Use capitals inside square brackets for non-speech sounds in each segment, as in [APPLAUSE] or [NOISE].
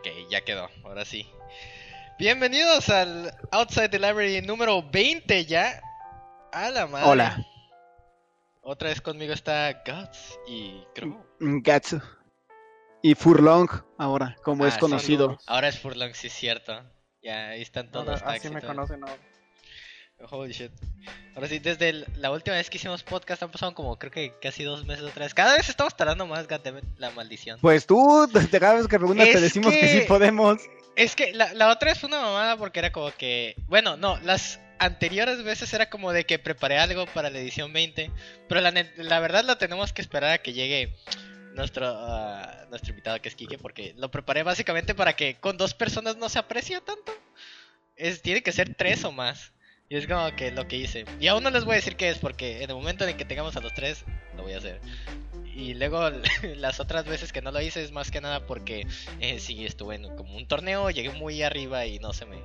Ok, ya quedó, ahora sí. Bienvenidos al Outside the Library número 20 ya. A la madre. Hola. Otra vez conmigo está Guts y Crow. Mm, Gatsu. Y Furlong, ahora, como es Ah, sí. conocido. Ahora es Furlong, sí es cierto. Ya, ahí están todos Ahora, así me conocen ahora. Holy shit. Ahora sí, desde el- la última vez que hicimos podcast han pasado como creo que casi dos meses otra vez. Cada vez estamos tardando más, goddammit, la maldición. Pues tú, [LAUGHS] cada vez que preguntas, te decimos que... que- sí podemos. Es que la, la otra es una mamada porque era como que. Bueno, no, las anteriores veces era como de que preparé algo para la edición 20. Pero la, la verdad lo tenemos que esperar a que llegue nuestro, ah, nuestro invitado que es Kike. Porque lo preparé básicamente para que con dos personas no se aprecia tanto. Es, tiene que ser tres o más. Y es como que lo que hice. Y aún no les voy a decir qué es porque en el momento en que tengamos a los tres, lo voy a hacer. Y luego [LAUGHS] las otras veces que no lo hice es más que nada porque eh, sí estuve en como un torneo, llegué muy arriba y no se me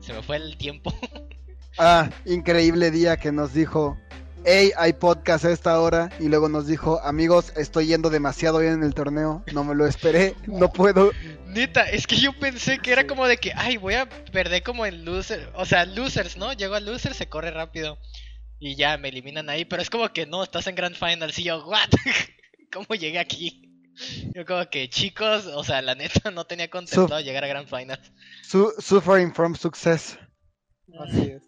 se me fue el tiempo. [LAUGHS] Ah, increíble día que nos dijo, hey, hay podcast a esta hora. Y luego nos dijo, amigos, estoy yendo demasiado bien en el torneo. No me lo esperé, no puedo. Neta, es que yo pensé que era como de que, ay, voy a perder como en loser, o sea, losers, ¿no? Llego a losers, se corre rápido y ya me eliminan ahí, pero es como que no, estás en Grand Finals y yo, what? [LAUGHS] ¿Cómo llegué aquí? Yo como que, chicos, o sea, la neta [LAUGHS] no tenía contemplado llegar a Grand Finals, Su- suffering from success. Así es.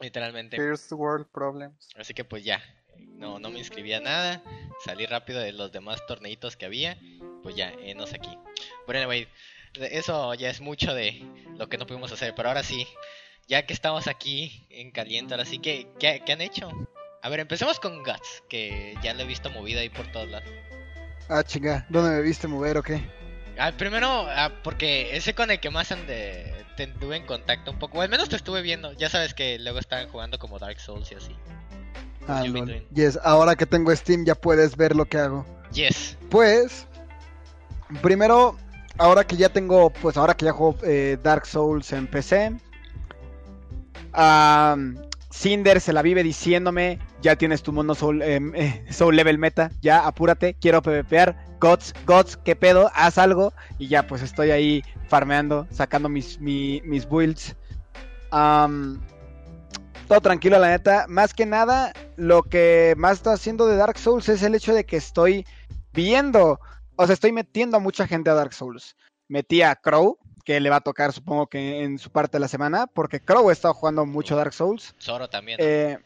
Literalmente. First World Problems. Así que pues ya, no, no me inscribí a nada, salí rápido de los demás torneitos que había, pues ya, enos aquí. Pero anyway, eso ya es mucho de lo que no pudimos hacer, pero ahora sí, ya que estamos aquí en caliente, ahora sí, que ¿qué, qué han hecho? A ver, empecemos con Guts, que ya lo he visto movido ahí por todos lados. Ah, chinga, ¿dónde me viste mover o qué? Ah, primero, ah, porque ese con el que más ande, te tuve en contacto un poco, o al menos te estuve viendo, ya sabes que luego estaban jugando como Dark Souls y así. Ah, You've been lol. Yes, ahora que tengo Steam ya puedes ver lo que hago. Yes. Pues, primero, ahora que ya tengo, pues ahora que ya juego eh, Dark Souls en PC, am, Cinder se la vive diciéndome, ya tienes tu mono Soul, em, eh, soul Level Meta, ya apúrate, quiero PvPear, Gods, Gods, qué pedo, haz algo, y ya pues estoy ahí farmeando, sacando mis, mi- mis builds. Todo tranquilo, la neta. Más que nada, lo que más está haciendo de Dark Souls es el hecho de que estoy viendo, o sea, estoy metiendo a mucha gente a Dark Souls. Metí a Crow, que le va a tocar supongo que en su parte de la semana, porque Crow ha estado jugando mucho Dark Souls. Zoro también. ¿no? Eh,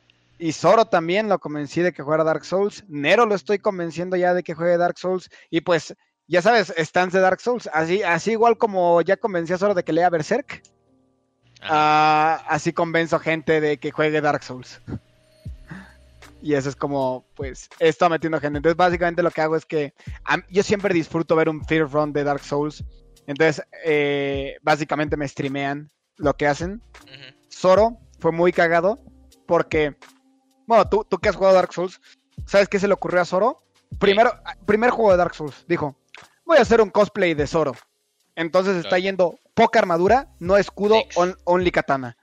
y Zoro también lo convencí de que jugara Dark Souls. Nero lo estoy convenciendo ya de que juegue Dark Souls. Y pues, ya sabes, stands de Dark Souls. Así, así igual como ya convencí a Zoro de que lea Berserk. Ah, así convenzo gente de que juegue Dark Souls. Y eso es como, pues, estado metiendo gente. Entonces, básicamente lo que hago es que yo siempre disfruto ver un Fear Run de Dark Souls. Entonces, eh, básicamente me streamean lo que hacen. Ujú. Zoro fue muy cagado porque, bueno, tú, tú que has jugado Dark Souls, ¿sabes qué se le ocurrió a Zoro? Primero, primer juego de Dark Souls, dijo, voy a hacer un cosplay de Zoro. Entonces está yendo poca armadura, no escudo, Dex. on- only katana.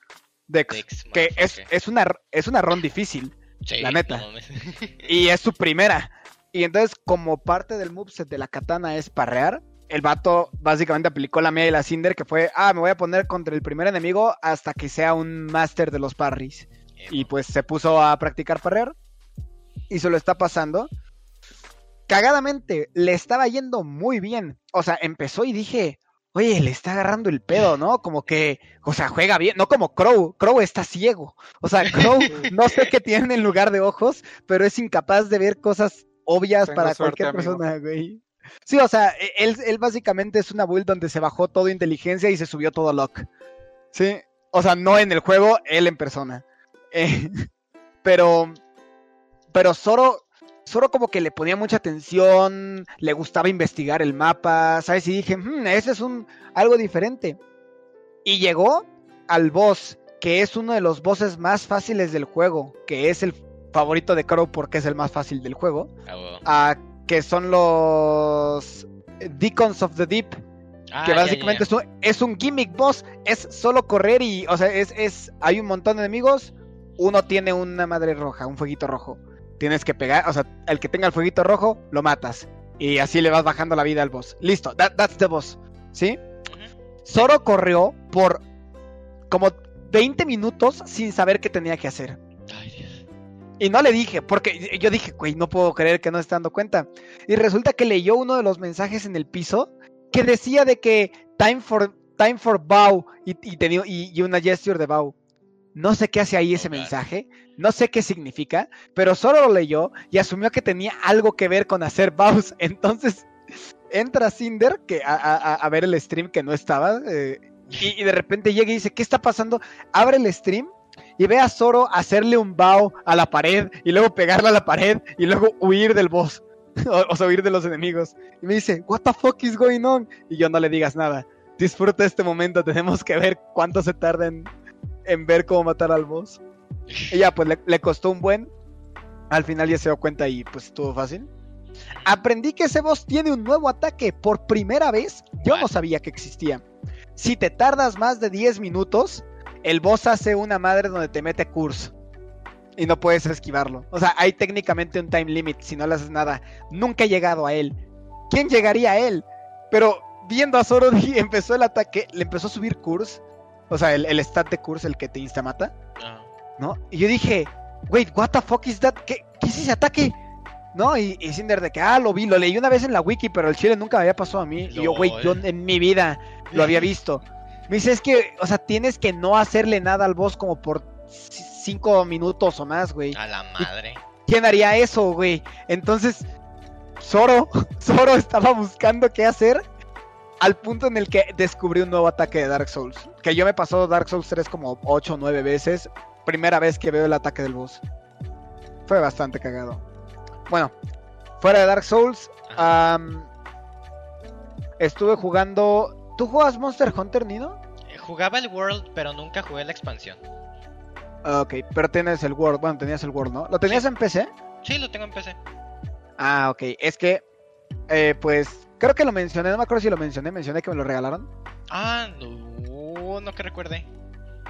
Dex. Dex, que es, es una es una ron difícil Sí, la neta. no [LAUGHS] y es su primera. Y entonces como parte del moveset de la katana es parrear, el vato básicamente aplicó la mía y la Cinder que fue, ah, me voy a poner contra el primer enemigo hasta que sea un máster de los parries. Y pues se puso a practicar parrear. Y se lo está pasando. Cagadamente, le estaba yendo muy bien. O sea, empezó y dije, oye, le está agarrando el pedo, ¿no? Como que, o sea, juega bien. No como Crow. Crow está ciego. O sea, Crow [LAUGHS] no sé qué tiene en lugar de ojos, pero es incapaz de ver cosas obvias Tengo para suerte, cualquier amigo. persona, güey. Sí, o sea, e- él, él básicamente es una build donde se bajó todo inteligencia y se subió todo luck. Sí, o sea, no en el juego, él en persona. Eh, [LAUGHS] pero, pero Zoro, Zoro como que le ponía mucha atención, le gustaba investigar el mapa, ¿sabes? Y dije, "Hmm, ese es un algo diferente. Y llegó al boss, que es uno de los bosses más fáciles del juego, que es el favorito de Crow porque es el más fácil del juego, Ah, ah, que son los Deacons of the Deep, Ah, que ya, ya, básicamente ya. Es, un, es un gimmick boss, es solo correr y, o sea, es, es, hay un montón de enemigos, uno tiene una madre roja, un fueguito rojo, tienes que pegar, o sea, el que tenga el fueguito rojo, lo matas, y así le vas bajando la vida al boss, listo, that- that's the boss, ¿sí? Zoro corrió por como 20 minutos sin saber qué tenía que hacer. Ay, Dios. Y no le dije, porque yo dije, güey, no puedo creer que no se está dando cuenta. Y resulta que leyó uno de los mensajes en el piso que decía de que time for, time for bow y, y, tenía- y- y una gesture de bow. No sé qué hace ahí ese mensaje, no sé qué significa, pero solo lo leyó y asumió que tenía algo que ver con hacer bows. [LAUGHS] Entonces entra Cinder que a, a- a- a ver el stream que no estaba eh, y, y de repente llega y dice, ¿qué está pasando? Abre el stream y ve a Zoro hacerle un bow a la pared y luego pegarle a la pared y luego huir del boss. [LAUGHS] o, o sea, huir de los enemigos. Y me dice, what the fuck is going on? Y yo no le digas nada. Disfruta este momento, tenemos que ver cuánto se tarda en, en ver cómo matar al boss. Y ya, pues le, costó un buen. Al final ya se dio cuenta y pues estuvo fácil. Aprendí que ese boss tiene un nuevo ataque por primera vez. Yo no sabía que existía. Si te tardas más de 10 minutos, el boss hace una madre donde te mete curse. Y no puedes esquivarlo. O sea, hay técnicamente un time limit si no le haces nada. Nunca he llegado a él. ¿Quién llegaría a él? Pero viendo a Zoro [LAUGHS] empezó el ataque, le empezó a subir curse. O sea, el, el stat de curse, el que te instamata. Ah, ¿no? Y yo dije, wait, what the fuck is that? ¿Qué, qué es ese ataque? ¿No? Y, y Cinder de que, ah, lo vi, lo leí una vez en la wiki, pero el chile nunca me había pasado a mí. Y yo, wait, yo Lol. en mi vida lo había visto. Me dice, es que, o sea, tienes que no hacerle nada al boss como por cinco minutos o más, güey. a la madre. ¿Quién haría eso, güey? Entonces, Zoro, [LAUGHS] Zoro estaba buscando qué hacer al punto en el que descubrí un nuevo ataque de Dark Souls. Que yo me pasó Dark Souls 3 como 8 o 9 veces. Primera vez que veo el ataque del boss. Fue bastante cagado. Bueno, fuera de Dark Souls, estuve jugando... ¿Tú juegas Monster Hunter, Nino? Jugaba el World, pero nunca jugué la expansión. Ah, Ok, pero tienes el World. Bueno, tenías el World, ¿no? ¿Lo tenías en PC? Sí, lo tengo en PC. Ah, ok. Es que, eh, pues, creo que lo mencioné, no me acuerdo si lo mencioné, mencioné que me lo regalaron. Ah, no, no que recuerde.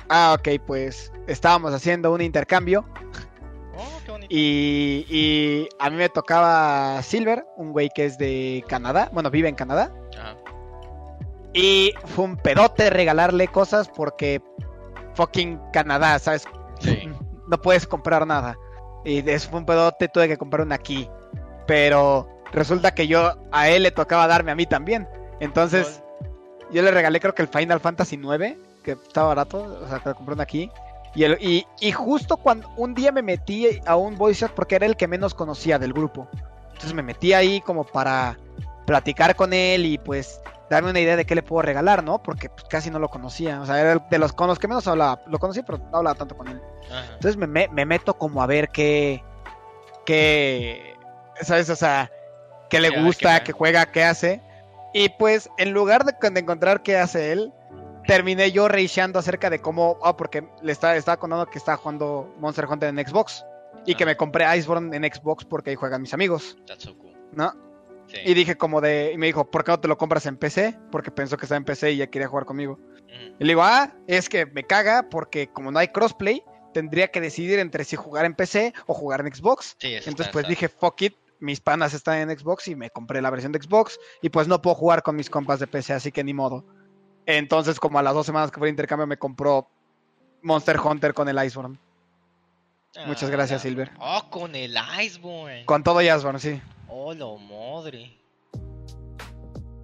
Ah, ok, pues estábamos haciendo un intercambio Oh, qué bonito. y, y a mí me tocaba Silver, un güey que es de Canadá, bueno, vive en Canadá. Ajá. Y fue un pedote regalarle cosas porque fucking Canadá, ¿sabes? Sí. [LAUGHS] No puedes comprar nada. Y eso fue un pedote, tuve que comprar una aquí. Pero resulta que yo a él le tocaba darme a mí también. Entonces, yo le regalé creo que el Final Fantasy 9, que estaba barato, o sea, que lo compré aquí. Y, el- y, y justo cuando un día me metí a un voice chat porque era el que menos conocía del grupo. Entonces me metí ahí como para platicar con él y pues darme una idea de qué le puedo regalar, ¿no? Porque pues, casi no lo conocía. O sea, era de los con los que menos hablaba. Lo conocí, pero no hablaba tanto con él. Ajá. Entonces me, me- me meto como a ver qué, qué, ¿sabes? O sea, qué le gusta, qué juega, qué hace. Y pues en lugar de, de encontrar qué hace él, terminé yo reisheando acerca de cómo, ah, porque le estaba, estaba contando que estaba jugando Monster Hunter en Xbox. Y que Ah. me compré Iceborne en Xbox porque ahí juegan mis amigos, That's so cool. ¿no? Sí. Y dije como de, y me dijo, ¿por qué no te lo compras en PC? Porque pensó que estaba en PC y ya quería jugar conmigo. Ujú. Y le digo, ah, es que me caga porque como no hay crossplay, tendría que decidir entre si jugar en PC o jugar en Xbox. Sí, Entonces pues dije, fuck it, mis panas están en Xbox y me compré la versión de Xbox y pues no puedo jugar con mis compas de PC, así que ni modo. Entonces como a las dos semanas que fue el intercambio me compró Monster Hunter con el Iceborne. Muchas Ah, gracias, la- Silver. Oh, con el Iceborne. Con todo y Iceborne, sí. Oh, lo madre.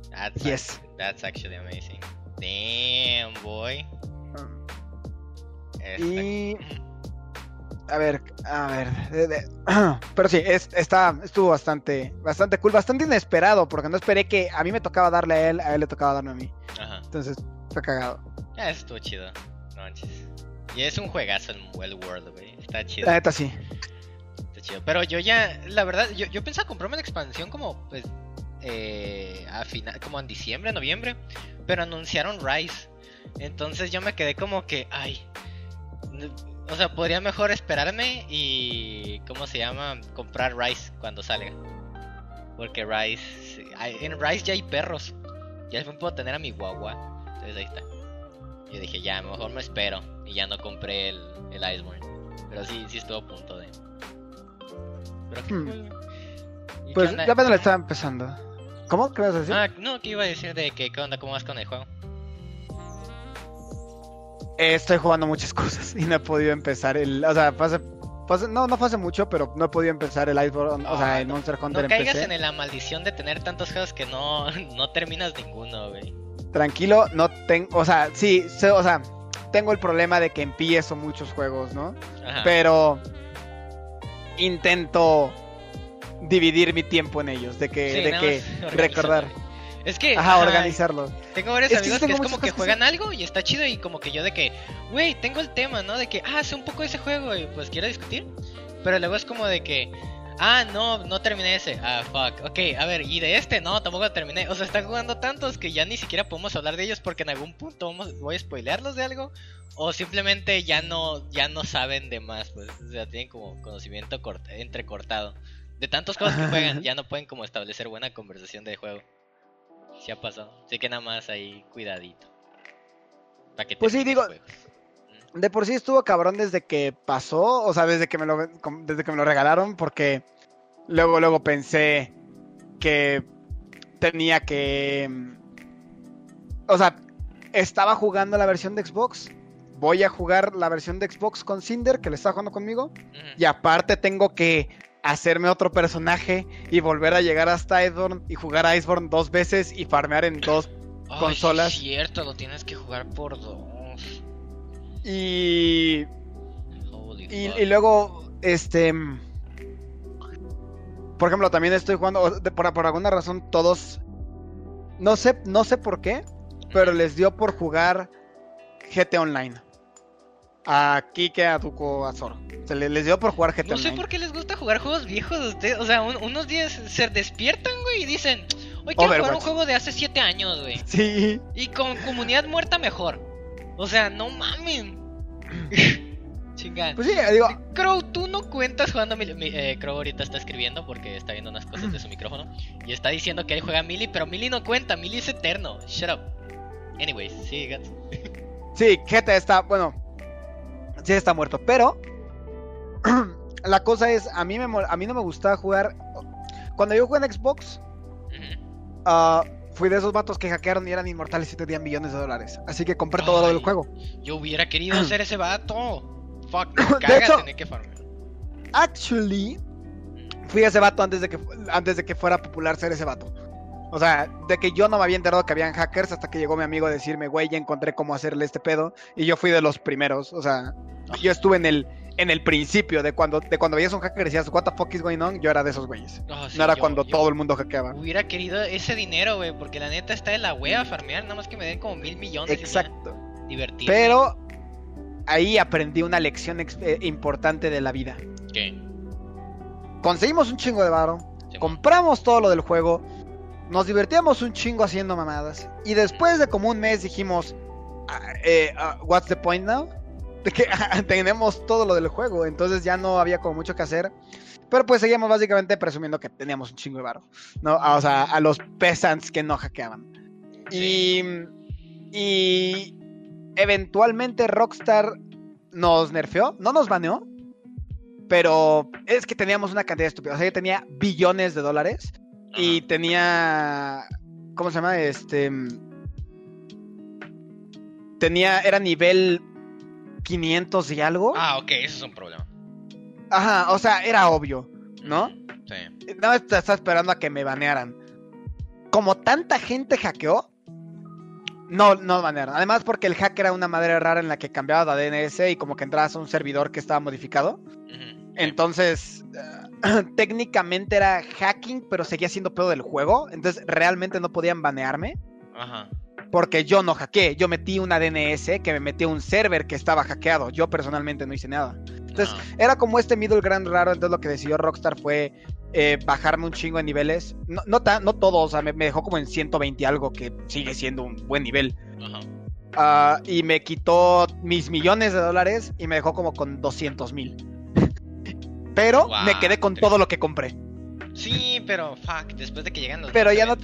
That's, Yes. that's actually amazing. Damn, boy. Esta- Y... A ver, a ver. [CLEARS THROAT] Pero sí, es, está, estuvo bastante, bastante cool, bastante inesperado, porque no esperé que a mí me tocaba darle a él, a él le tocaba darme a mí. Ajá. Entonces, fue cagado. Ah, estuvo chido. No manches. Y es un juegazo el, el World, güey. Está chido. La neta sí. Está chido. Pero yo ya, la verdad, yo, yo pensaba comprarme la expansión como, pues, eh, a final, como en diciembre, noviembre. Pero anunciaron Rise. Entonces yo me quedé como que, ay. O sea, podría mejor esperarme y, ¿cómo se llama? Comprar Rise cuando salga. Porque hay- en Rise ya hay perros. Ya me puedo tener a mi guagua. Entonces ahí está. Yo dije, ya, mejor me espero. Y ya no compré el, el Iceborne. Pero sí, sí estuvo a punto de. Pero qué Hmm. cool. ¿Y qué Pues ya apenas le estaba empezando. ¿Cómo? ¿Qué vas a decir? Ah, no, que iba a decir de que qué onda, cómo vas con el juego. Eh, estoy jugando muchas [LAUGHS] cosas y no he podido empezar el. O sea, hace- no, no fue hace mucho, pero no he podido empezar el Iceborne, o sea, Ah, el no- Monster Hunter No en caigas PC. en la maldición de tener tantos juegos que no, [LAUGHS] no terminas ninguno, güey. Tranquilo, no tengo. O sea, sí, o sea, tengo el problema de que empiezo muchos juegos, ¿no? Ajá. Pero intento dividir mi tiempo en ellos, de que, Sí, de que [LAUGHS] organizarlo. Es que. ajá. Tengo varios Es que sí amigos que, es como que cosas que juegan algo y está chido y como que yo de que, güey, tengo el tema, ¿no? De que, ah, sé un poco de ese juego y pues quiero discutir. Pero luego es como de que, ah, no, no terminé ese. Ah, fuck. Ok, a ver, y de este, no, tampoco lo terminé. O sea, están jugando tantos que ya ni siquiera podemos hablar de ellos porque en algún punto vamos, voy a spoilearlos de algo. O simplemente ya no, ya no saben de más, pues. O sea, tienen como conocimiento cort- entrecortado. De tantos juegos que juegan, ya no pueden como establecer buena conversación de juego. Sí ha pasado. Así que nada más ahí cuidadito. Que Pues sí, digo- juegos. De por sí estuvo cabrón desde que pasó, o sea, desde que me lo, desde que me lo regalaron, porque luego, luego pensé que tenía que... mm, O sea, estaba jugando la versión de Xbox, voy a jugar la versión de Xbox con Cinder, que le está jugando conmigo, y aparte tengo que hacerme otro personaje y volver a llegar hasta Iceborne y jugar a Iceborne dos veces y farmear en dos. Consolas. es cierto, lo tienes que jugar por dos. Y Y, luego, este. Por ejemplo, también estoy jugando. por, por alguna razón, todos. No sé, no sé por qué, pero les dio por jugar GT Online. A Kike, a Tuco, a Zoro. Se le- les dio por jugar GT No sé Online. por qué les gusta jugar juegos viejos a ustedes. O sea, un- unos días se despiertan, güey, y dicen, hoy quiero jugar un juego de hace 7 años, güey. Sí. Y con comunidad muerta mejor. O sea, no mamen. [CLEARS THROAT] Chinga. Pues sí, digo. Crow, tú no cuentas jugando Mili. mi- eh, Crow ahorita está escribiendo porque está viendo unas cosas de su [CLEARS THROAT] micrófono. Y está diciendo que él juega Mili, pero Mili no cuenta. Mili es eterno. Shut up. Anyways, sí, Gats. Sí, GT está. Bueno. Sí está muerto. Pero. [CLEARS THROAT] la cosa es. A mí, me, a mí no me gustaba jugar. Cuando yo jugué en Xbox. Ah, fui de esos vatos que hackearon y eran inmortales y tenían millones de dólares. Así que compré todo Ay. juego. Yo hubiera querido ser ese vato. Fuck, me [COUGHS] De caga hecho- tener que farmear. Actually, fui ese vato antes de que antes de que fuera popular ser ese vato. O sea, de que yo no me había enterado que habían hackers hasta que llegó mi amigo a decirme, güey, ya encontré cómo hacerle este pedo. Y yo fui de los primeros. O sea, yo estuve en el, en el principio de cuando, de cuando veías un hacker y decías, what the fuck is going on, yo era de esos güeyes. Oh, sí, no era yo- cuando yo todo el mundo hackeaba. Hubiera querido ese dinero, güey, porque la neta está de la wea farmear, nada más que me den como mil millones. y. Exacto. Divertido. Pero ahí aprendí una lección eh, importante de la vida. ¿Qué? Conseguimos un chingo de varo, compramos todo lo del juego, nos divertíamos un chingo haciendo mamadas y después de como un mes dijimos, ah, eh, ah, what's the point now? [LAUGHS] Que tenemos todo lo del juego, entonces ya no había como mucho que hacer. Pero pues seguíamos básicamente presumiendo que teníamos un chingo de varo, ¿no? A- o sea, a los peasants que no hackeaban. Y, y eventualmente Rockstar nos nerfeó, no nos baneó, pero es que teníamos una cantidad estúpida. O sea, yo tenía billones de dólares y tenía. ¿Cómo se llama? Este. Tenía. Era nivel 500 y algo. Ah, ok, eso es un problema. Ajá, o sea, era obvio, ¿no? Sí. No estaba esperando a que me banearan. Como tanta gente hackeó, no, no banearon. Además, porque el hack era una madre rara en la que cambiaba la DNS y como que entrabas a un servidor que estaba modificado. Entonces, eh, [CLEARS THROAT] técnicamente era hacking, pero seguía siendo pedo del juego. Entonces, realmente no podían banearme. Ajá. Porque yo no hackeé. Yo metí una DNS que me metió un server que estaba hackeado. Yo personalmente no hice nada. Entonces, Ajá. era como este middle ground raro. Entonces, lo que decidió Rockstar fue eh, bajarme un chingo de niveles. No, no, tan- no todo, o sea, me, me dejó como en 120 y algo, que sigue siendo un buen nivel. Ajá. Ah, y me quitó mis millones de dólares y me dejó como con 200 mil. [LAUGHS] Pero me quedé con todo lo que compré. Sí, pero fuck, después de que llegan los Pero ya no-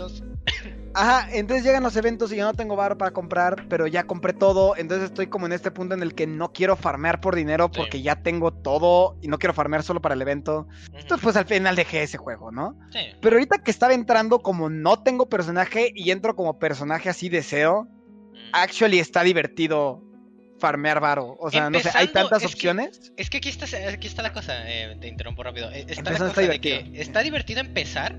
Ajá, entonces llegan los eventos y yo no tengo bar para comprar, pero ya compré todo, entonces estoy como en este punto en el que no quiero farmear por dinero Sí. porque ya tengo todo y no quiero farmear solo para el evento. Entonces pues al final dejé ese juego, ¿no? sí. Pero ahorita que estaba entrando como no tengo personaje y entro como personaje así de cero, Mm. actually está divertido farmear varo? O sea, no sé, hay tantas es que- opciones. Es que aquí está, aquí está la cosa, eh, te interrumpo rápido. Eh, Está la Empezando cosa está de que divertido. está divertido empezar,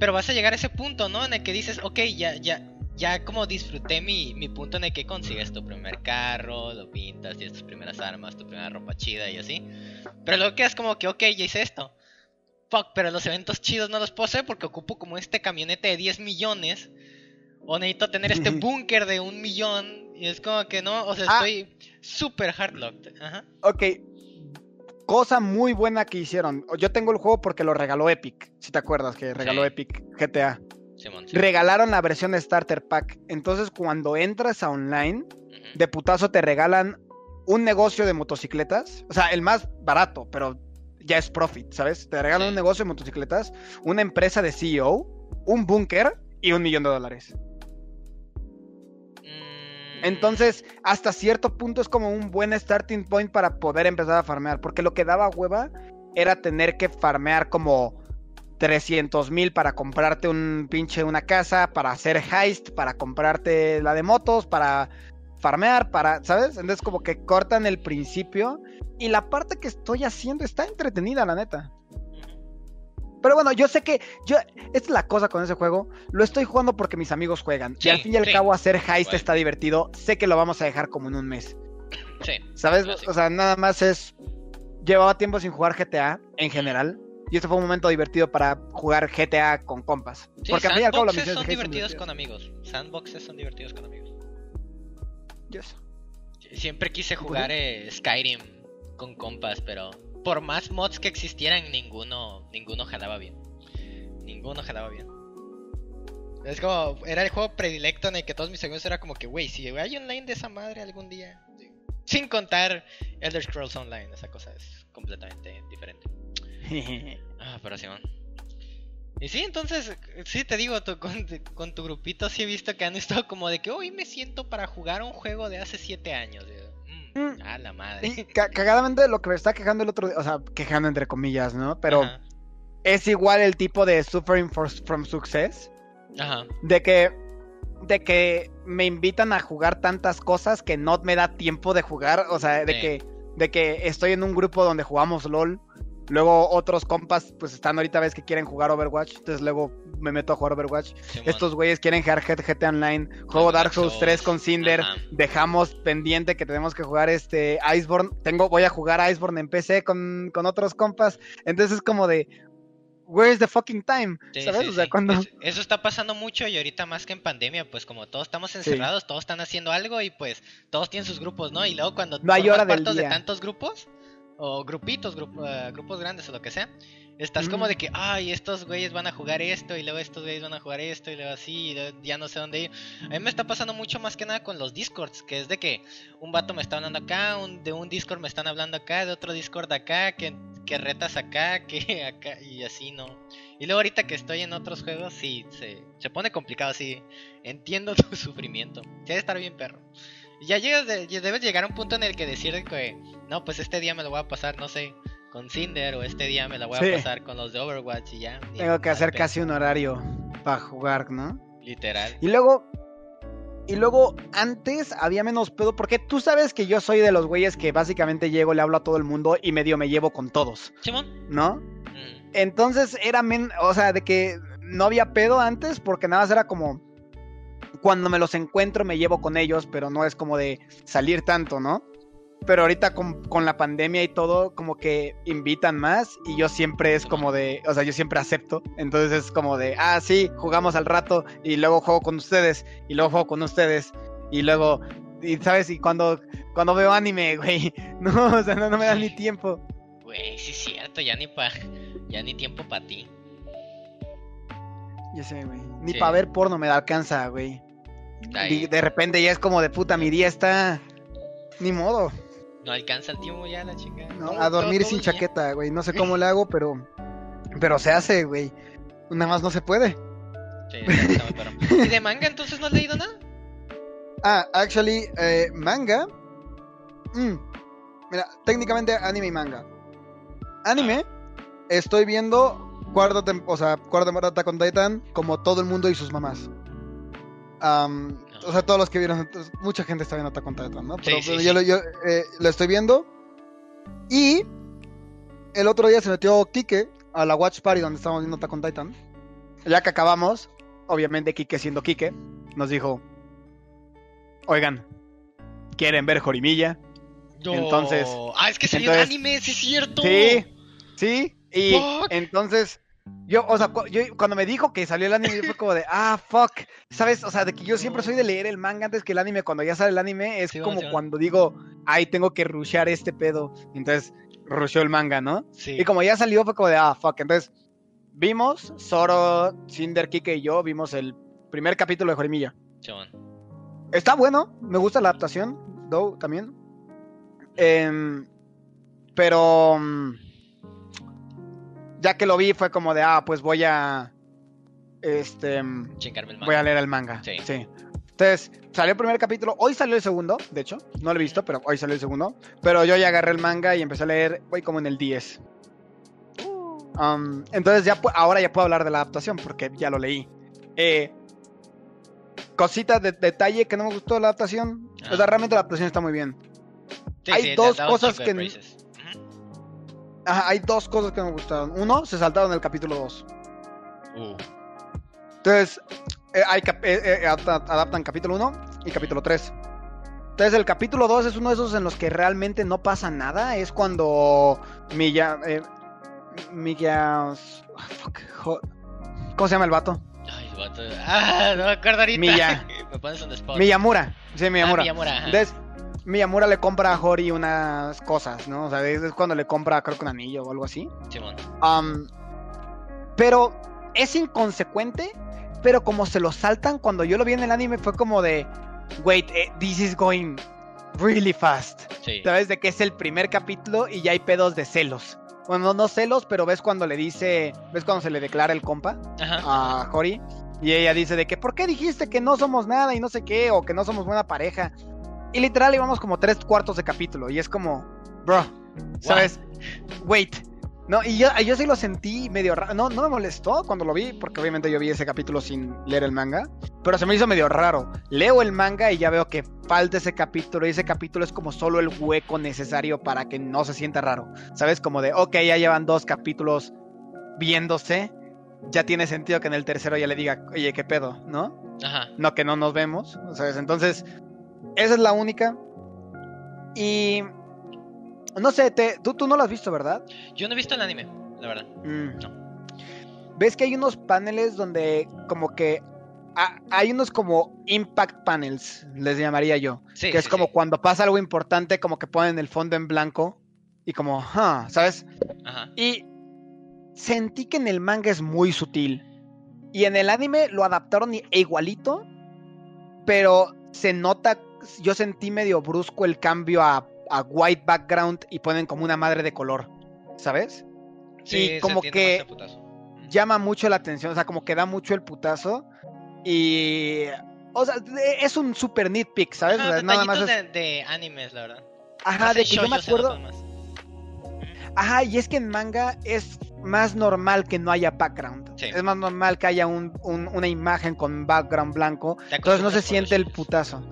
pero vas a llegar a ese punto, ¿no? En el que dices, ok, ya, ya, ya como disfruté mi, mi punto en el que consigues tu primer carro, lo pintas, tienes tus primeras armas, tu primera ropa chida y así. Pero luego quedas como que, ok, ya hice esto. Fuck, pero los eventos chidos no los puedo hacer porque ocupo como este camionete de 10 millones. O necesito tener este [LAUGHS] búnker de un millón. Y es como que no, o sea, Ah. estoy súper hardlocked. Ajá. Ok. Cosa muy buena que hicieron. Yo tengo el juego porque lo regaló Epic. Si te acuerdas que regaló Sí. Epic GTA. Simón, sí. Regalaron la versión Starter Pack. Entonces, cuando entras a online, de putazo te regalan un negocio de motocicletas. O sea, el más barato, pero ya es profit, ¿sabes? Te regalan Sí. un negocio de motocicletas, una empresa de CEO, un búnker y un millón de dólares. Entonces, hasta cierto punto es como un buen starting point para poder empezar a farmear. Porque lo que daba hueva era tener que farmear como 300 mil para comprarte un pinche una casa, para hacer heist, para comprarte la de motos, para farmear, para, ¿sabes? Entonces como que cortan el principio y la parte que estoy haciendo está entretenida, la neta. Pero bueno, yo sé que yo esta es la cosa con ese juego, lo estoy jugando porque mis amigos juegan Sí, y al fin y al sí. cabo hacer heist Bueno. está divertido. Sé que lo vamos a dejar como en un mes. Sí. ¿Sabes? O sea, nada más es llevaba tiempo sin jugar GTA en general y este fue un momento divertido para jugar GTA con compas. Sí, porque al fin y al cabo las misiones son de heist divertidos con amigos. Sandboxes son divertidos con amigos. Yes. Siempre quise jugar eh, Skyrim con compas, pero por más mods que existieran, ninguno, ninguno jalaba bien. Ninguno jalaba bien. Es como, era el juego predilecto en el que todos mis amigos era como que, wey, si hay online de esa madre algún día. Sin contar Elder Scrolls Online, esa cosa es completamente diferente. [LAUGHS] Ah, pero Simón. Y sí, entonces, sí te digo, tú, con, con tu grupito sí he visto que han estado como de que hoy me siento para jugar un juego de hace 7 años. Yo, mm, a la madre. Y ca- cagadamente lo que me está quejando el otro día, o sea, quejando entre comillas, ¿no? Pero Ajá, es igual el tipo de suffering for- from success. ajá, De que, de que me invitan a jugar tantas cosas que no me da tiempo de jugar. O sea, de Sí. que, de que estoy en un grupo donde jugamos LOL. Luego otros compas, pues están ahorita ves que quieren jugar Overwatch. Entonces luego me meto a jugar Overwatch. Estos güeyes quieren jugar GTA Online. Juego Dark Souls 3 Souls. con Cinder. Dejamos pendiente que tenemos que jugar este Iceborne. Tengo, voy a jugar Iceborne en PC con, con otros compas. Entonces es como de. Where's the fucking time? Sí, ¿Sabes? sí, o sea, sí. cuando. Es- eso está pasando mucho y ahorita más que en pandemia, pues como todos estamos encerrados, todos están haciendo algo y pues todos tienen sus grupos, ¿no? Y luego cuando No hay hora del de tantos grupos o grupitos, grup- eh, grupos grandes o lo que sea, estás Mm. como de que, ay, estos güeyes van a jugar esto y luego estos güeyes van a jugar esto y luego así y luego ya no sé dónde ir. A mí me está pasando mucho más que nada con los discords, que es de que un vato me está hablando acá, un, de un discord me están hablando acá, de otro discord acá, que, que retas acá, [LAUGHS] que acá y así, ¿no? Y luego ahorita que estoy en otros juegos, sí, se, se pone complicado, sí. Entiendo [LAUGHS] tu sufrimiento. Sí, debe estar bien perro. Ya llegas, de- debes llegar a un punto en el que decir que, no, pues este día me lo voy a pasar, no sé, con Cinder, o este día me la voy Sí. a pasar con los de Overwatch y ya. y Tengo que hacer casi un horario para jugar, ¿no? Literal. Y luego. Y luego, antes había menos pedo, porque tú sabes que yo soy de los güeyes que básicamente llego, le hablo a todo el mundo y medio me llevo con todos, Simón. ¿no? Mm, Entonces era men, o sea, de que no había pedo antes, porque nada más era como cuando me los encuentro me llevo con ellos, pero no es como de salir tanto, ¿no? Pero ahorita con, con la pandemia y todo, como que invitan más y yo siempre es como de, o sea, yo siempre acepto. Entonces es como de, ah, sí, jugamos al rato y luego juego con ustedes y luego juego con ustedes y luego, y sabes, y cuando, cuando veo anime, [LAUGHS] güey, no, o sea, no, no me dan ni tiempo. Güey, sí es cierto, ya ni pa, ya ni tiempo para ti. Ya sé, güey. Ni Sí. para ver porno me da alcanza, güey. Ahí Y de repente ya es como de puta, mi día está. Ni modo. no alcanza el tiempo ya la chica. ¿no? A dormir sin chaqueta, güey. No sé cómo [LAUGHS] le hago, pero. Pero se hace, güey. Nada más no se puede. Sí, está muy perro. ¿Y de manga entonces no has leído nada? Ah, actually, eh, manga. Mm, Mira, técnicamente anime y manga. Anime, estoy viendo cuarta, o sea, cuarta temporada de Attack on Titan como todo el mundo y sus mamás. O sea, todos los que vieron, mucha gente está viendo Attack on Titan, ¿no? Pero, Sí, sí, yo, eh, lo estoy viendo. Y el otro día se metió Kike a la Watch Party donde estábamos viendo Attack on Titan. Ya que acabamos, obviamente Kike siendo Kike, nos dijo, oigan, ¿quieren ver Jorimilla? Yo- Entonces- Ah, es que salió entonces- un anime, sí es cierto. Sí, sí. Y Fuck. entonces, yo, o sea, cu- yo, cuando me dijo que salió el anime, yo fue como de, ah, fuck. ¿Sabes? O sea, de que yo siempre soy de leer el manga antes que el anime. Cuando ya sale el anime, es Sí, como cuando digo, ay, tengo que rushear este pedo. Entonces, rusheó el manga, ¿no? Sí. Y como ya salió, fue como de, ah, fuck. Entonces, vimos, Zoro, Cinder, Kike y yo, vimos el primer capítulo de Jorimilla. Chabón. Está bueno, me gusta la adaptación, though, también. Em, pero mm, ya que lo vi fue como de, ah, pues voy a este Chingarme el manga. voy a leer el manga. Sí. Sí. Entonces, salió el primer capítulo, hoy salió el segundo, de hecho, no lo he visto, pero hoy salió el segundo, pero yo ya agarré el manga y empecé a leer, voy como en el 10. Um, entonces ya ahora ya puedo hablar de la adaptación porque ya lo leí. Eh, cositas de detalle que no me gustó de la adaptación. O sea, Ah. realmente la adaptación está muy bien. Sí, hay sí, dos cosas que-. Ajá, hay dos cosas que me gustaron. Uno, se saltaron el capítulo 2. Uh, Entonces, eh, hay cap- eh, eh, adapta- adaptan capítulo 1 y capítulo 3. Entonces, el capítulo 2 es uno de esos en los que realmente no pasa nada. Es cuando Milla. Eh, Milla. ah, ¿Cómo se llama el vato? Ay, el vato. Ah, no me acuerdo ahorita. Milla. [LAUGHS] me pones spot. Miyamura. Sí, Miyamura. Ah, Miyamura. Entonces, Miyamura le compra a Hori unas cosas, ¿no? O sea, es, cuando le compra, creo que un anillo o algo así. Am, pero es inconsecuente, pero como se lo saltan cuando yo lo vi en el anime fue como de, wait, eh, this is going really fast. Sí. ¿Sabes? De que es el primer capítulo y ya hay pedos de celos. Bueno, no, no celos, pero ves cuando le dice, ves cuando se le declara el compa Ajá. a Hori y ella dice de que, ¿por qué dijiste que no somos nada y no sé qué? O que no somos buena pareja. Y literal íbamos como tres cuartos de capítulo y es como, bro, ¿sabes? Wait. No, y yo, yo sí lo sentí medio raro. No, no me molestó cuando lo vi, porque obviamente yo vi ese capítulo sin leer el manga. Pero se me hizo medio raro. Leo el manga y ya veo que falta ese capítulo. Y ese capítulo es como solo el hueco necesario para que no se sienta raro. ¿Sabes? Como de, ok, ya llevan dos capítulos viéndose. Ya tiene sentido que en el tercero ya le diga, oye, ¿qué pedo? ¿No? Ajá. no que no nos vemos, ¿sabes? Entonces, esa es la única. Y no sé, te, tú, tú no lo has visto, ¿verdad? Yo no he visto el anime, la verdad. Mm. ¿Ves que hay unos paneles donde como que hay unos como impact panels, les llamaría yo, Sí. que es sí, como sí. cuando pasa algo importante, como que ponen el fondo en blanco y como, ah, ¿sabes? Ajá. Y sentí que en el manga es muy sutil. Y en el anime lo adaptaron igualito. Pero se nota, yo sentí medio brusco el cambio a, a white background y ponen como una madre de color. ¿Sabes? Sí, y como que llama mucho la atención. O sea, como que da mucho el putazo. Y... O sea, de- es un super nitpick, ¿sabes? Ajá, O sea, nada más es... de, de animes, la verdad. Ajá, de que yo me acuerdo... Ajá, y es que en manga es más normal que no haya background. Sí. Es más normal que haya un- un- una imagen con background blanco. Entonces no se siente el putazo.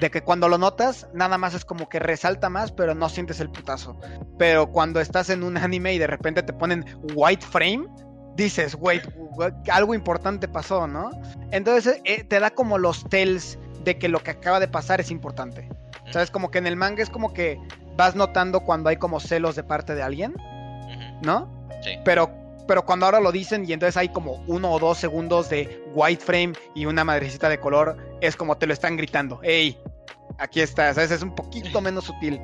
De que cuando lo notas, nada más es como que resalta más, pero no sientes el putazo. Pero cuando estás en un anime y de repente te ponen white frame, dices, wait, algo importante pasó, ¿no? Entonces eh, te da como los tells de que lo que acaba de pasar es importante. ¿Sabes? Como que en el manga es como que vas notando cuando hay como celos de parte de alguien. ¿no? Sí. Pero, pero cuando ahora lo dicen y entonces hay como uno o dos segundos de white frame y una madrecita de color, es como te lo están gritando. ¡Ey! Aquí está, ¿sabes? Es un poquito menos sutil.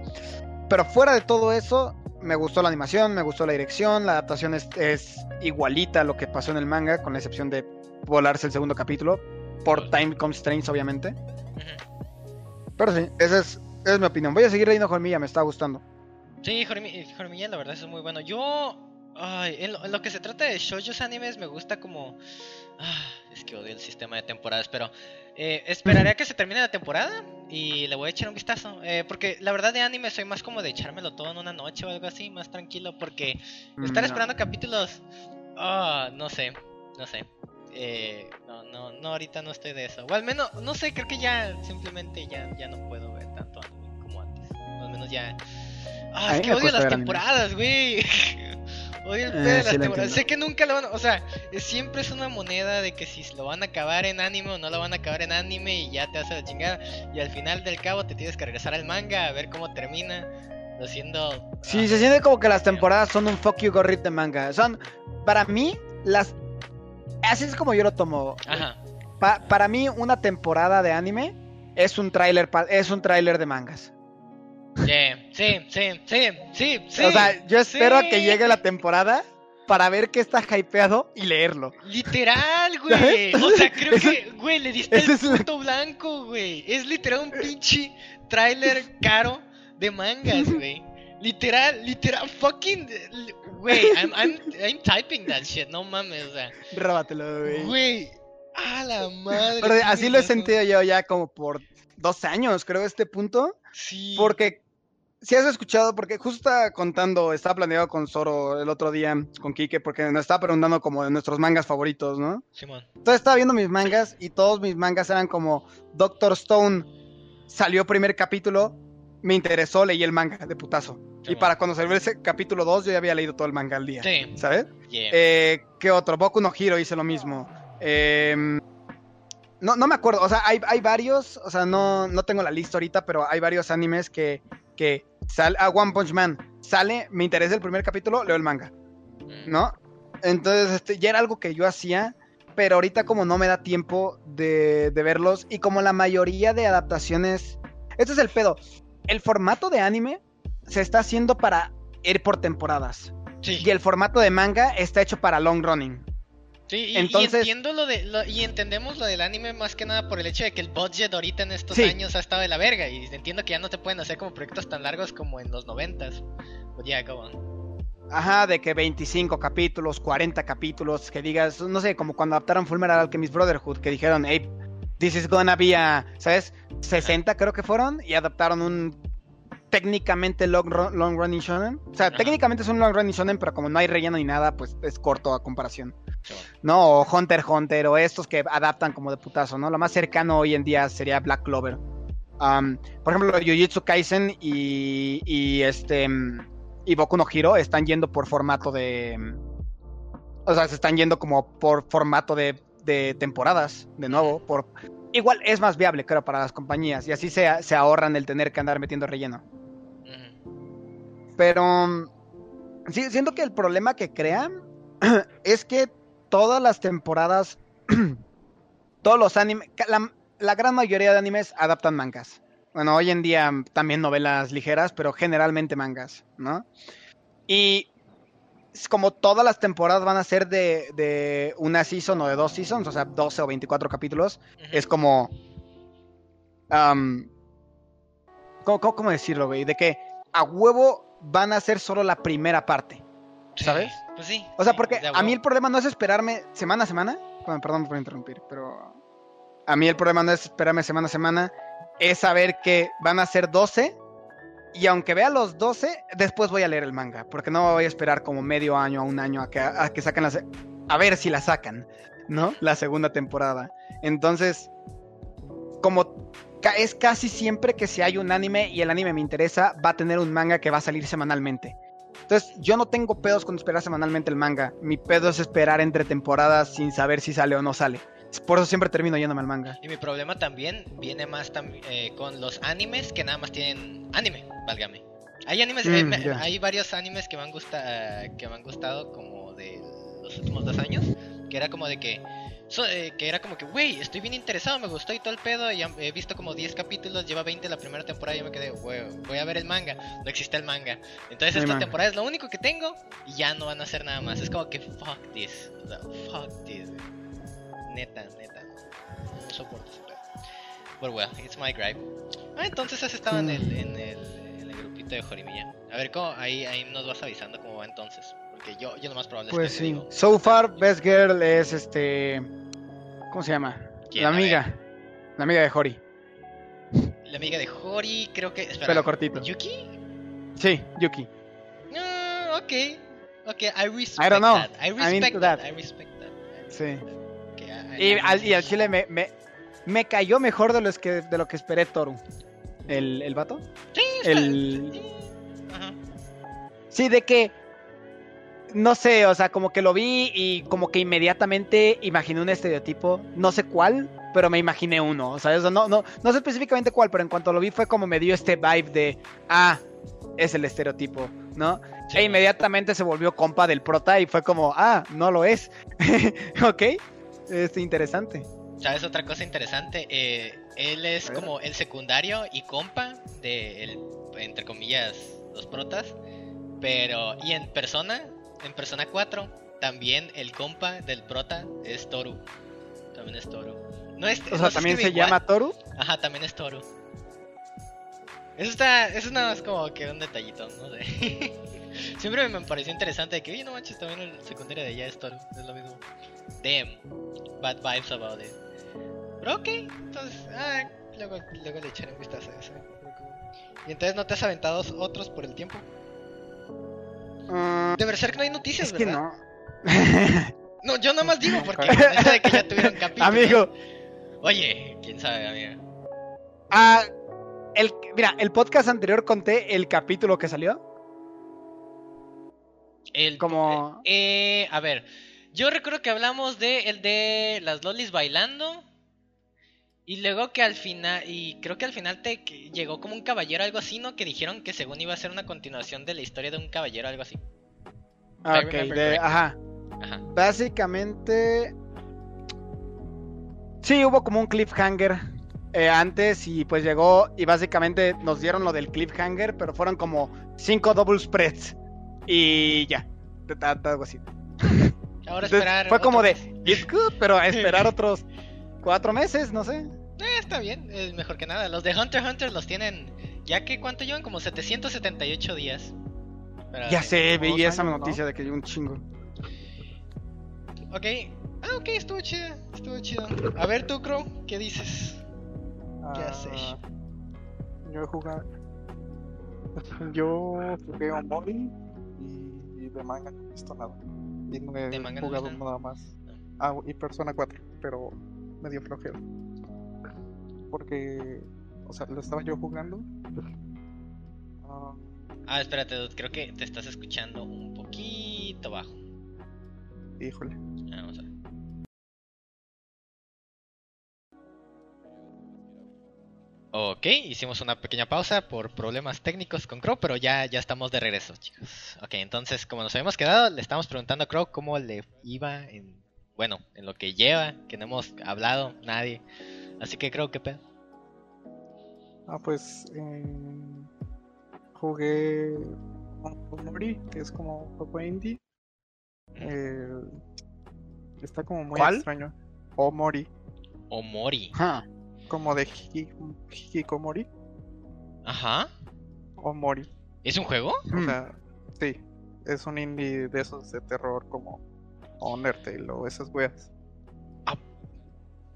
Pero fuera de todo eso, me gustó la animación, me gustó la dirección, la adaptación es, es igualita a lo que pasó en el manga, con la excepción de volarse el segundo capítulo, por time constraints, obviamente. Pero sí, esa es, esa es mi opinión. Voy a seguir leyendo Jormilla, me está gustando. Sí, Jormilla, la verdad es muy bueno. Yo, ay, en, lo, en lo que se trata de shoujos animes, me gusta como. Ah, es que odio el sistema de temporadas, pero eh, esperaré a que se termine la temporada y le voy a echar un vistazo. eh, porque la verdad de anime soy más como de echármelo todo en una noche o algo así, más tranquilo. Porque estar Mm, esperando capítulos. Ah, no sé, no sé. eh, no, no, no, ahorita no estoy de eso. O al menos, no sé, creo que ya simplemente ya, ya no puedo ver tanto anime como antes. O al menos ya. Ah, es que odio las temporadas, güey. [LAUGHS] Odio el pedo Eh, de las sí temporadas. Sé que nunca lo van a. O sea, siempre es una moneda de que si lo van a acabar en anime o no lo van a acabar en anime y ya te hace la chingada. Y al final del cabo te tienes que regresar al manga a ver cómo termina. Lo siendo. Sí, ah, se siente como que las temporadas son un fuck you gorrit de manga. Son, para mí, las... Así es como yo lo tomo. Ajá. Pa- para mí, una temporada de anime es un tráiler es un tráiler de mangas. Sí, sí, sí, sí, sí. o sea, yo espero a que llegue la temporada para ver que está hypeado y leerlo. Literal, güey. O sea, creo Eso- que, güey, le diste el la- punto blanco, güey. Es literal un pinche tráiler caro de mangas, [LAUGHS] güey. Literal, literal, fucking, güey, I'm, I'm, I'm typing that shit, no mames, o sea, Róbatelo, güey. güey, a la madre. Pero qué así lo he sentido yo ya como por dos años, creo, a este punto. Sí. Porque si has escuchado, porque justo estaba contando, estaba planeado con Zoro el otro día, con Kike, porque nos estaba preguntando como de nuestros mangas favoritos, ¿no? Simón. Entonces estaba viendo mis mangas y todos mis mangas eran como Doctor Stone salió primer capítulo, me interesó, leí el manga de putazo. Y para cuando salió ese capítulo 2 yo ya había leído todo el manga al día. Sí, ¿Sabes? yeah. Eh, ¿Qué otro? Boku no Hero hice lo mismo. Eh, no, no me acuerdo, o sea, hay, hay varios, o sea, no, no tengo la lista ahorita, pero hay varios animes que, que sale, a One Punch Man sale, me interesa el primer capítulo, leo el manga. ¿no? Entonces, este, ya era algo que yo hacía, pero ahorita como no me da tiempo de, de verlos y como la mayoría de adaptaciones, este es el pedo, el formato de anime se está haciendo para ir por temporadas. Sí. Y el formato de manga está hecho para long running. Sí, y, y Entonces- entiendo lo de lo- y entendemos lo del anime más que nada por el hecho de que el budget ahorita en estos Sí. años ha estado de la verga y entiendo que ya no te pueden hacer como proyectos tan largos como en los noventas. Pues ya, como Ajá, de que 25 capítulos, 40 capítulos, que digas, no sé, como cuando adaptaron Fullmetal Alchemist Brotherhood, que dijeron, hey, this is gonna be a, ¿sabes? 60 creo que fueron, y adaptaron un técnicamente long, long running shonen. O sea, Ajá. técnicamente es un long running shonen, pero como no hay relleno ni nada, pues es corto a comparación. ¿No? O Hunter x Hunter, o estos que adaptan como de putazo, ¿no? Lo más cercano hoy en día sería Black Clover. Um, por ejemplo, Jujutsu Kaisen y, y este mm, y Boku no Hero están yendo por formato de mm, o sea, se están yendo como por formato de, de temporadas, de nuevo, por igual es más viable, creo, para las compañías y así se, se ahorran el tener que andar metiendo relleno. Pero mm, sí, siento que el problema que crean [CLEARS THROAT] es que todas las temporadas, [CLEARS THROAT] todos los animes, la, la gran mayoría de animes adaptan mangas. Bueno, hoy en día también novelas ligeras, pero generalmente mangas, ¿no? Y es como todas las temporadas van a ser de, de una season o de dos seasons, o sea, 12 o 24 capítulos, es como... am, ¿cómo, cómo- cómo decirlo, güey? De que a huevo van a ser solo la primera parte. ¿Sabes? Pues sí. O sea, sí, porque a mí el problema no es esperarme semana a semana. Bueno, perdón por interrumpir, pero a mí el problema no es esperarme semana a semana, es saber que van a ser 12 y aunque vea los 12, después voy a leer el manga, porque no voy a esperar como medio año a un año a que, a que se- A ver si la sacan, ¿no? La segunda temporada. Entonces, como es casi siempre que si hay un anime y el anime me interesa, va a tener un manga que va a salir semanalmente. Entonces, yo no tengo pedos con esperar semanalmente el manga. Mi pedo es esperar entre temporadas sin saber si sale o no sale. Por eso siempre termino yéndome al manga. Y mi problema también viene más tam- eh, con los animes que nada más tienen anime, válgame. Hay animes, Mm, me- ya. hay varios animes que me han gusta, que me han gustado como de los últimos dos años, que era como de que, so- eh, que era como que, güey, estoy bien interesado, me gustó y todo el pedo, y he visto como 10 capítulos, lleva 20 la primera temporada y yo me quedé, güey, voy a ver el manga, no existe el manga. Entonces esta manga. temporada es lo único que tengo y ya no van a hacer nada más. Es como que, fuck this, o sea, fuck this, güey. Neta, neta. No soporto ese pedo. But well, it's my gripe. Ah, entonces has estado en, el, en, el, en el grupito de Jorimilla. A ver, ¿cómo? Ahí, ahí nos vas avisando cómo va entonces. Porque yo, yo lo más probable Pues es que sí. te digo, So far, Best Girl es este. ¿Cómo se llama? ¿quién? La amiga. La amiga de Hori. La amiga de Hori, creo que. Espera, Pelo cortito. ¿Yuki? Sí, Yuki. Ah, ok. Ok, I respect I don't know. that. I respect that. that. I respect that. Sí. Y al, y al chile me, me, me cayó mejor de lo que, de lo que esperé Toru. ¿El, el vato? Sí, El... sí. Ajá. Sí, de que... No sé, o sea, como que lo vi y como que inmediatamente imaginé un estereotipo. No sé cuál, pero me imaginé uno. O sea, eso no, no, no sé específicamente cuál, pero en cuanto lo vi fue como me dio este vibe de... Ah, es el estereotipo, ¿no? Sí. E inmediatamente se volvió compa del prota y fue como... Ah, no lo es. [LAUGHS] ok. Este, interesante. ¿Sabes otra cosa interesante? Eh, él es como el secundario y compa de, el, entre comillas, los protas. Pero, y en persona, en persona 4, también el compa del prota es Toru. También es Toru. No es, O no sea, también se igual. llama Toru. Ajá, también es Toru. Eso está, eso nada más como que un detallito, no sé. [LAUGHS] Siempre me pareció interesante de que, oye, no manches, también el secundario de ella es Toru, es lo mismo. Damn, bad vibes about it. Pero ok, entonces, ah, luego, luego le echaré un vistazo a ese. Y entonces no te has aventado otros por el tiempo. Mm, De Berserk no hay noticias, es que ¿verdad? no. No, yo nada más digo porque [LAUGHS] de que ya tuvieron capítulo. Amigo, Oye, quién sabe, amigo. ah, el, mira, el podcast anterior conté el capítulo que salió. El, Como- Eh, a ver, yo recuerdo que hablamos de el de las lolis bailando. Y luego que al final, y creo que al final te llegó como un caballero, algo así, ¿no? Que dijeron que según iba a ser una continuación de la historia de un caballero, algo así. Ah, ok, de- ajá. Ajá. Básicamente. Sí, hubo como un cliffhanger eh, antes y pues llegó y básicamente nos dieron lo del cliffhanger, pero fueron como cinco double spreads y ya. Algo así. Ahora Entonces, esperar. fue como de, it's good, pero a esperar [LAUGHS] otros cuatro meses, no sé. Eh, está bien, es mejor que nada. Los de Hunter x Hunter los tienen, ya que ¿cuánto llevan? Como 778 días. Ya sé, vi dos esa años, ¿no? noticia de que hay un chingo. Ok. Ah, ok, estuvo chido, estuvo chido. A ver tú, Crow, ¿qué dices? Sé. Ah, Yo he jugado. [LAUGHS] Yo jugué un móvil y de manga no he visto nada. Y no he De manga no has jugado visto nada más. Ah, y Persona 4, pero medio flojero. Porque, o sea, lo estaba yo jugando. Ah, Ah, espérate, dude, creo que te estás escuchando un poquito bajo. híjole. Ah, Vamos a ver. Ok, hicimos una pequeña pausa por problemas técnicos con Crow, pero ya, ya estamos de regreso, chicos. Ok, entonces, como nos habíamos quedado, le estamos preguntando a Crow cómo le iba en, bueno, en lo que lleva, que no hemos hablado nadie. Así que creo que pedo. Ah, pues eh, jugué Omori, que es como un juego indie. Eh, está como muy ¿Cuál? extraño. Omori, Omori. Ajá. como de Hiki- Hikikomori. Ajá. Omori. ¿Es un juego? O Mm. sea, sí, es un indie de esos de terror como Undertale o esas weas.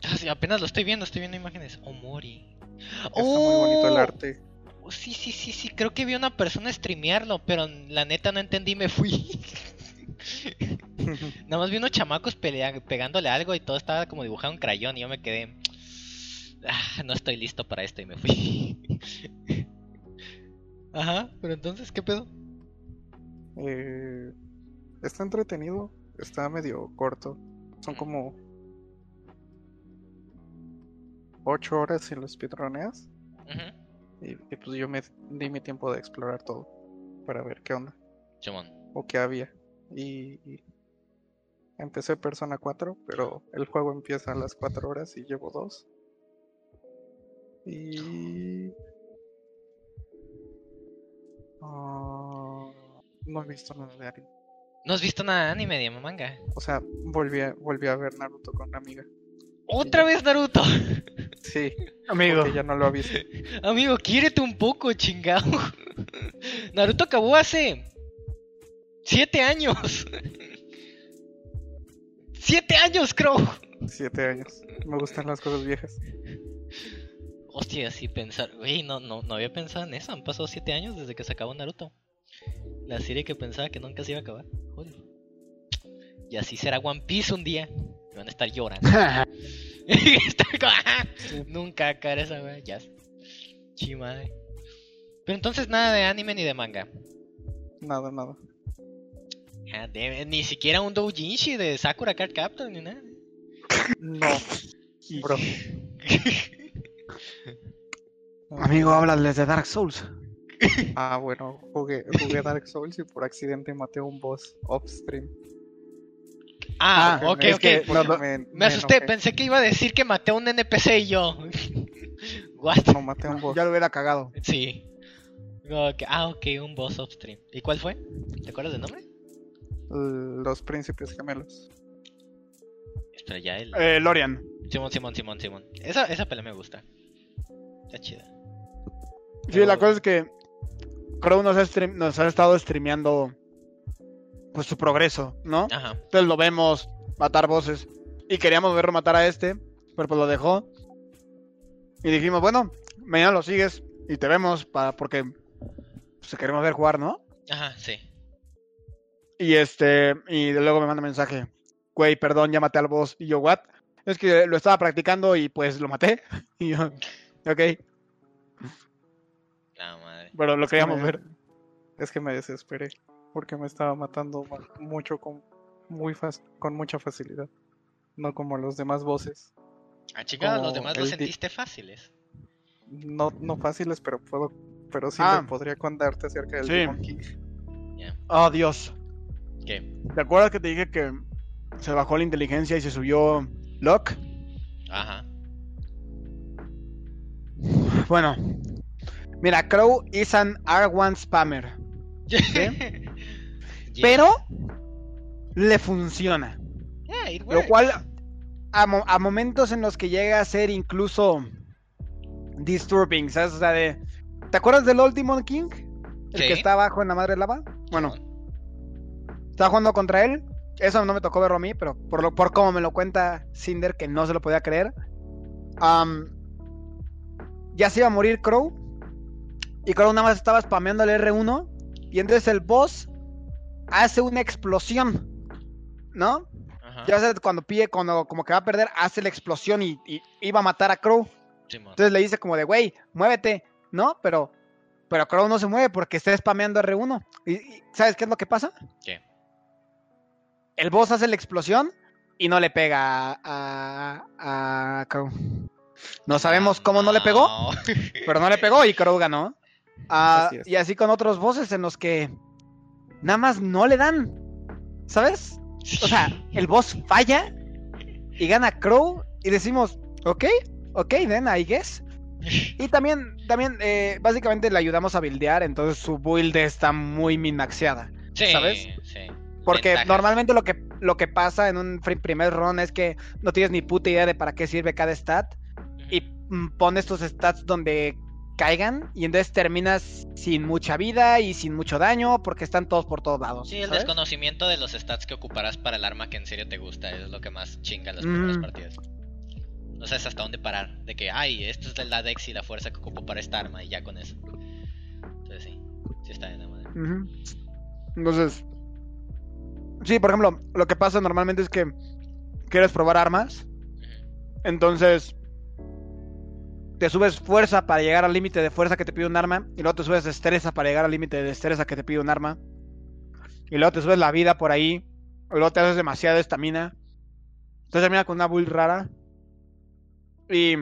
Ah, sí, apenas lo estoy viendo, estoy viendo imágenes. Omori. Está muy bonito el ¡Oh! arte. Sí, sí, sí, sí, creo que vi a una persona streamearlo, pero la neta no entendí y me fui. [LAUGHS] Nada más vi unos chamacos pelea- pegándole algo y todo estaba como dibujado en crayón y yo me quedé... "Ah, no estoy listo para esto y me fui. [LAUGHS] Ajá, pero entonces, ¿qué pedo? Eh, está entretenido, está medio corto. Son como 8 horas si lo speedroneas. Y, y pues yo me di mi tiempo de explorar todo para ver qué onda o qué había. Y, y empecé Persona 4, pero el juego empieza a las 4 horas y llevo 2. Y... ah, no he visto nada de anime. ¿No has visto nada de anime de manga? O sea, volví a, volví a ver Naruto con una amiga. ¡Otra vez Naruto! Sí, Amigo. porque ya no lo ha visto. Amigo, quiérete un poco, chingado. Naruto acabó hace... Siete años. Siete años, Crow. 7 años. Me gustan las cosas viejas. Hostia, sí pensar, güey, no, no, no había pensado en eso. Han pasado siete años desde que se acabó Naruto. La serie que pensaba que nunca se iba a acabar. Joder. Y así será One Piece un día. Y van a estar llorando. Está como, "Ah, Nunca caer esa wea. Ya. Chi madre. Pero entonces nada de anime ni de manga. Nada, nada. Ah, de- ni siquiera un doujinshi de Sakura Card Captor ni nada. No, [LAUGHS] bro. [LAUGHS] Amigo, háblales de Dark Souls. Ah, bueno, jugué, jugué Dark Souls y por accidente maté a un boss offstream. Ah, Ah, ok, es ok. que- Porque no, no, me, Me asusté, enojé. pensé que iba a decir que maté a un NPC y yo. [LAUGHS] What? No maté a un boss. Ya lo hubiera cagado. Sí. Ah, ok, un boss upstream. ¿Y cuál fue? ¿Te acuerdas del nombre? Los príncipes gemelos. Espera, ya el. Eh, Lorian. Simón, Simón, Simón, Simón. Esa, esa pelea me gusta. Está chida. Sí, la cosa es que Crow nos ha, stream- nos ha estado streameando pues su progreso, ¿no? Ajá. Entonces lo vemos matar voces. Y queríamos verlo matar a este, pero pues lo dejó. Y dijimos, bueno, mañana lo sigues y te vemos para porque pues, te queremos ver jugar, ¿no? Ajá, sí. Y este, y luego me manda mensaje, güey, perdón, ya maté al boss. Y yo, what? Es que lo estaba practicando y pues lo maté. [LAUGHS] Y yo, ok, La madre. pero lo Es que queríamos me- ver. Es que me desesperé. Porque me estaba matando ma- mucho con, muy con mucha facilidad. No como los demás bosses. Ah, chica, los demás los sentiste fáciles. No, no fáciles, pero puedo. Pero sí Ah. me podría contarte acerca del Sí. Demon King. Oh, Dios. ¿Qué? ¿Te acuerdas que te dije que se bajó la inteligencia y se subió Locke? Ajá. Bueno, mira, Crow is an R1 spammer, [LAUGHS] Yeah. pero le funciona. Yeah, Lo cual, a, mo- a momentos en los que llega a ser incluso disturbing, ¿sabes? O sea, de, ¿te acuerdas del Old Demon King? El Sí. que está abajo en la madre lava. Bueno, estaba jugando contra él. Eso no me tocó verlo a mí, pero por, lo, por cómo me lo cuenta Cinder, que no se lo podía creer. Ya se iba a morir Crow. Y Crow nada más estaba spameando el R1. Y entonces el boss hace una explosión. ¿No? Ajá. Ya sabes, cuando pide, cuando como que va a perder, hace la explosión y, y iba a matar a Crow. Entonces le dice como de, güey, muévete, ¿no? Pero, pero Crow no se mueve porque está spameando R1. ¿Y, y sabes qué es lo que pasa? ¿Qué? El boss hace la explosión y no le pega a, a, a Crow. No sabemos cómo no le pegó, pero no le pegó y Crow ganó. [LAUGHS] Ah, Así y así con otros bosses en los que nada más no le dan, ¿sabes? O sea, el boss falla y gana Crow y decimos, ok, ok, then I guess. [LAUGHS] Y también, también eh, básicamente le ayudamos a buildear, entonces su build está muy minaxeada. Sí, ¿sabes? sí. Porque Ventajas. normalmente lo que, lo que pasa en un primer run es que no tienes ni puta idea de para qué sirve cada stat y pones tus stats donde caigan y entonces terminas sin mucha vida y sin mucho daño porque están todos por todos lados. Sí, el ¿sabes? desconocimiento de los stats que ocuparás para el arma que en serio te gusta es lo que más chinga las primeras Mm. partidas. No sabes hasta dónde parar. De que, ay, esto es la dex y la fuerza que ocupo para esta arma y ya con eso. Entonces sí, sí está la. Ujú. Entonces, sí, por ejemplo, lo que pasa normalmente es que quieres probar armas, entonces te subes fuerza para llegar al límite de fuerza que te pide un arma, y luego te subes destreza para llegar al límite de destreza que te pide un arma, y luego te subes la vida por ahí, y luego te haces demasiada estamina, entonces termina con una build rara, y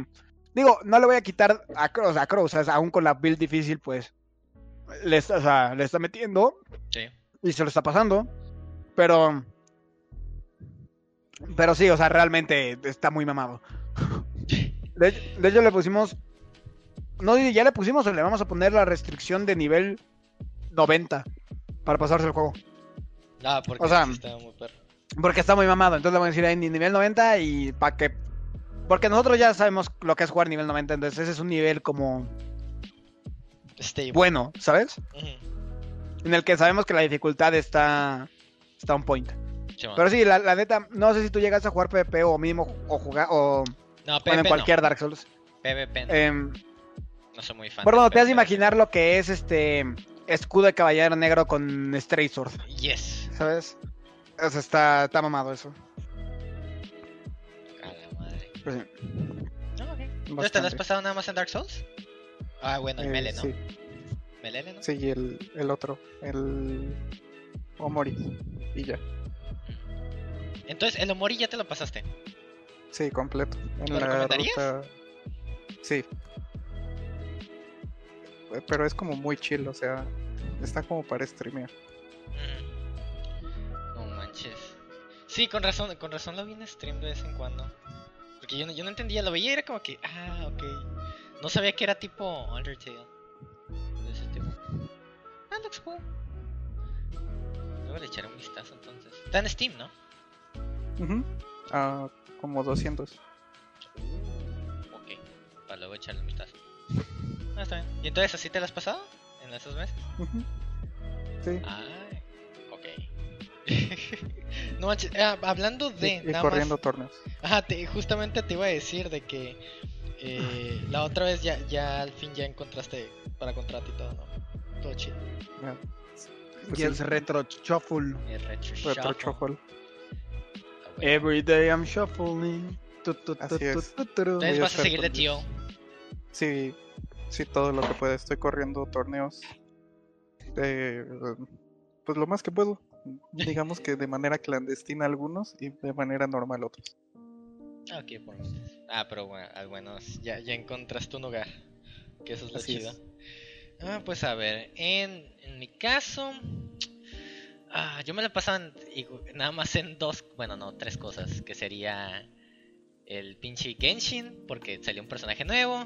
digo, no le voy a quitar a Crow, a Crow, o sea, aún con la build difícil, pues, le está, o sea, le está metiendo, Sí. y se lo está pasando. Pero. Pero sí, o sea, realmente está muy mamado. [LAUGHS] De, de hecho, le pusimos. No, ya le pusimos o le vamos a poner la restricción de nivel 90 para pasarse el juego. Ah, porque O sea, está muy perro. Porque está muy mamado. Entonces le voy a decir ahí ni nivel 90 y para que. Porque nosotros ya sabemos lo que es jugar nivel 90. Entonces ese es un nivel como Stable. bueno, ¿sabes? En el que sabemos que la dificultad está. Está on point. Pero sí, la, la neta, no sé si tú llegas a jugar PvP o mínimo o jugar o no, bueno, PvP en cualquier Dark Souls. no. PvP no. Em, no soy muy fan. bueno, del te has de imaginar lo que es este escudo de caballero negro con Stray Sword, Yes. ¿sabes? O sea, está, está mamado eso. Pero sí. Ah, ok. Entonces, ¿te lo has pasado nada más en Dark Souls? Ah, bueno, el Eh, Mele, ¿no? Sí, Melele, ¿no? sí, y el, el otro, el Omori. Y ya. Entonces, el Omori ya te lo pasaste. Sí, completo. En ¿Lo la ruta. Sí. Eh, Pero es como muy chill, o sea, está como para streamear. Mm. No manches. Sí, con razón, con razón lo vi en stream de vez en cuando. Porque yo no, yo no entendía, lo veía y era como que, ah, ok. No sabía que era tipo Undertale. De ese tipo. Ah, looks cool. Le echaré un vistazo entonces. Está en Steam, ¿no? Ujú. Ah, como 200. Ok. Para luego echarle un vistazo. Ah, está bien. ¿Y entonces así te lo has pasado? ¿En esos meses? Sí. Ay, ok. [LAUGHS] no manches, ah, hablando de. y, corriendo más- torneos. Ajá, te- justamente te iba a decir de que eh, la otra vez ya, ya al fin ya encontraste para contrato y todo, ¿no? Todo chido. Ya. Pues Y retro shuffle. El retro Retro shuffle. Shuffle. Ah, bueno. Every day I'm shuffling. Tu, tu, tu, Así tu, es. tu, tu, tu. Entonces vas a seguir de tío. Sí, sí, todo lo que pueda. Estoy corriendo torneos. eh, pues lo más que puedo. Digamos que de manera clandestina algunos y de manera normal otros. Ah, ok, por lo menos. Ah, pero bueno, al menos ya, ya encontraste un lugar. Que eso es lo Así chido. es. Ah, pues a ver, en, en mi caso. Ah, yo me la pasaba nada más en dos, bueno, no, tres cosas. Que sería el pinche Genshin, porque salió un personaje nuevo,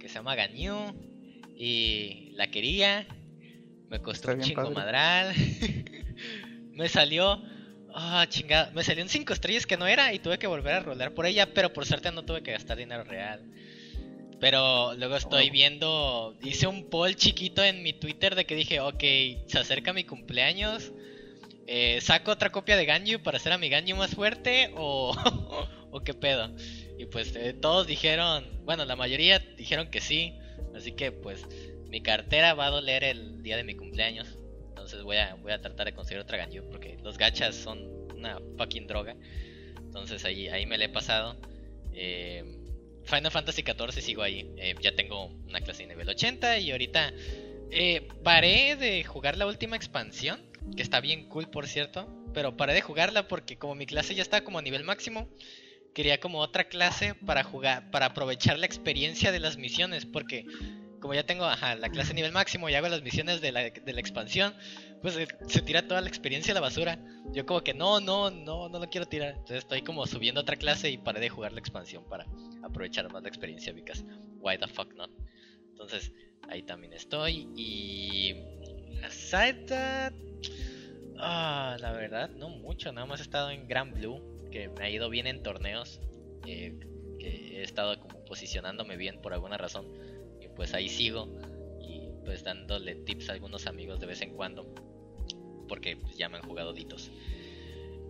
que se llama Ganyu, y la quería. Me costó un chingo padre. madral. [LAUGHS] me salió. Ah, chingada. Me salió un 5 estrellas que no era y tuve que volver a rolar por ella, pero por suerte no tuve que gastar dinero real. Pero luego estoy Oh. viendo, hice un poll chiquito en mi Twitter de que dije, ok, se acerca mi cumpleaños, eh, saco otra copia de Ganyu para hacer a mi Ganyu más fuerte [LAUGHS] o, qué pedo. Y pues eh, todos dijeron, bueno, la mayoría dijeron que sí, así que pues mi cartera va a doler el día de mi cumpleaños. Entonces voy a, voy a tratar de conseguir otra Ganyu porque los gachas son una fucking droga. Entonces ahí, ahí me la he pasado. Eh, Final Fantasy XIV sigo ahí. Eh, ya tengo una clase de nivel 80 y ahorita paré de jugar la última expansión, que está bien cool por cierto, pero paré de jugarla porque como mi clase ya está como a nivel máximo, quería como otra clase para jugar, para aprovechar la experiencia de las misiones, porque como ya tengo la clase nivel máximo y hago las misiones de la, expansión, pues se, se tira toda la experiencia a la basura. Yo como que no, no, no, no lo quiero tirar. Entonces estoy como subiendo otra clase y paré de jugar la expansión para aprovechar más la experiencia, because why the fuck not. Entonces ahí también estoy y aside that, ah, la verdad no mucho, nada más he estado en Grand Blue, que me ha ido bien en torneos, eh, que he estado como posicionándome bien por alguna razón y pues ahí sigo y pues dándole tips a algunos amigos de vez en cuando porque pues, ya me han jugado ditos.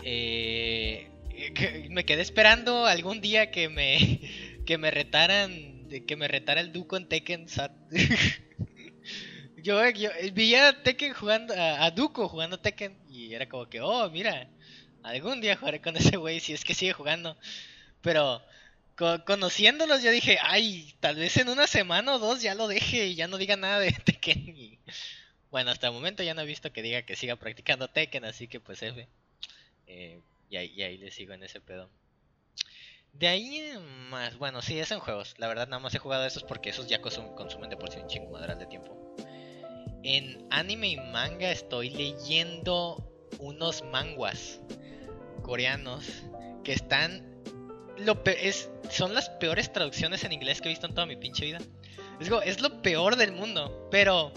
Eh, que- me quedé esperando algún día que me [LAUGHS] que me retaran que me retara el Duco en Tekken Sat. [LAUGHS] yo, vi a Tekken jugando a, a jugando Tekken y era como que, "Oh, mira, algún día jugaré con ese güey si es que sigue jugando." Pero co- conociéndolos yo dije, "Ay, tal vez en una semana o dos ya lo deje y ya no diga nada de [LAUGHS] Tekken." Y, bueno, hasta el momento ya no he visto que diga que siga practicando Tekken, así que pues F. Eh, y, ahí, le sigo en ese pedo. De ahí más, bueno, sí, es en juegos. La verdad, nada más he jugado esos porque esos ya consum- consumen de por sí un chingo madral de tiempo. En anime y manga estoy leyendo unos manguas coreanos que están. Lo pe- es, son las peores traducciones en inglés que he visto en toda mi pinche vida. Es, es lo peor del mundo, pero.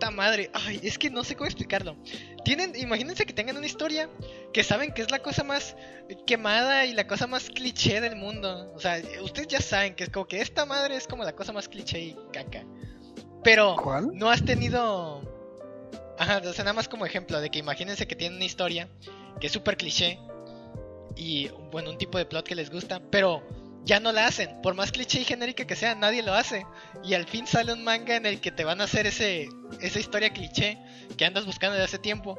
¡Ta madre! Ay, es que no sé cómo explicarlo. Tienen, imagínense que tengan una historia que saben que es la cosa más quemada y la cosa más cliché del mundo. O sea, ustedes ya saben que es como que esta madre es como la cosa más cliché y caca. Pero ¿Cuál? no has tenido. Ajá, o sea, nada más como ejemplo de que imagínense que tienen una historia que es súper cliché y, bueno, un tipo de plot que les gusta, pero ya no la hacen. Por más cliché y genérica que sea, nadie lo hace. Y al fin sale un manga en el que te van a hacer ese, esa historia cliché que andas buscando desde hace tiempo.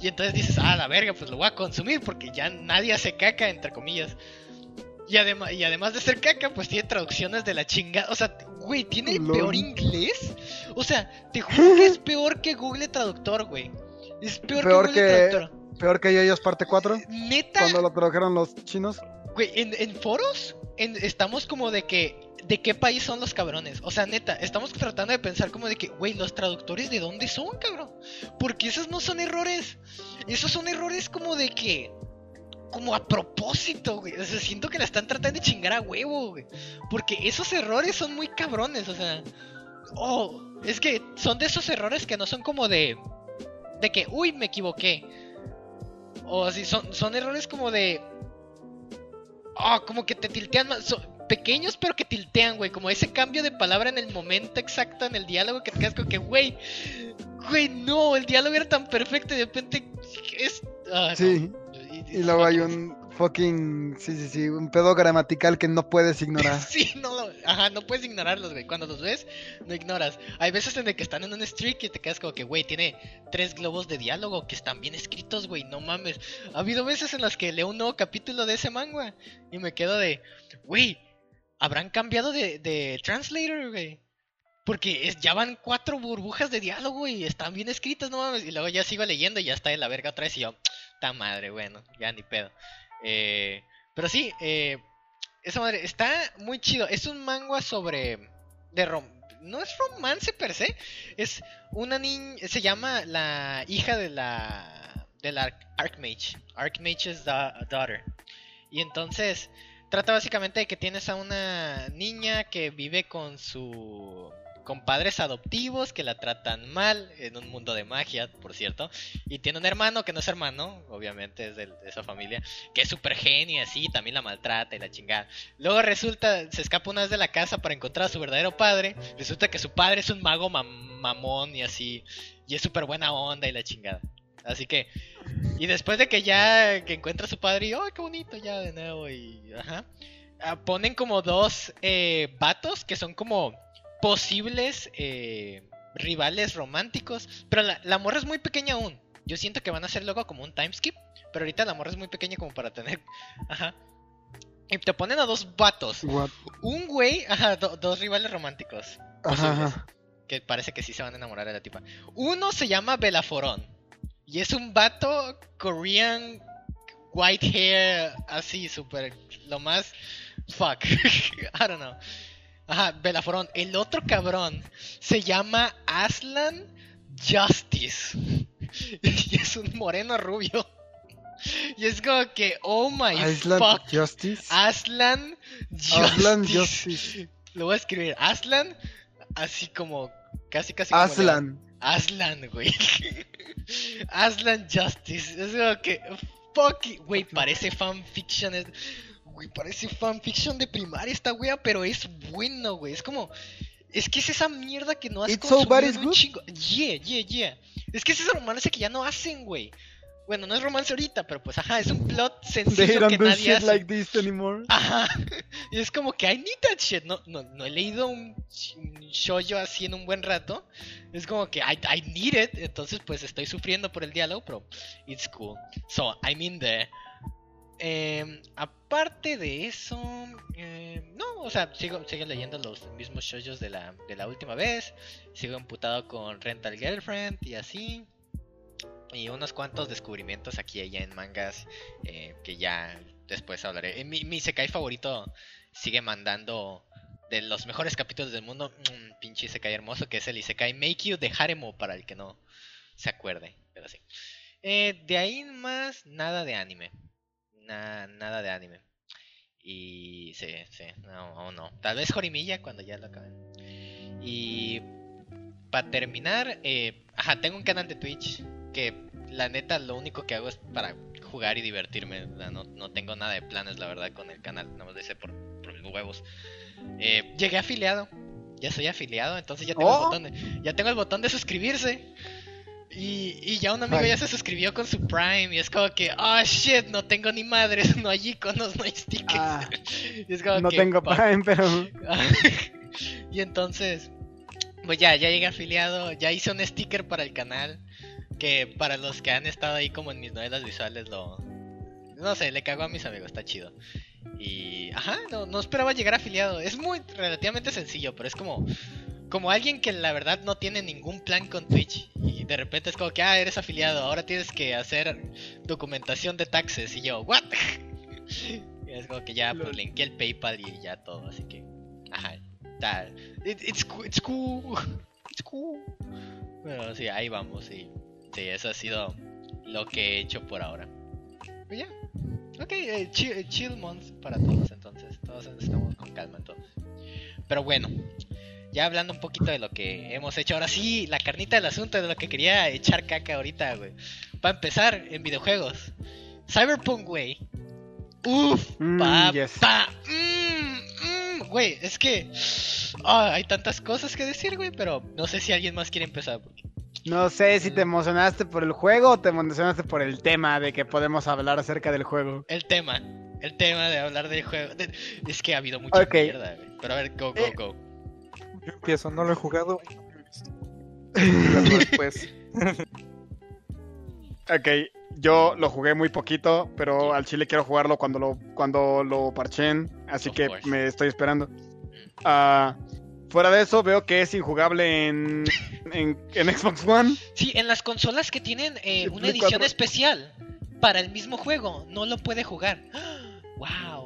Y entonces dices, ah, la verga, pues lo voy a consumir porque ya nadie hace caca, entre comillas. Y, además y además de ser caca, pues tiene traducciones de la chingada. O sea, güey, tiene el peor inglés. O sea, te juro que es peor que Google Traductor, güey. Es peor, Peor que Google que- Traductor. Peor que ellos parte 4, Neta, cuando lo tradujeron los chinos. güey, en, en foros en- estamos como de que. ¿De qué país son los cabrones? O sea, neta, estamos tratando de pensar como de que, güey, los traductores de dónde son, cabrón. Porque esos no son errores. Esos son errores como de que. Como a propósito, güey. O sea, siento que la están tratando de chingar a huevo, güey. Porque esos errores son muy cabrones, o sea. Oh, es que son de esos errores que no son como de. De que, uy, me equivoqué. O así, son, son errores como de. Oh, como que te tiltean más. pequeños, pero que tiltean, güey. Como ese cambio de palabra en el momento exacto en el diálogo que te quedas como que, güey. Güey, no, el diálogo era tan perfecto y de repente. Es. ah, no. Y, Y luego hay un fucking. Sí, sí, sí. Un pedo gramatical que no puedes ignorar. [LAUGHS] Sí, no, lo- ajá, no puedes ignorarlos, güey. Cuando los ves, no ignoras. Hay veces en el que están en un streak y te quedas como que, güey, tiene tres globos de diálogo que están bien escritos, güey, no mames. Ha habido veces en las que leo un nuevo capítulo de ese manga y me quedo de, güey, habrán cambiado de, de translator, güey. Porque es, ya van cuatro burbujas de diálogo y están bien escritas, no mames. Y luego ya sigo leyendo y ya está de la verga otra vez y yo, madre, bueno, ya ni pedo. Eh, pero sí, eh, esa madre está muy chido. Es un manga sobre. De rom no es romance per se. Es una niña. Se llama la hija de la. De la Archmage. Archmage's da- daughter. Y entonces. Trata básicamente de que tienes a una niña que vive con su. Con padres adoptivos que la tratan mal en un mundo de magia, por cierto. Y tiene un hermano que no es hermano, obviamente es de esa familia que es súper genio y así, también la maltrata y la chingada. Luego resulta, se escapa una vez de la casa para encontrar a su verdadero padre. Resulta que su padre es un mago mam- mamón y así, y es súper buena onda y la chingada. Así que, y después de que ya que encuentra a su padre y, ¡ay, qué bonito! Ya de nuevo y, ajá. ah, ponen como dos eh, vatos que son como posibles eh, rivales románticos, pero la, la morra es muy pequeña aún. Yo siento que van a hacer luego como un time skip. Pero ahorita la morra es muy pequeña como para tener. [LAUGHS] Ajá. Y te ponen a dos vatos. What? Un güey, ajá, do- dos rivales románticos. Posibles. ajá. Que parece que sí se van a enamorar de la tipa. Uno se llama Belaforón. Y es un vato Korean white hair, así, súper. Lo más. Fuck. [LAUGHS] I don't know. Ajá, Belaforón. El otro cabrón se llama Aslan Justice. [LAUGHS] y es un moreno rubio. Y es como que, oh my Island fuck. Justice. Aslan Justice. Aslan Justice. Lo voy a escribir. Aslan, así como, casi casi como Aslan. le- Aslan, güey. [LAUGHS] Aslan Justice. Es como que, fuck, güey, parece fanfiction. Güey, parece fanfiction de primaria esta wea, pero es bueno, güey. Es como, es que es esa mierda que no has It's consumido un chingo. Yeah, yeah, yeah. Es que es ese romance que ya no hacen, güey. Bueno, no es romance ahorita, pero pues ajá, es un plot [LAUGHS] They sencillo don't que do nadie shit hace. like this anymore. [LAUGHS] Ajá. Y es como que I need that shit. No, no, no he leído un, un shoujo así en un buen rato. Es como que I, I need it. Entonces, pues estoy sufriendo por el diálogo, pero it's cool. So, I'm in there. Em, aparte de eso, eh, no, o sea, sigo, leyendo los mismos shoujos de la, de la última vez. Sigo emputado con Rental Girlfriend y así. Y unos cuantos descubrimientos aquí y allá en mangas eh, que ya después hablaré. Eh, mi, mi Isekai favorito sigue mandando de los mejores capítulos del mundo. Un pinche Isekai hermoso que es el Isekai Make You de Haremo para el que no se acuerde. Pero sí. Eh, de ahí más, nada de anime. Na- nada de anime. Y sí, sí, no, aún no. Tal vez Jorimilla cuando ya lo acaben. Y para terminar, eh, ajá, tengo un canal de Twitch que la neta lo único que hago es para jugar y divertirme. no, no tengo nada de planes, la verdad, con el canal. Nada más lo hice por, por mis huevos. Eh, llegué afiliado. Ya soy afiliado, entonces ya tengo, Oh. el, botón de, ya tengo el botón de suscribirse. Y, y ya un amigo Ay. ya se suscribió con su Prime. Y es como que, ah, shit, no tengo ni madres, [LAUGHS] no hay iconos, no hay stickers. Ah, [LAUGHS] Y es como no que, tengo fuck. Prime, pero. [LAUGHS] y entonces, pues ya, ya llegué afiliado, ya hice un sticker para el canal, que para los que han estado ahí como en mis novelas visuales lo... No sé, le cago a mis amigos, está chido. Y... Ajá, no, no esperaba llegar afiliado. Es muy relativamente sencillo, pero es como. Como alguien que la verdad no tiene ningún plan con Twitch. Y de repente es como que, ah, eres afiliado, ahora tienes que hacer documentación de taxes. Y yo, ¿what? [LAUGHS] Y es como que ya, pues linké el PayPal y ya todo, así que. Ajá. Está, it- it's, cool, it's cool. It's cool. Pero sí, ahí vamos, y sí, eso ha sido lo que he hecho por ahora. Pues ya. Ok, eh, chill, eh, chill month para todos entonces. Todos estamos con calma entonces. Pero bueno, ya hablando un poquito de lo que hemos hecho. Ahora sí, la carnita del asunto de lo que quería echar caca ahorita, güey. Para empezar, en videojuegos. Cyberpunk, güey. Uf, Mm, pa, yes. pa, mm, mm, güey, es que ah, hay tantas cosas que decir, güey, pero no sé si alguien más quiere empezar. porque- No sé si te emocionaste por el juego o te emocionaste por el tema de que podemos hablar acerca del juego. El tema, el tema de hablar del juego. es que ha habido mucha mierda, güey. Pero a ver, go, go, Eh, go. Yo empiezo, no lo he jugado. [LAUGHS] Después. Ok, yo lo jugué muy poquito, pero al chile quiero jugarlo cuando lo, cuando lo parchen, así que me estoy esperando. Ah, fuera de eso, veo que es injugable en, en, en Xbox One. Sí, en las consolas que tienen eh, una edición 4. especial para el mismo juego, no lo puede jugar. [GASPS] ¡Wow!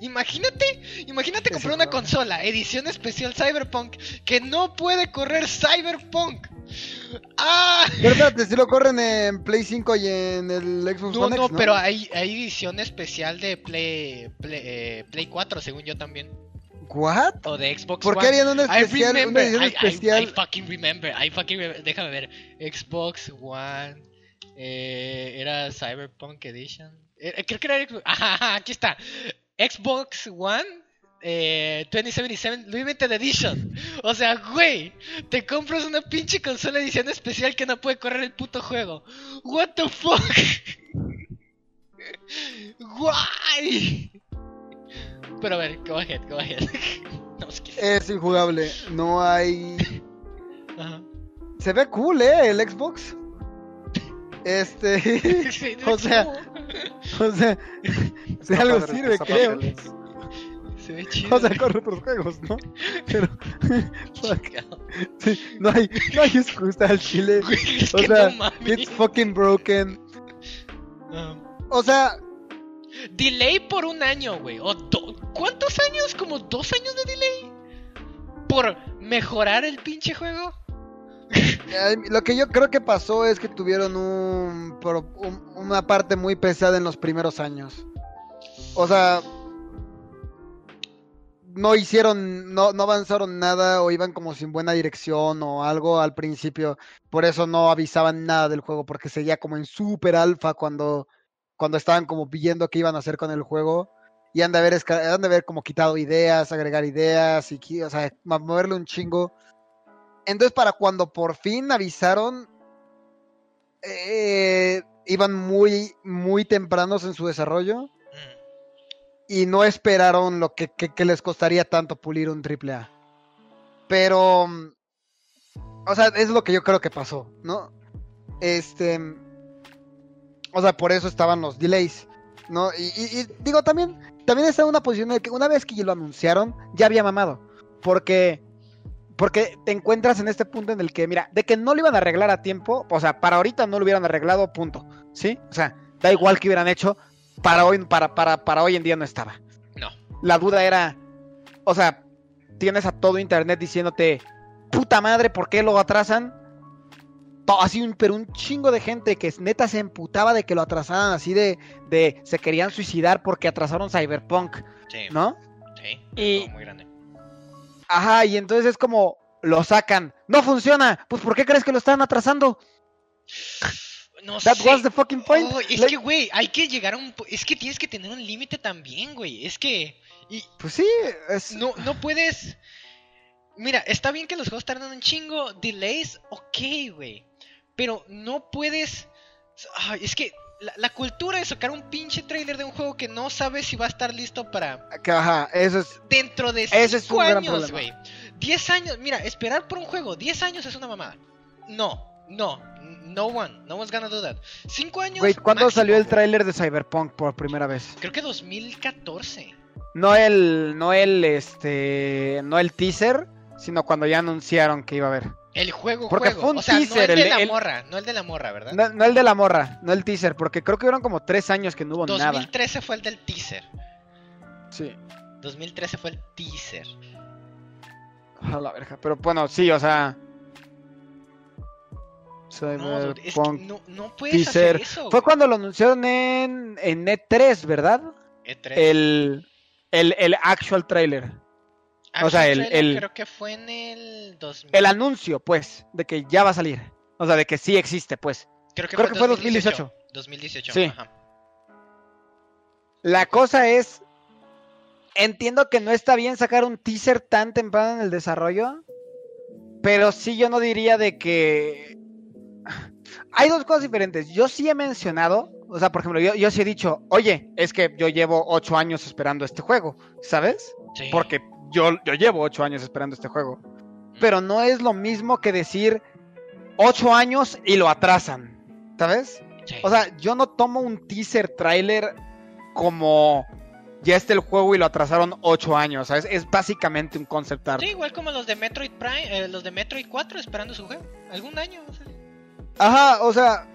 Imagínate, imagínate comprar una consola, edición especial Cyberpunk, que no puede correr Cyberpunk. ¡Ah! Espérate, si lo corren en Play 5 y en el Xbox No, One no, X, pero hay, hay edición especial de Play, Play, eh, Play 4, según yo también. ¿What? O de Xbox ¿Por qué harían una I especial, una remember, edición I, I- especial? I fucking remember, I fucking remember. Déjame ver. Xbox One. eh, era Cyberpunk Edition. Eh, creo que era Xbox- [LAUGHS] ajá, aquí está. Xbox One. Eh, 2077 Limited Edition. O sea, güey, te compras una pinche consola edición especial que no puede correr el puto juego. What the fuck? [LAUGHS] Why? Pero a ver, go ahead, go ahead. [LAUGHS] No, es que- Es injugable. No hay. Ajá. Se ve cool, ¿eh? El Xbox. Este. [LAUGHS] Sí, [LAUGHS] O sea, o [LAUGHS] sea, si algo padre sirve, creo. Se ve chido. O sea, corre otros juegos, ¿no? Pero. Sí, no hay, no hay excusa al chile. O sea, no. It's fucking broken. Ah, O sea, delay por un año, güey. O do- ¿Cuántos años? ¿Como dos años de delay? ¿Por mejorar el pinche juego? Lo que yo creo que pasó es que tuvieron un, una parte muy pesada en los primeros años. O sea, no hicieron, no, no avanzaron nada o iban como sin buena dirección o algo al principio. Por eso no avisaban nada del juego porque seguía como en super alfa cuando, cuando estaban como viendo qué iban a hacer con el juego. Y han de haber, han de haber como quitado ideas, agregar ideas y, o sea, moverle un chingo. Entonces, para cuando por fin avisaron, eh, iban muy, muy tempranos en su desarrollo Mm. y no esperaron lo que, que- les costaría tanto pulir un triple A. Pero, mm, o sea, es lo que yo creo que pasó, ¿no? Este, o sea, por eso estaban los delays, ¿no? Y, digo, también, también está en una posición de que una vez que lo anunciaron, ya había mamado, porque, porque te encuentras en este punto en el que, mira, de que no lo iban a arreglar a tiempo, o sea, para ahorita no lo hubieran arreglado, punto, ¿sí? O sea, da igual que hubieran hecho, para hoy, para, para, para hoy en día no estaba. No. La duda era, o sea, tienes a todo internet diciéndote, puta madre, ¿por qué lo atrasan? Así un, pero un chingo de gente que neta se emputaba de que lo atrasaran, así de, de se querían suicidar porque atrasaron Cyberpunk, Sí, ¿no? sí. Y- muy grande. Ajá, y entonces es como, lo sacan, no funciona, pues ¿por qué crees que lo están atrasando? No That sé. was the fucking point. Oh, es Like- que, güey, hay que llegar a un... Es que tienes que tener un límite también, güey. Es que... Y Pues sí, es... no, no puedes... Mira, está bien que los juegos tardan un chingo. Delays, ok, güey. Pero no puedes... Ay, es que la, la cultura de sacar un pinche trailer de un juego que no sabes si va a estar listo para Ajá, eso es... dentro de Ese es 5 un gran años, güey. 10 años, mira, esperar por un juego 10 años es una mamada. No, no, no one, no one's gonna do that. 5 años. Güey, ¿cuándo máximo, salió el tráiler de Cyberpunk por primera vez? Creo que 2014. No el, no el, este, no el teaser, sino cuando ya anunciaron que iba a haber. El juego, Porque juego. fue un o sea, teaser, no el de la el- morra, no el de la morra, ¿verdad? No, no el de la morra, no el teaser, porque creo que fueron como tres años que no hubo nada. 2013 fue el del teaser. Sí. 2013 fue el teaser. A la verga. Pero bueno, sí, o sea. No, es que no, no puedes teaser. hacer eso. Fue cuando lo anunciaron en, en E3, ¿verdad? E3. El, el, el actual trailer. O sea, el- el- Creo que fue en el 2000. El anuncio, pues, de que ya va a salir. O sea, de que sí existe, pues. creo que creo fue, que fue 2018. 2018. Sí. ajá. La cosa es. Entiendo que no está bien sacar un teaser tan temprano en el desarrollo. Pero sí, yo no diría de que. Hay dos cosas diferentes. Yo sí he mencionado. O sea, por ejemplo, yo, yo sí he dicho, oye, es que yo llevo ocho años esperando este juego, ¿sabes? Sí. Porque yo, yo llevo ocho años esperando este juego. Pero no es lo mismo que decir ocho años y lo atrasan, ¿sabes? Sí. O sea, yo no tomo un teaser trailer como ya está el juego y lo atrasaron ocho años, ¿sabes? Es básicamente un concept art. Sí, igual como los de Metroid Prime, eh, los de Metroid 4 esperando su juego. Algún año. o sea. Ajá, o sea,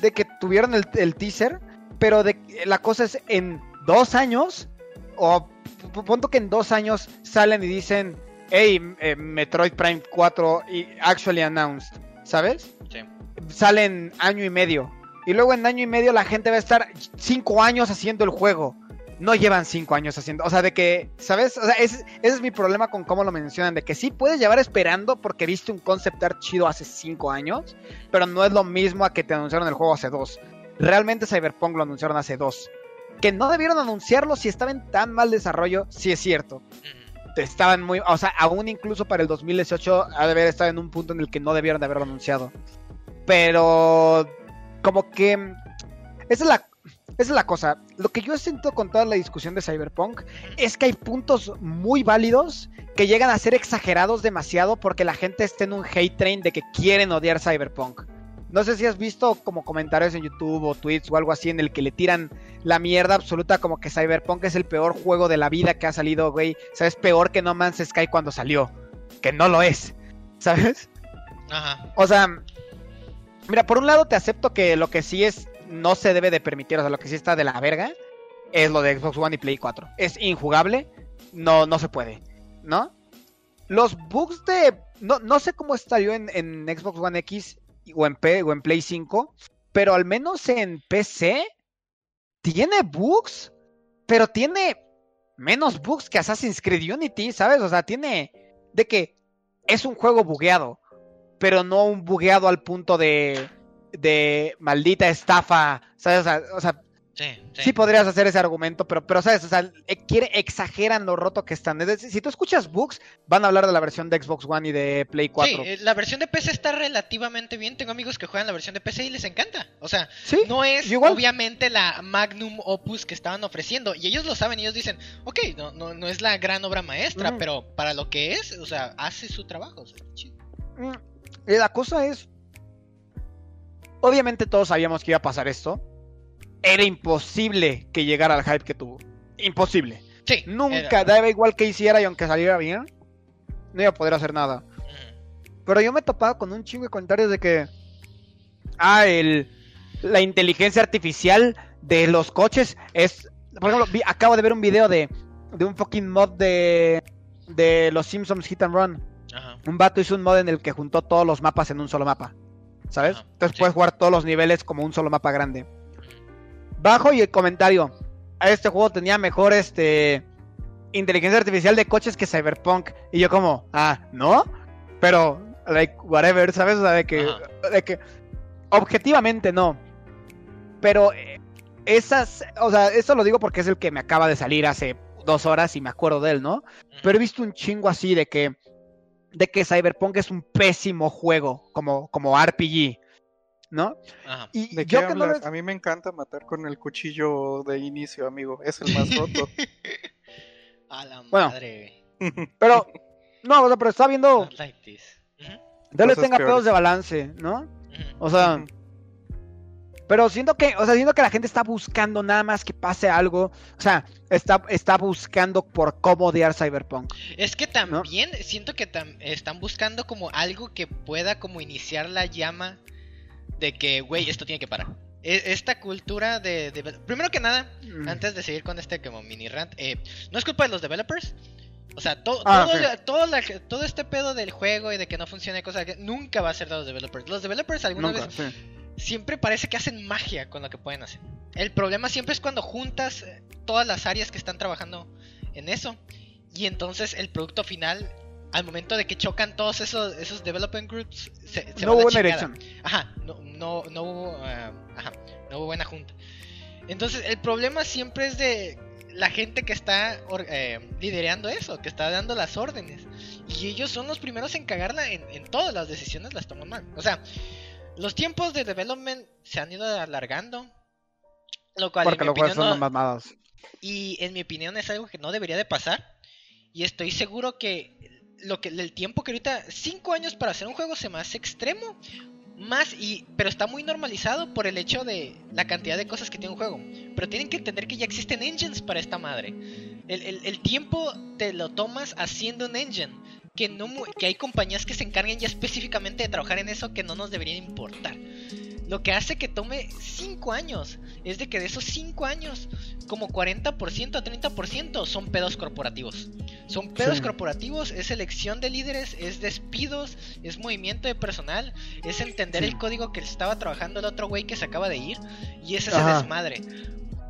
de que tuvieron el, el teaser, pero de la cosa es en dos años, o punto que en dos años salen y dicen, hey, eh, Metroid Prime 4 y actually announced, ¿sabes? Sí. Salen año y medio. Y luego en año y medio la gente va a estar cinco años haciendo el juego. No llevan cinco años haciendo. O sea, de que, ¿sabes? O sea, ese, ese es mi problema con cómo lo mencionan. De que sí puedes llevar esperando porque viste un concept art chido hace cinco años. Pero no es lo mismo a que te anunciaron el juego hace dos. Realmente Cyberpunk lo anunciaron hace dos. Que no debieron anunciarlo si estaba en tan mal desarrollo, sí es cierto. Estaban muy. O sea, aún incluso para el 2018 ha de haber estado en un punto en el que no debieron de haberlo anunciado. Pero. Como que. Esa es la. Esa es la cosa. Lo que yo siento con toda la discusión de Cyberpunk es que hay puntos muy válidos que llegan a ser exagerados demasiado porque la gente está en un hate train de que quieren odiar Cyberpunk. No sé si has visto como comentarios en YouTube o tweets o algo así en el que le tiran la mierda absoluta como que Cyberpunk es el peor juego de la vida que ha salido, güey. O sea, es peor que No Man's Sky cuando salió. Que no lo es. [LAUGHS] ¿Sabes? Ajá. O sea, mira, por un lado te acepto que lo que sí es, no se debe de permitir, o sea, lo que sí está de la verga, es lo de Xbox One y Play 4. Es injugable, no, no se puede, ¿no? Los bugs de... No, no sé cómo salió en, en Xbox One X o en, P, o en Play 5, pero al menos en PC tiene bugs, pero tiene menos bugs que Assassin's Creed Unity, ¿sabes? O sea, tiene de que es un juego bugueado, pero no un bugueado al punto de, de maldita estafa, ¿sabes? O sea, o sea, Sí, sí. sí. podrías hacer ese argumento, pero, pero ¿sabes? O sea, eh, quiere, exageran lo roto que están. Decir, si tú escuchas bugs, van a hablar de la versión de Xbox One y de Play 4. Sí, eh, la versión de PC está relativamente bien. Tengo amigos que juegan la versión de PC y les encanta. O sea, Sí, no es igual. obviamente la magnum opus que estaban ofreciendo. Y ellos lo saben, ellos dicen, ok, no, no, no es la gran obra maestra, pero para lo que es, o sea, hace su trabajo. o sea, chido. Mm, eh, La cosa es. Obviamente todos sabíamos que iba a pasar esto. Era imposible que llegara al hype que tuvo. Imposible. Sí. Nunca, era- daba igual que hiciera y aunque saliera bien, no iba a poder hacer nada. Ujú. Pero yo me he topado con un chingo de comentarios de que. Ah, el. La inteligencia artificial de los coches es. Por ejemplo, vi- acabo de ver un video de. De un fucking mod de. De los Simpsons Hit and Run. Ajá. Un vato hizo un mod en el que juntó todos los mapas en un solo mapa. ¿Sabes? Ajá, Entonces sí. puedes jugar todos los niveles como un solo mapa grande. Bajo y el comentario. "Ah, Este juego tenía mejor este. Inteligencia artificial de coches que Cyberpunk. Y yo como, ah, ¿no? Pero, like, whatever, ¿sabes? O sea, de que. De que. Objetivamente no. Pero eh, esas. O sea, eso lo digo porque es el que me acaba de salir hace dos horas y me acuerdo de él, ¿no? Pero he visto un chingo así de que. De que Cyberpunk es un pésimo juego. Como, como RPG. ¿No? Ajá. Y ¿De qué yo que no hablas? les- A mí me encanta matar con el cuchillo de inicio, amigo. Es el más roto. [LAUGHS] A la Bueno. madre. [LAUGHS] Pero. No, o sea, pero está viendo. Like this. Cosas tenga peores. pedos de balance, ¿no? O sea. Pero siento que, o sea, siento que la gente está buscando nada más que pase algo. O sea, está, está buscando por cómo odiar Cyberpunk. Es que también siento que están buscando como algo que pueda como iniciar la llama de que, güey, esto tiene que parar. E, esta cultura de, Primero que nada, mm. antes de seguir con este como mini rant, eh, no es culpa de los developers. O sea, ah, todo, todo, este pedo del juego y de que no funcione cosas que nunca va a ser de los developers. Los developers alguna vez siempre parece que hacen magia con lo que pueden hacer. El problema siempre es cuando juntas eh, todas las áreas que están trabajando en eso. Y entonces el producto final, al momento de que chocan todos esos, esos development groups, se, no hubo buena dirección. Ajá, no, no, no, hubo, eh, ajá, no hubo buena junta. Entonces el problema siempre es de la gente que está eh, liderando eso, que está dando las órdenes. Y ellos son los primeros en cagarla en, en todas las decisiones, las toman mal. O sea, los tiempos de development se han ido alargando. Lo cual Porque en mi opinión son Y en mi opinión es algo que no debería de pasar. Y estoy seguro que lo que el tiempo que ahorita 5 años para hacer un juego se me hace extremo más y pero está muy normalizado por el hecho de la cantidad de cosas que tiene un juego pero tienen que entender que ya existen engines para esta madre el, el tiempo te lo tomas haciendo un engine que, no, que hay compañías que se encarguen ya específicamente de trabajar en eso que no nos deberían importar. Lo que hace que tome 5 años es de que de esos 5 años, como 40% a 30% son pedos corporativos. Son pedos corporativos, es elección de líderes, es despidos, es movimiento de personal, es entender el código que estaba trabajando el otro güey que se acaba de ir y es ese desmadre.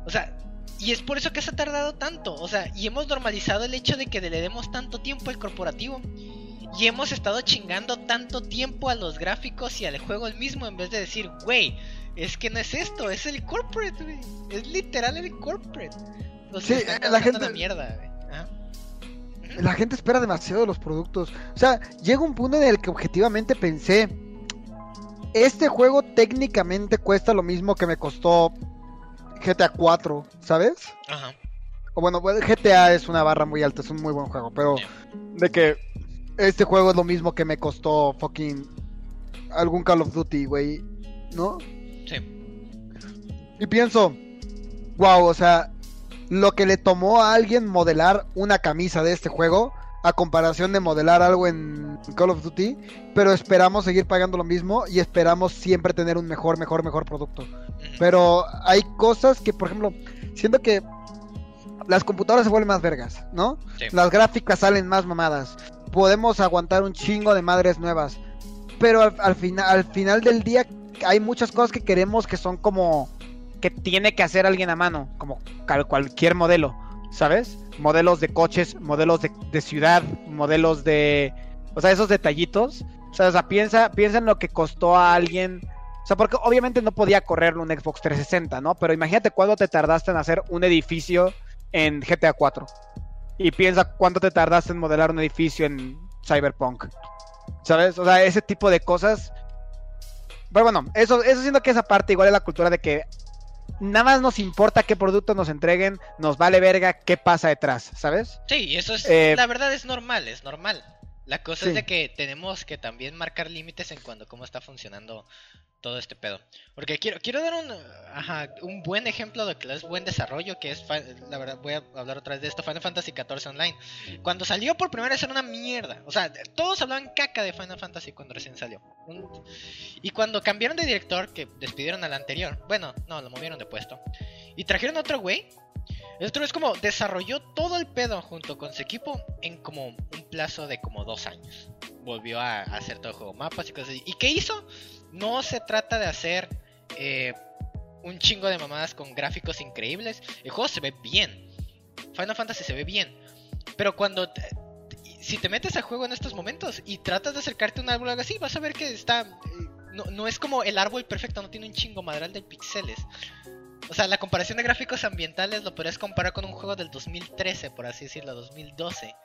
O sea, y es por eso que se ha tardado tanto. O sea, y hemos normalizado el hecho de que le demos tanto tiempo al corporativo. Y hemos estado chingando tanto tiempo a los gráficos y al juego el mismo en vez de decir, güey, es que no es esto, es el corporate, güey. Es literal el corporate. sí, la gente... La mierda, La gente espera demasiado de los productos. O sea, llega un punto en el que objetivamente pensé, este juego técnicamente cuesta lo mismo que me costó GTA 4, ¿sabes? Ajá. O bueno, GTA es una barra muy alta, es un muy buen juego, pero de que este juego es lo mismo que me costó fucking algún Call of Duty, güey, ¿no? Sí. Y pienso, wow, o sea, lo que le tomó a alguien modelar una camisa de este juego a comparación de modelar algo en Call of Duty, pero esperamos seguir pagando lo mismo y esperamos siempre tener un mejor, mejor, mejor producto. Pero hay cosas que, por ejemplo, siento que las computadoras se vuelven más vergas, ¿no? Las gráficas salen más mamadas. Podemos aguantar un chingo de madres nuevas. Pero al, final, al final del día hay muchas cosas que queremos que son como que tiene que hacer alguien a mano, como cualquier modelo, ¿sabes? modelos de coches, modelos de, ciudad, modelos de... O sea, esos detallitos. O sea, piensa, piensa en lo que costó a alguien... O sea, porque obviamente no podía correrlo un Xbox 360, ¿no? Pero imagínate cuánto te tardaste en hacer un edificio en GTA 4. Y piensa cuánto te tardaste en modelar un edificio en Cyberpunk. ¿Sabes? O sea, ese tipo de cosas. Pero bueno, eso, eso siento que esa parte igual es la cultura de que nada más nos importa qué producto nos entreguen, nos vale verga qué pasa detrás, ¿sabes? Sí, eso es, eh, la verdad es normal, es normal. La cosa es de que tenemos que también marcar límites en cuanto cómo está funcionando todo este pedo. Porque quiero, quiero dar un, un buen ejemplo de que es buen desarrollo, que es, la verdad, voy a hablar otra vez de esto, Final Fantasy XIV Online. Cuando salió por primera vez era una mierda. O sea, todos hablaban caca de Final Fantasy cuando recién salió. Y cuando cambiaron de director, que despidieron al anterior, bueno, no, lo movieron de puesto. Y trajeron a otro güey. El otro es como desarrolló todo el pedo junto con su equipo en como un plazo de como dos años. Volvió a, hacer todo el juego, mapas y cosas así. ¿Y qué hizo? No se trata de hacer eh, un chingo de mamadas con gráficos increíbles. El juego se ve bien. Final Fantasy se ve bien. Pero cuando... si te metes al juego en estos momentos y tratas de acercarte a un árbol así, vas a ver que está... Eh, no, es como el árbol perfecto, no tiene un chingo madral de píxeles. O sea, la comparación de gráficos ambientales lo podrías comparar con un juego del 2013, por así decirlo, 2012.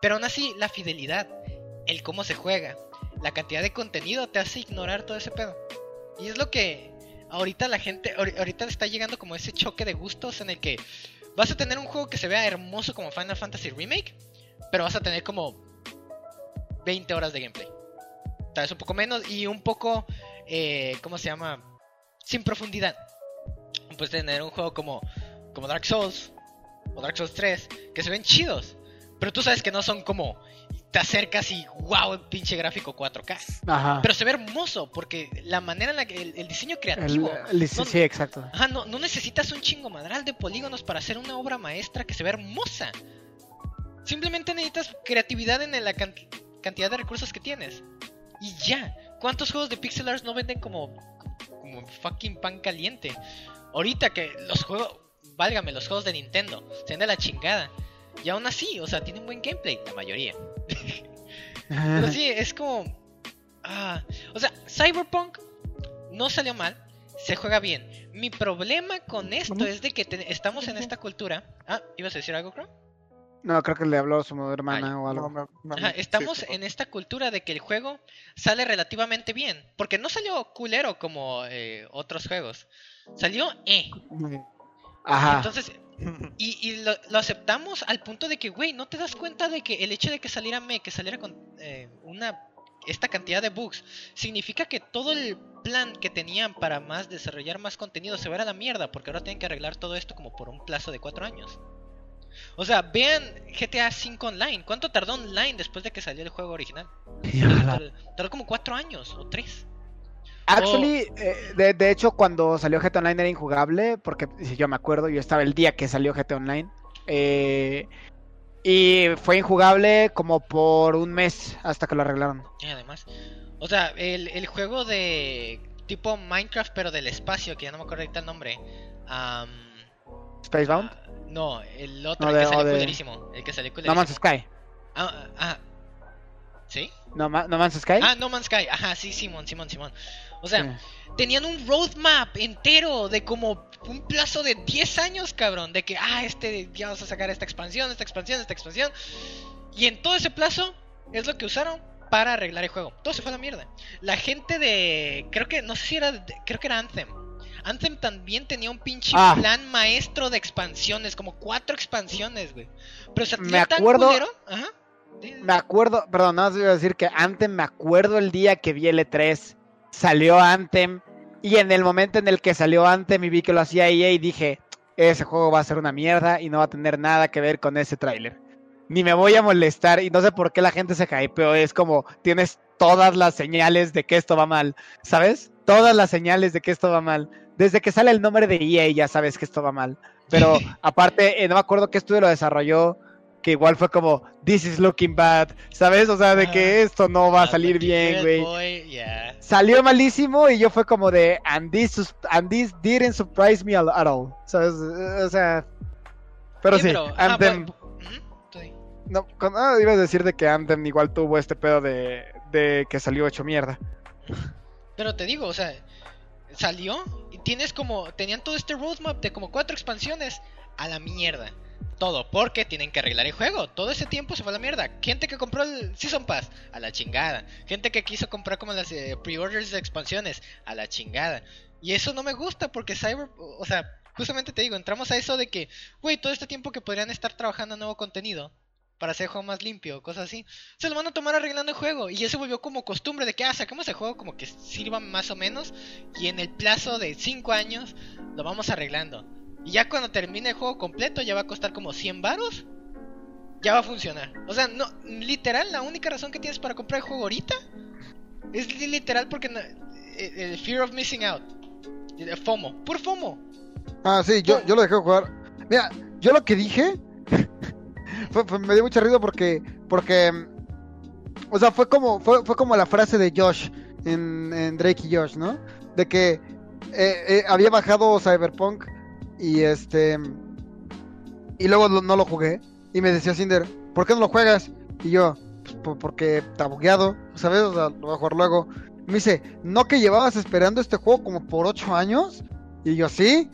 Pero aún así, la fidelidad, el cómo se juega, la cantidad de contenido te hace ignorar todo ese pedo. Y es lo que ahorita la gente, ahorita está llegando como ese choque de gustos en el que vas a tener un juego que se vea hermoso como Final Fantasy Remake, pero vas a tener como 20 horas de gameplay. Tal vez un poco menos y un poco, eh, ¿cómo se llama? sin profundidad. Puedes tener un juego como, como Dark Souls o Dark Souls 3 que se ven chidos, pero tú sabes que no son como te acercas y wow, pinche gráfico 4K. Ajá. Pero se ve hermoso porque la manera en la que el, el diseño creativo. el- no- sí, exacto. Ajá, no, no necesitas un chingo madral de polígonos para hacer una obra maestra que se ve hermosa. Simplemente necesitas creatividad en la can- cantidad de recursos que tienes. Y ya. ¿Cuántos juegos de pixel art no venden como, como fucking pan caliente? Ahorita que los juegos, válgame, los juegos de Nintendo se ven de la chingada. Y aún así, o sea, tienen buen gameplay, la mayoría. [LAUGHS] Pero sí, es como. Ah, o sea, Cyberpunk no salió mal, se juega bien. Mi problema con esto ¿Cómo? es de que te- estamos en esta cultura. Ah, ¿ibas a decir algo, Crow? No, creo que le habló a su hermana Ay, o No, algo. sí, estamos sí, en esta cultura de que el juego sale relativamente bien. Porque no salió culero como eh, otros juegos. Salió eh. Ajá. Entonces, [LAUGHS] y, y lo, lo aceptamos al punto de que, güey, no te das cuenta de que el hecho de que saliera me, que saliera con eh, una esta cantidad de bugs, significa que todo el plan que tenían para más desarrollar más contenido se va a ir a la mierda, porque ahora tienen que arreglar todo esto como por un plazo de cuatro años. O sea, vean GTA V Online. ¿Cuánto tardó online después de que salió el juego original? Tardó, tardó como cuatro años o tres. Actually, eh, de, de hecho, cuando salió GTA Online era injugable, porque si yo me acuerdo, yo estaba el día que salió GTA Online. eh, y fue injugable como por un mes hasta que lo arreglaron. Y además, o sea, el, el juego de tipo Minecraft, pero del espacio, que ya no me acuerdo ahorita el nombre. Spacebound, ah, no, el otro, No, el de- que salió de- culerísimo. El que salió No culerísimo. Man's Sky. Ah, ah, ¿Sí? No, no Man's Sky. Ah, No Man's Sky. Ajá, sí, Simón, Simón, Simón. O sea, Sí. tenían un roadmap entero de como un plazo de 10 años, cabrón. De que, ah, este, ya vamos a sacar esta expansión, esta expansión, esta expansión. Y en todo ese plazo es lo que usaron para arreglar el juego. Todo se fue a la mierda. La gente de. Creo que. No sé si era. de- creo que era Anthem. Anthem también tenía un pinche Ah. plan maestro de expansiones. Como cuatro expansiones, güey. Pero se Me acuerdo- Ajá. Me acuerdo, perdón, no iba a decir que Anthem, me acuerdo el día que vi L3, salió Anthem, y en el momento en el que salió Anthem y vi que lo hacía EA, y dije, ese juego va a ser una mierda y no va a tener nada que ver con ese tráiler. Ni me voy a molestar, y no sé por qué la gente se hypeó, es como, tienes todas las señales de que esto va mal, ¿sabes? Todas las señales de que esto va mal. Desde que sale el nombre de EA ya sabes que esto va mal. Pero [LAUGHS] aparte, eh, no me acuerdo qué estudio lo desarrolló, que igual fue como, this is looking bad, ¿sabes? O sea, de que esto no va a salir bien, güey. Yeah. Salió malísimo y yo fue como de, and this, and this didn't surprise me at all, ¿sabes? O sea, pero sí, Anthem, tú di. no, con- ah, ibas a decir de que Anthem igual tuvo este pedo de, de que salió hecho mierda. Pero te digo, o sea, salió y tienes como, tenían todo este roadmap de como cuatro expansiones a la mierda. Todo, porque tienen que arreglar el juego. Todo ese tiempo se fue a la mierda. Gente que compró el Season Pass, a la chingada. Gente que quiso comprar como las eh, pre-orders de expansiones, a la chingada. Y eso no me gusta porque Cyber, o sea, justamente te digo, entramos a eso de que, güey, todo este tiempo que podrían estar trabajando nuevo contenido para hacer el juego más limpio, cosas así, se lo van a tomar arreglando el juego. Y eso volvió como costumbre de que, ah, sacamos el juego como que sirva más o menos. Y en el plazo de 5 años lo vamos arreglando. Y ya cuando termine el juego completo, ya va a costar como 100 varos. Ya va a funcionar. O sea, no, literal, la única razón que tienes para comprar el juego ahorita es li- literal porque no- el, el fear of missing out. El FOMO, pur FOMO. Ah, sí, yo, yo lo dejé jugar. Mira, yo lo que dije [LAUGHS] fue- fue- me dio mucha risa porque, porque, o sea, fue como, fue, fue como la frase de Josh en, en Drake y Josh, ¿no? De que eh, eh, había bajado Cyberpunk y este, y luego no lo jugué y me decía Cinder, ¿por qué no lo juegas? Y yo, "Pues, po- porque está bugueado, ¿sabes? Lo voy a jugar luego. Me dice, ¿no que llevabas esperando este juego como por ocho años? Y yo, sí.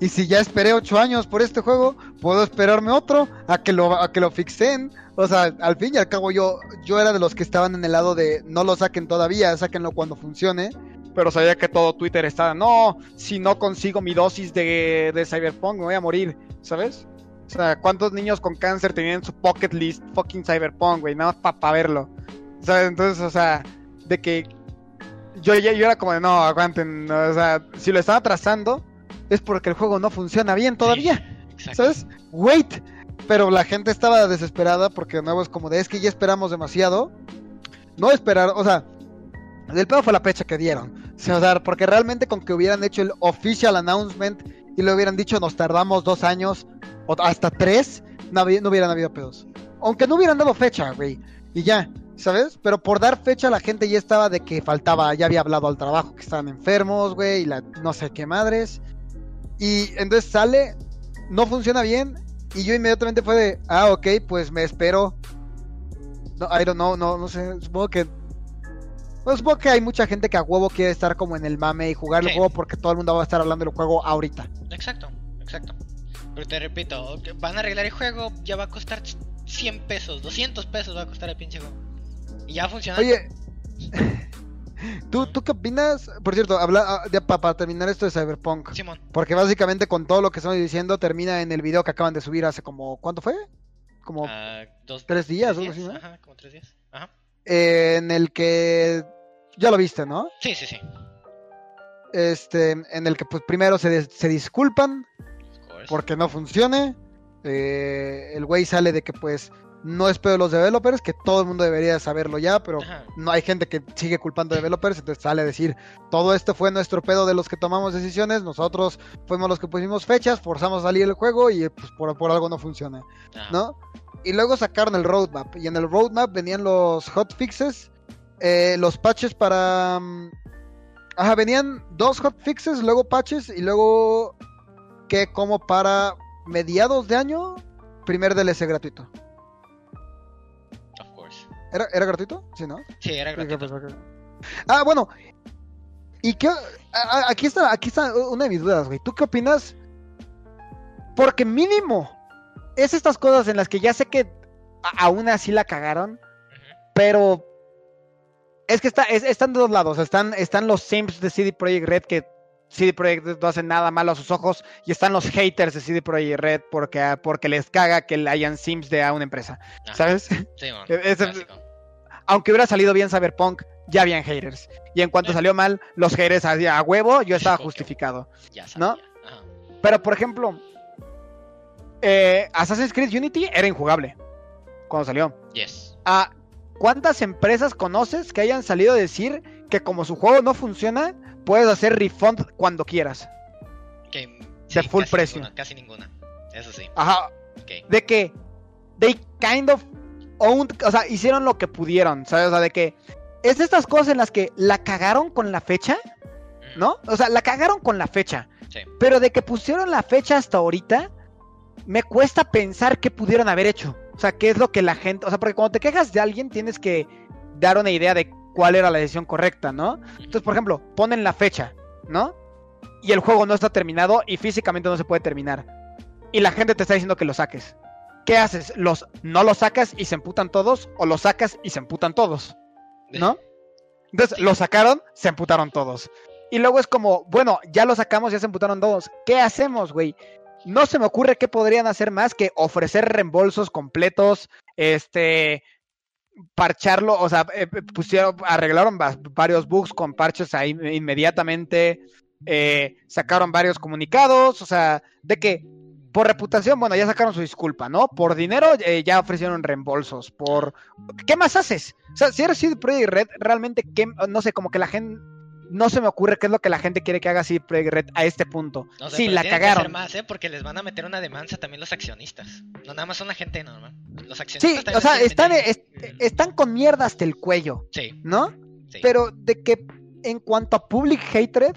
Y si ya esperé ocho años por este juego, puedo esperarme otro a que lo, a que lo fixen. O sea, al fin y al cabo yo, yo era de los que estaban en el lado de no lo saquen todavía, sáquenlo cuando funcione. Pero sabía que todo Twitter estaba, no, si no consigo mi dosis de, de Cyberpunk me voy a morir, ¿sabes? O sea, ¿cuántos niños con cáncer tenían en su pocket list fucking Cyberpunk, güey? Nada más para verlo. ¿Sabes? Entonces, o sea, de que yo, yo, yo era como de, no, aguanten, no, o sea, si lo están atrasando es porque el juego no funciona bien todavía. ¿sabes? Wait, Pero la gente estaba desesperada porque de nuevo es como de, es que ya esperamos demasiado. No esperar, o sea, el pedo fue la fecha que dieron. Porque realmente con que hubieran hecho el official announcement y le hubieran dicho nos tardamos dos años o hasta tres, no, había- no hubieran habido pedos. Aunque no hubieran dado fecha, güey. Y ya, ¿sabes? Pero por dar fecha la gente ya estaba de que faltaba, ya había hablado al trabajo, que estaban enfermos, güey, y la no sé qué madres. Y entonces sale, no funciona bien, y yo inmediatamente fue de, ah, ok, pues me espero. No, I don't know, no, no sé, supongo que... Bueno, supongo que hay mucha gente que a huevo quiere estar como en el mame y jugar el juego porque todo el mundo va a estar hablando del juego ahorita. Exacto, exacto. Pero te repito, van a arreglar el juego, ya va a costar 100 pesos, 200 pesos va a costar el pinche juego. Y ya funciona. Oye, [LAUGHS] ¿tú, ¿tú qué opinas? Por cierto, habla, ah, pa- para terminar esto de Cyberpunk. Simón, Porque básicamente con todo lo que estamos diciendo termina en el video que acaban de subir hace como... ¿Cuánto fue? Como... ah, dos, tres días, tres algo así, ¿no? Ajá, como tres días. Ajá. eh, en el que... Ya lo viste, ¿no? Sí, sí, sí. Este, en el que pues primero se, se disculpan porque no funcione. Eh, el güey sale de que pues no es pedo de los developers, que todo el mundo debería saberlo ya, pero Ajá. no hay gente que sigue culpando a developers, entonces sale a decir, todo esto fue nuestro pedo de los que tomamos decisiones, nosotros fuimos los que pusimos fechas, forzamos a salir el juego y pues por, por algo no funciona, Ajá. ¿no? Y luego sacaron el roadmap, y en el roadmap venían los hotfixes, eh, los patches para... mm, Ajá, venían dos hotfixes, luego patches y luego que como para mediados de año, primer DLC gratuito. Of course. ¿Era, ¿era gratuito? Sí, ¿no? Sí, era gratuito. pues. Ah, bueno. ¿Y qué? a- Aquí está, aquí está una de mis dudas, güey. ¿Tú qué opinas? Porque mínimo es estas cosas en las que ya sé que aún así la cagaron, pero es que está, es- están de dos lados. Están, están los sims de CD Projekt Red que CD Projekt Red no hace nada malo a sus ojos y están los haters de CD Projekt Red porque, porque les caga que hayan sims de a una empresa, Ajá. ¿sabes? Sí, [LAUGHS] clásico. aunque hubiera salido bien Cyberpunk, ya habían haters. Y en cuanto Eh. salió mal, los haters a, a huevo, yo estaba justificado. Ya ¿no? Ajá. Pero, por ejemplo, eh, Assassin's Creed Unity era injugable cuando salió. Yes. ¿A cuántas empresas conoces que hayan salido a decir que como su juego no funciona, puedes hacer refund cuando quieras? Que, De full casi precio. Ninguna, casi ninguna. Eso sí. Ajá, de que they kind of owned, o sea, hicieron lo que pudieron, ¿sabes? O sea, de que es de estas cosas en las que la cagaron con la fecha, Mm, ¿no? O sea, la cagaron con la fecha. Sí. Pero de que pusieron la fecha hasta ahorita, me cuesta pensar qué pudieron haber hecho. O sea, qué es lo que la gente. O sea, porque cuando te quejas de alguien, tienes que dar una idea de cuál era la decisión correcta, ¿no? Entonces, por ejemplo, ponen la fecha, ¿no? Y el juego no está terminado y físicamente no se puede terminar. Y la gente te está diciendo que lo saques. ¿Qué haces? ¿Los, ¿No lo sacas y se emputan todos? ¿O lo sacas y se emputan todos? ¿No? Entonces, lo sacaron, se emputaron todos. Y luego es como, bueno, ya lo sacamos, ya se emputaron todos. ¿Qué hacemos, güey? No se me ocurre qué podrían hacer más que ofrecer reembolsos completos, este, parcharlo, o sea, eh, pusieron, arreglaron va- varios bugs con parches ahí inmediatamente, eh, sacaron varios comunicados, o sea, de que por reputación, bueno, ya sacaron su disculpa, ¿no? Por dinero eh, ya ofrecieron reembolsos, por... ¿Qué más haces? O sea, si eres CD Red, realmente, ¿qué? no sé, como que la gente... No se me ocurre qué es lo que la gente quiere que haga Projekt Red a este punto. No sé, sí, la tienen que hacer cagaron. más, ¿eh? Porque les van a meter una demanda también los accionistas. No nada más son la gente normal. Los Sí, accionistas también o sea, están, es- meter- están con mierda hasta el cuello, Sí, ¿no? sí. Pero de que en cuanto a public hatred,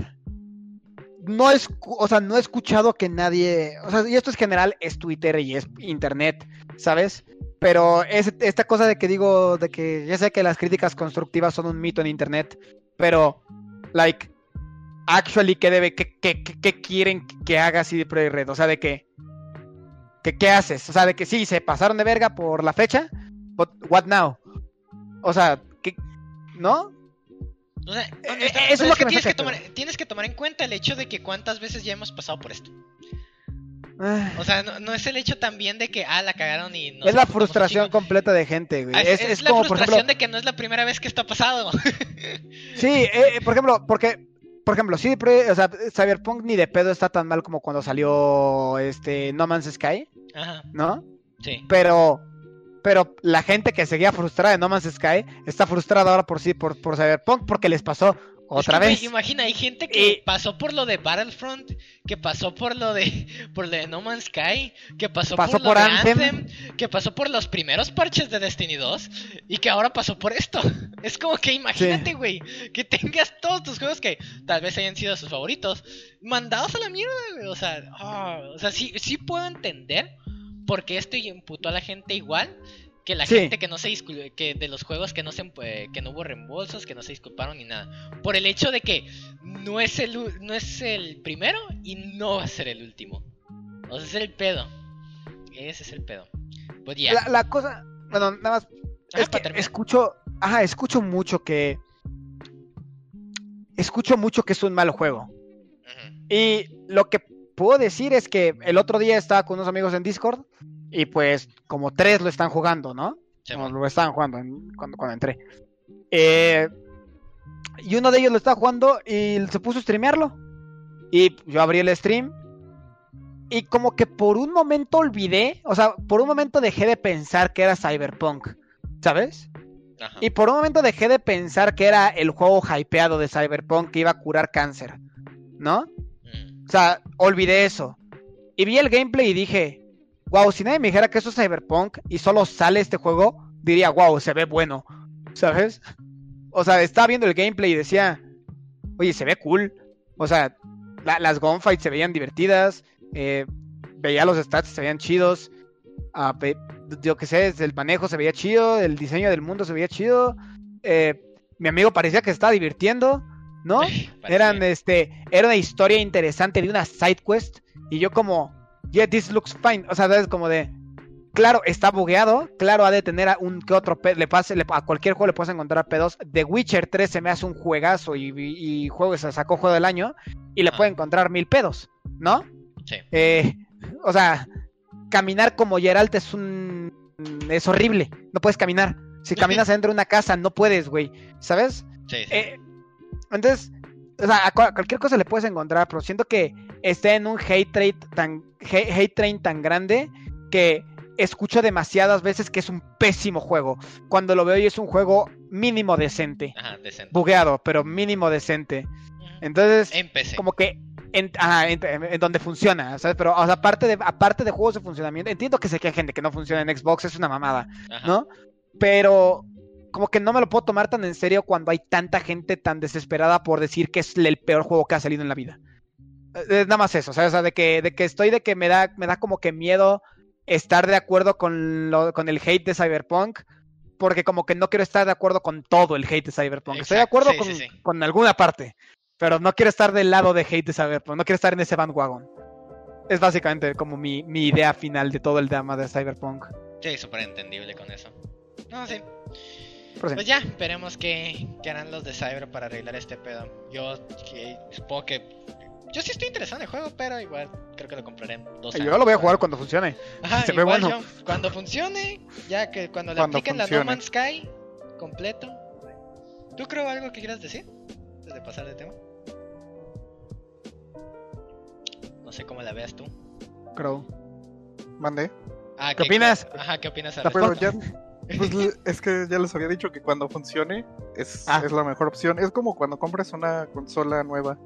no es, o sea, no he escuchado que nadie, o sea, y esto es general, es Twitter y es internet, ¿sabes? Pero es esta cosa de que digo, de que ya sé que las críticas constructivas son un mito en internet, pero, like, actually, ¿qué debe, qué, qué, qué- quieren que haga CD Projekt Red? O sea, de que, que, ¿qué haces? O sea, de que sí, se pasaron de verga por la fecha, but what now? O sea, ¿qué, ¿no? O sea, Eh, eh, eso es lo que tienes, que tomar, tienes que tomar en cuenta el hecho de que cuántas veces ya hemos pasado por esto. Ah, O sea, no, no es el hecho también de que, ah, la cagaron y no es la frustración completa de gente, güey. Es, es la como, por frustración ejemplo, de que no es la primera vez que esto ha pasado. [LAUGHS] Sí, eh, eh, por ejemplo, porque, por ejemplo, sí, o sea, Cyberpunk ni de pedo está tan mal como cuando salió este No Man's Sky, Ajá, ¿no? sí. Pero, pero la gente que seguía frustrada de No Man's Sky está frustrada ahora por sí, por, por Cyberpunk, porque les pasó otra Es que, güey, vez. imagina, hay gente que Y- pasó por lo de Battlefront, que pasó por lo de [LAUGHS] por lo de No Man's Sky, que pasó, Pasó por, por lo de Anthem. Anthem, que pasó por los primeros parches de Destiny 2 y que ahora pasó por esto. [LAUGHS] Es como que imagínate, güey, que tengas todos tus juegos que tal vez hayan sido sus favoritos mandados a la mierda, güey. O sea, ah, o sea, sí, sí puedo entender por qué esto imputó a la gente igual que la Sí. gente que no se que de los juegos que no se eh, que no hubo reembolsos, que no se disculparon ni nada. Por el hecho de que no es el no es el primero y no va a ser el último. O sea, ese es el pedo. Ese es el pedo. Pues ya. La, la cosa, bueno, nada más, Ajá, es para que terminar. escucho, ajá, escucho mucho que, escucho mucho que es un mal juego. Y lo que puedo decir es que el otro día estaba con unos amigos en Discord y pues como tres lo están jugando, ¿no? Sí, bueno. lo estaban jugando en- cuando, cuando entré. Eh, y uno de ellos lo estaba jugando y se puso a streamearlo. Y yo abrí el stream. Y como que por un momento olvidé, o sea, por un momento dejé de pensar que era Cyberpunk, ¿sabes? Ajá. Y por un momento dejé de pensar que era el juego hypeado de Cyberpunk que iba a curar cáncer, ¿no? Mm. O sea, olvidé eso. Y vi el gameplay y dije, wow, si nadie me dijera que eso es Cyberpunk y solo sale este juego, diría, wow, se ve bueno, ¿sabes? O sea, estaba viendo el gameplay y decía, oye, se ve cool. O sea, la- las gunfights se veían divertidas, eh, veía los stats, se veían chidos. ah, yo qué sé, el manejo se veía chido, el diseño del mundo se veía chido. eh, mi amigo parecía que se estaba divirtiendo, ¿no? [LAUGHS] Eran, este, era una historia interesante de una side quest. Y yo como, yeah, this looks fine. O sea, es como de, claro, está bugueado. Claro, ha de tener a un que otro pe- le pase, le- a cualquier juego le puedes encontrar pedos. The Witcher 3 se me hace un juegazo y, y, y juego, se sacó juego del año. Y le Ah. puede encontrar mil pedos, ¿no? Sí. Eh, o sea, caminar como Geralt es un... es horrible. No puedes caminar. Si caminas adentro de una casa, no puedes, güey. ¿Sabes? Sí, sí. Eh, entonces, o sea, a cua- cualquier cosa le puedes encontrar, pero siento que está en un hate train tan, hate, hate train tan grande que escucho demasiadas veces que es un pésimo juego. Cuando lo veo y es un juego mínimo decente. Ajá, decente. Bugueado, pero mínimo decente. Entonces, En PC. como que en, ajá, en- en- en donde funciona, ¿sabes? Pero o sea, aparte de, aparte de juegos de funcionamiento, entiendo que se quejen de que no funciona en Xbox, es una mamada. Ajá. ¿no? Pero como que no me lo puedo tomar tan en serio cuando hay tanta gente tan desesperada por decir que es el peor juego que ha salido en la vida. Eh, Es nada más eso, ¿sabes? O sea, de que, de que estoy de que me da, me da como que miedo estar de acuerdo con, lo, con el hate de Cyberpunk, porque como que no quiero estar de acuerdo con todo el hate de Cyberpunk. Estoy de acuerdo sí, con, sí, sí. con alguna parte, pero no quiero estar del lado de hate de Cyberpunk, no quiero estar en ese bandwagon. Es básicamente como mi, mi idea final de todo el drama de Cyberpunk. Sí, súper entendible con eso. No, sí. Sí. Pues ya, veremos qué, qué harán los de Cyber para arreglar este pedo. Yo que, supongo que. Yo sí estoy interesado en el juego, pero igual creo que lo compraré en dos años. Yo lo voy a jugar cuando funcione. Ajá, se ve bueno. yo, cuando funcione, ya que cuando le Cuando apliquen la No. Man's Sky completo. ¿Tú creo algo que quieras decir? Antes de pasar de tema. No sé cómo la veas tú. Crow. Mandé. Ah, ¿Qué opinas? Ajá, ¿qué opinas al [LAUGHS] Pues, es que ya les había dicho que cuando funcione es, Ah. es la mejor opción. Es como cuando compras una consola nueva.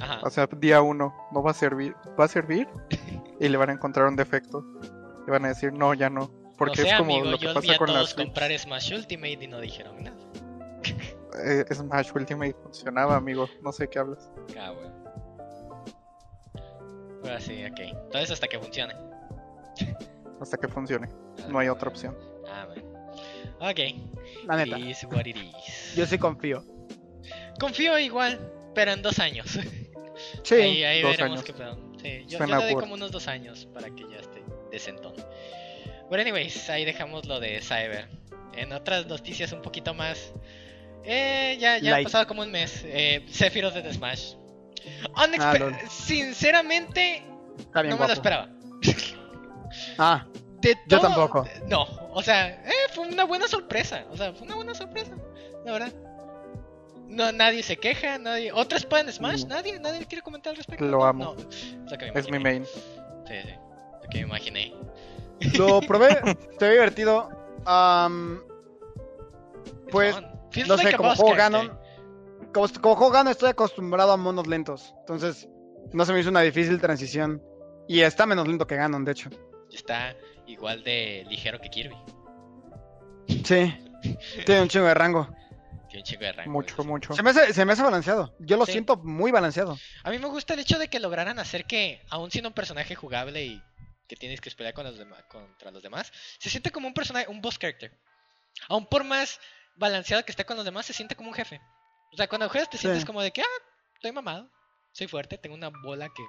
Ajá. O sea, día uno no va a servir, va a servir [LAUGHS] y le van a encontrar un defecto. Y van a decir, no, ya no. Porque no sé, es como amigo, lo que yo vi pasa a con todos las comprar Smash Ultimate y no dijeron nada. [LAUGHS] Eh, Smash Ultimate funcionaba, amigo. No sé qué hablas. Ah, bueno. Ahora sí, ok. Entonces hasta que funcione. Hasta que funcione. Ah, No hay otra opción. Ah, bueno. Ok. La neta. It is what it is. Yo sí confío. Confío igual, pero en dos años. Sí. ahí ahí dos veremos años. qué pedo. Sí, yo, yo le doy como unos dos años para que ya esté decentón. Bueno, anyways, ahí dejamos lo de Cyber. En otras noticias un poquito más. Eh, ya, ya ha pasado como un mes. Eh, Sephiroth de Smash. Unexpe- Ah. Sinceramente, no me lo esperaba. Ah, De Yo tampoco. No, o sea, eh, fue una buena sorpresa. O sea, fue una buena sorpresa, la verdad. No, nadie se queja, nadie. ¿Otros pueden Smash? Mm. Nadie, nadie quiere comentar al respecto. Lo amo. no, es mi main. Sí, sí. Lo que me imaginé. lo [LAUGHS] probé, se ve divertido. Am, Pues, no sé, como juego. Ganon. Como, como juego Ganon estoy acostumbrado a monos lentos. Entonces, no se me hizo una difícil transición. Y está menos lento que Ganon, de hecho. Está igual de ligero que Kirby. Sí. Tiene un chingo de rango. Tiene un chico de rango. Mucho, mucho. Se me hace, se me hace balanceado. Yo lo Sí. siento muy balanceado. A mí me gusta el hecho de que lograran hacer que, aún siendo un personaje jugable y que tienes que pelear con los demás, contra los demás, se siente como un personaje, un boss character. Aún por más balanceado que esté con los demás, se siente como un jefe. O sea, cuando juegas te sientes Sí. como de que, ah, estoy mamado, soy fuerte, tengo una bola que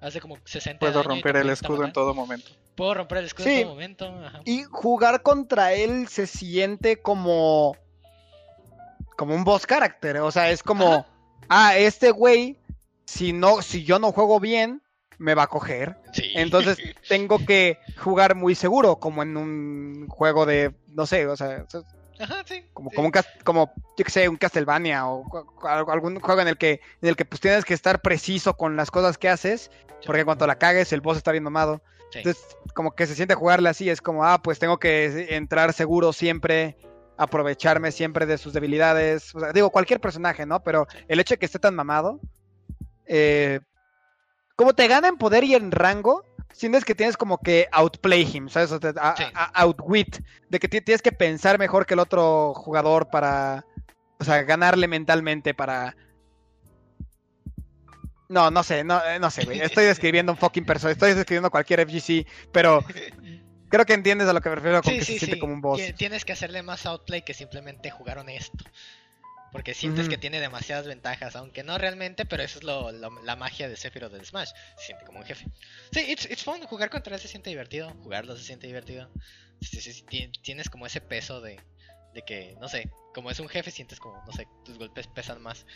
hace como 60 de Puedo romper el escudo en todo momento. Puedo romper el escudo Sí. en todo momento. Ajá. Y jugar contra él se siente como. como un boss character. O sea, es como. Ajá. Ah, este güey. Si no, si yo no juego bien, me va a coger. Sí. Entonces [LAUGHS] tengo que jugar muy seguro, como en un juego de. no sé, o sea, Ajá, sí. como, sí. como un como yo que sé, un Castlevania o algún juego en el que en el que pues tienes que estar preciso con las cosas que haces, porque cuando la cagues el boss está bien domado. Sí. Entonces, como que se siente jugarle así, es como, ah, pues tengo que entrar seguro siempre, aprovecharme siempre de sus debilidades. O sea, digo, cualquier personaje, ¿no? Pero el hecho de que esté tan mamado, eh, como te gana en poder y en rango, sientes que tienes como que outplay him, ¿sabes? O sea, a- Sí. a- outwit, de que ti- tienes que pensar mejor que el otro jugador para, o sea, ganarle mentalmente para... No, no sé, no, eh, no sé, güey. Estoy [LAUGHS] describiendo un fucking personaje, estoy describiendo cualquier FGC, pero creo que entiendes a lo que me refiero con Sí, que sí, se siente como un boss. Tienes que hacerle más outplay que simplemente jugar honesto. Porque sientes que tiene demasiadas ventajas, aunque no realmente, pero eso es lo, lo- la magia de Sephiroth del Smash. Se siente como un jefe. Sí, it's, it's fun. Jugar contra él se siente divertido. Jugarlo se siente divertido. Sí, sí, sí, ti- tienes como ese peso de, de que, no sé, como es un jefe, sientes como, no sé, tus golpes pesan más.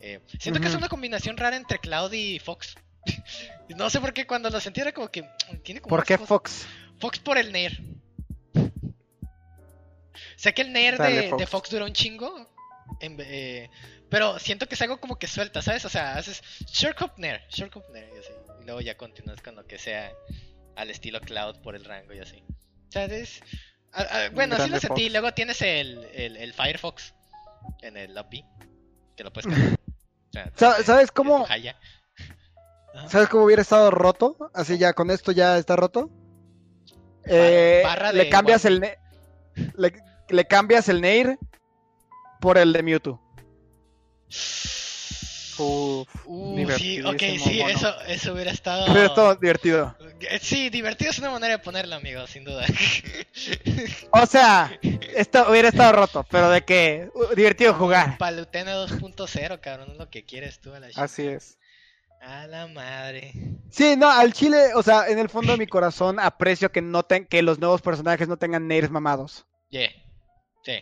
Eh, siento que es una combinación rara entre Cloud y Fox. [LAUGHS] no sé por qué cuando lo sentí era como que tiene como ¿Por qué cosas- Fox? Fox por el Nair. Sé que el Nair de, de. Fox duró un chingo. En- eh, pero siento que es algo como que suelta, ¿sabes? O sea, haces Short Hop Nair, Short Hop Nair y así. Y luego ya continúas con lo que sea al estilo Cloud por el rango y así. O sea, es. ah, ah, bueno, así lo sentí. Fox. Luego tienes el, el, el Firefox en el lobby. Que lo puedes cambiar. [LAUGHS] O sea, ¿Sabes es cómo-. ¿Sabes cómo hubiera estado roto? Así ya, con esto ya está roto. Eh, barra le de cambias One el le, le cambias el Nair por el de Mewtwo. Uf, Uh, sí, ok, sí, mono. eso, eso hubiera estado. Pero es todo divertido. Eh, Sí, divertido es una manera de ponerlo, amigo, sin duda. [LAUGHS] O sea, esto hubiera estado roto, pero de que uh, divertido jugar. Palutena 2.0, cabrón, es lo que quieres tú a la chi- así es. A la madre. Sí, no, al chile, o sea, en el fondo de mi corazón aprecio que no ten- que los nuevos personajes no tengan Nairs mamados. Yeah. Sí.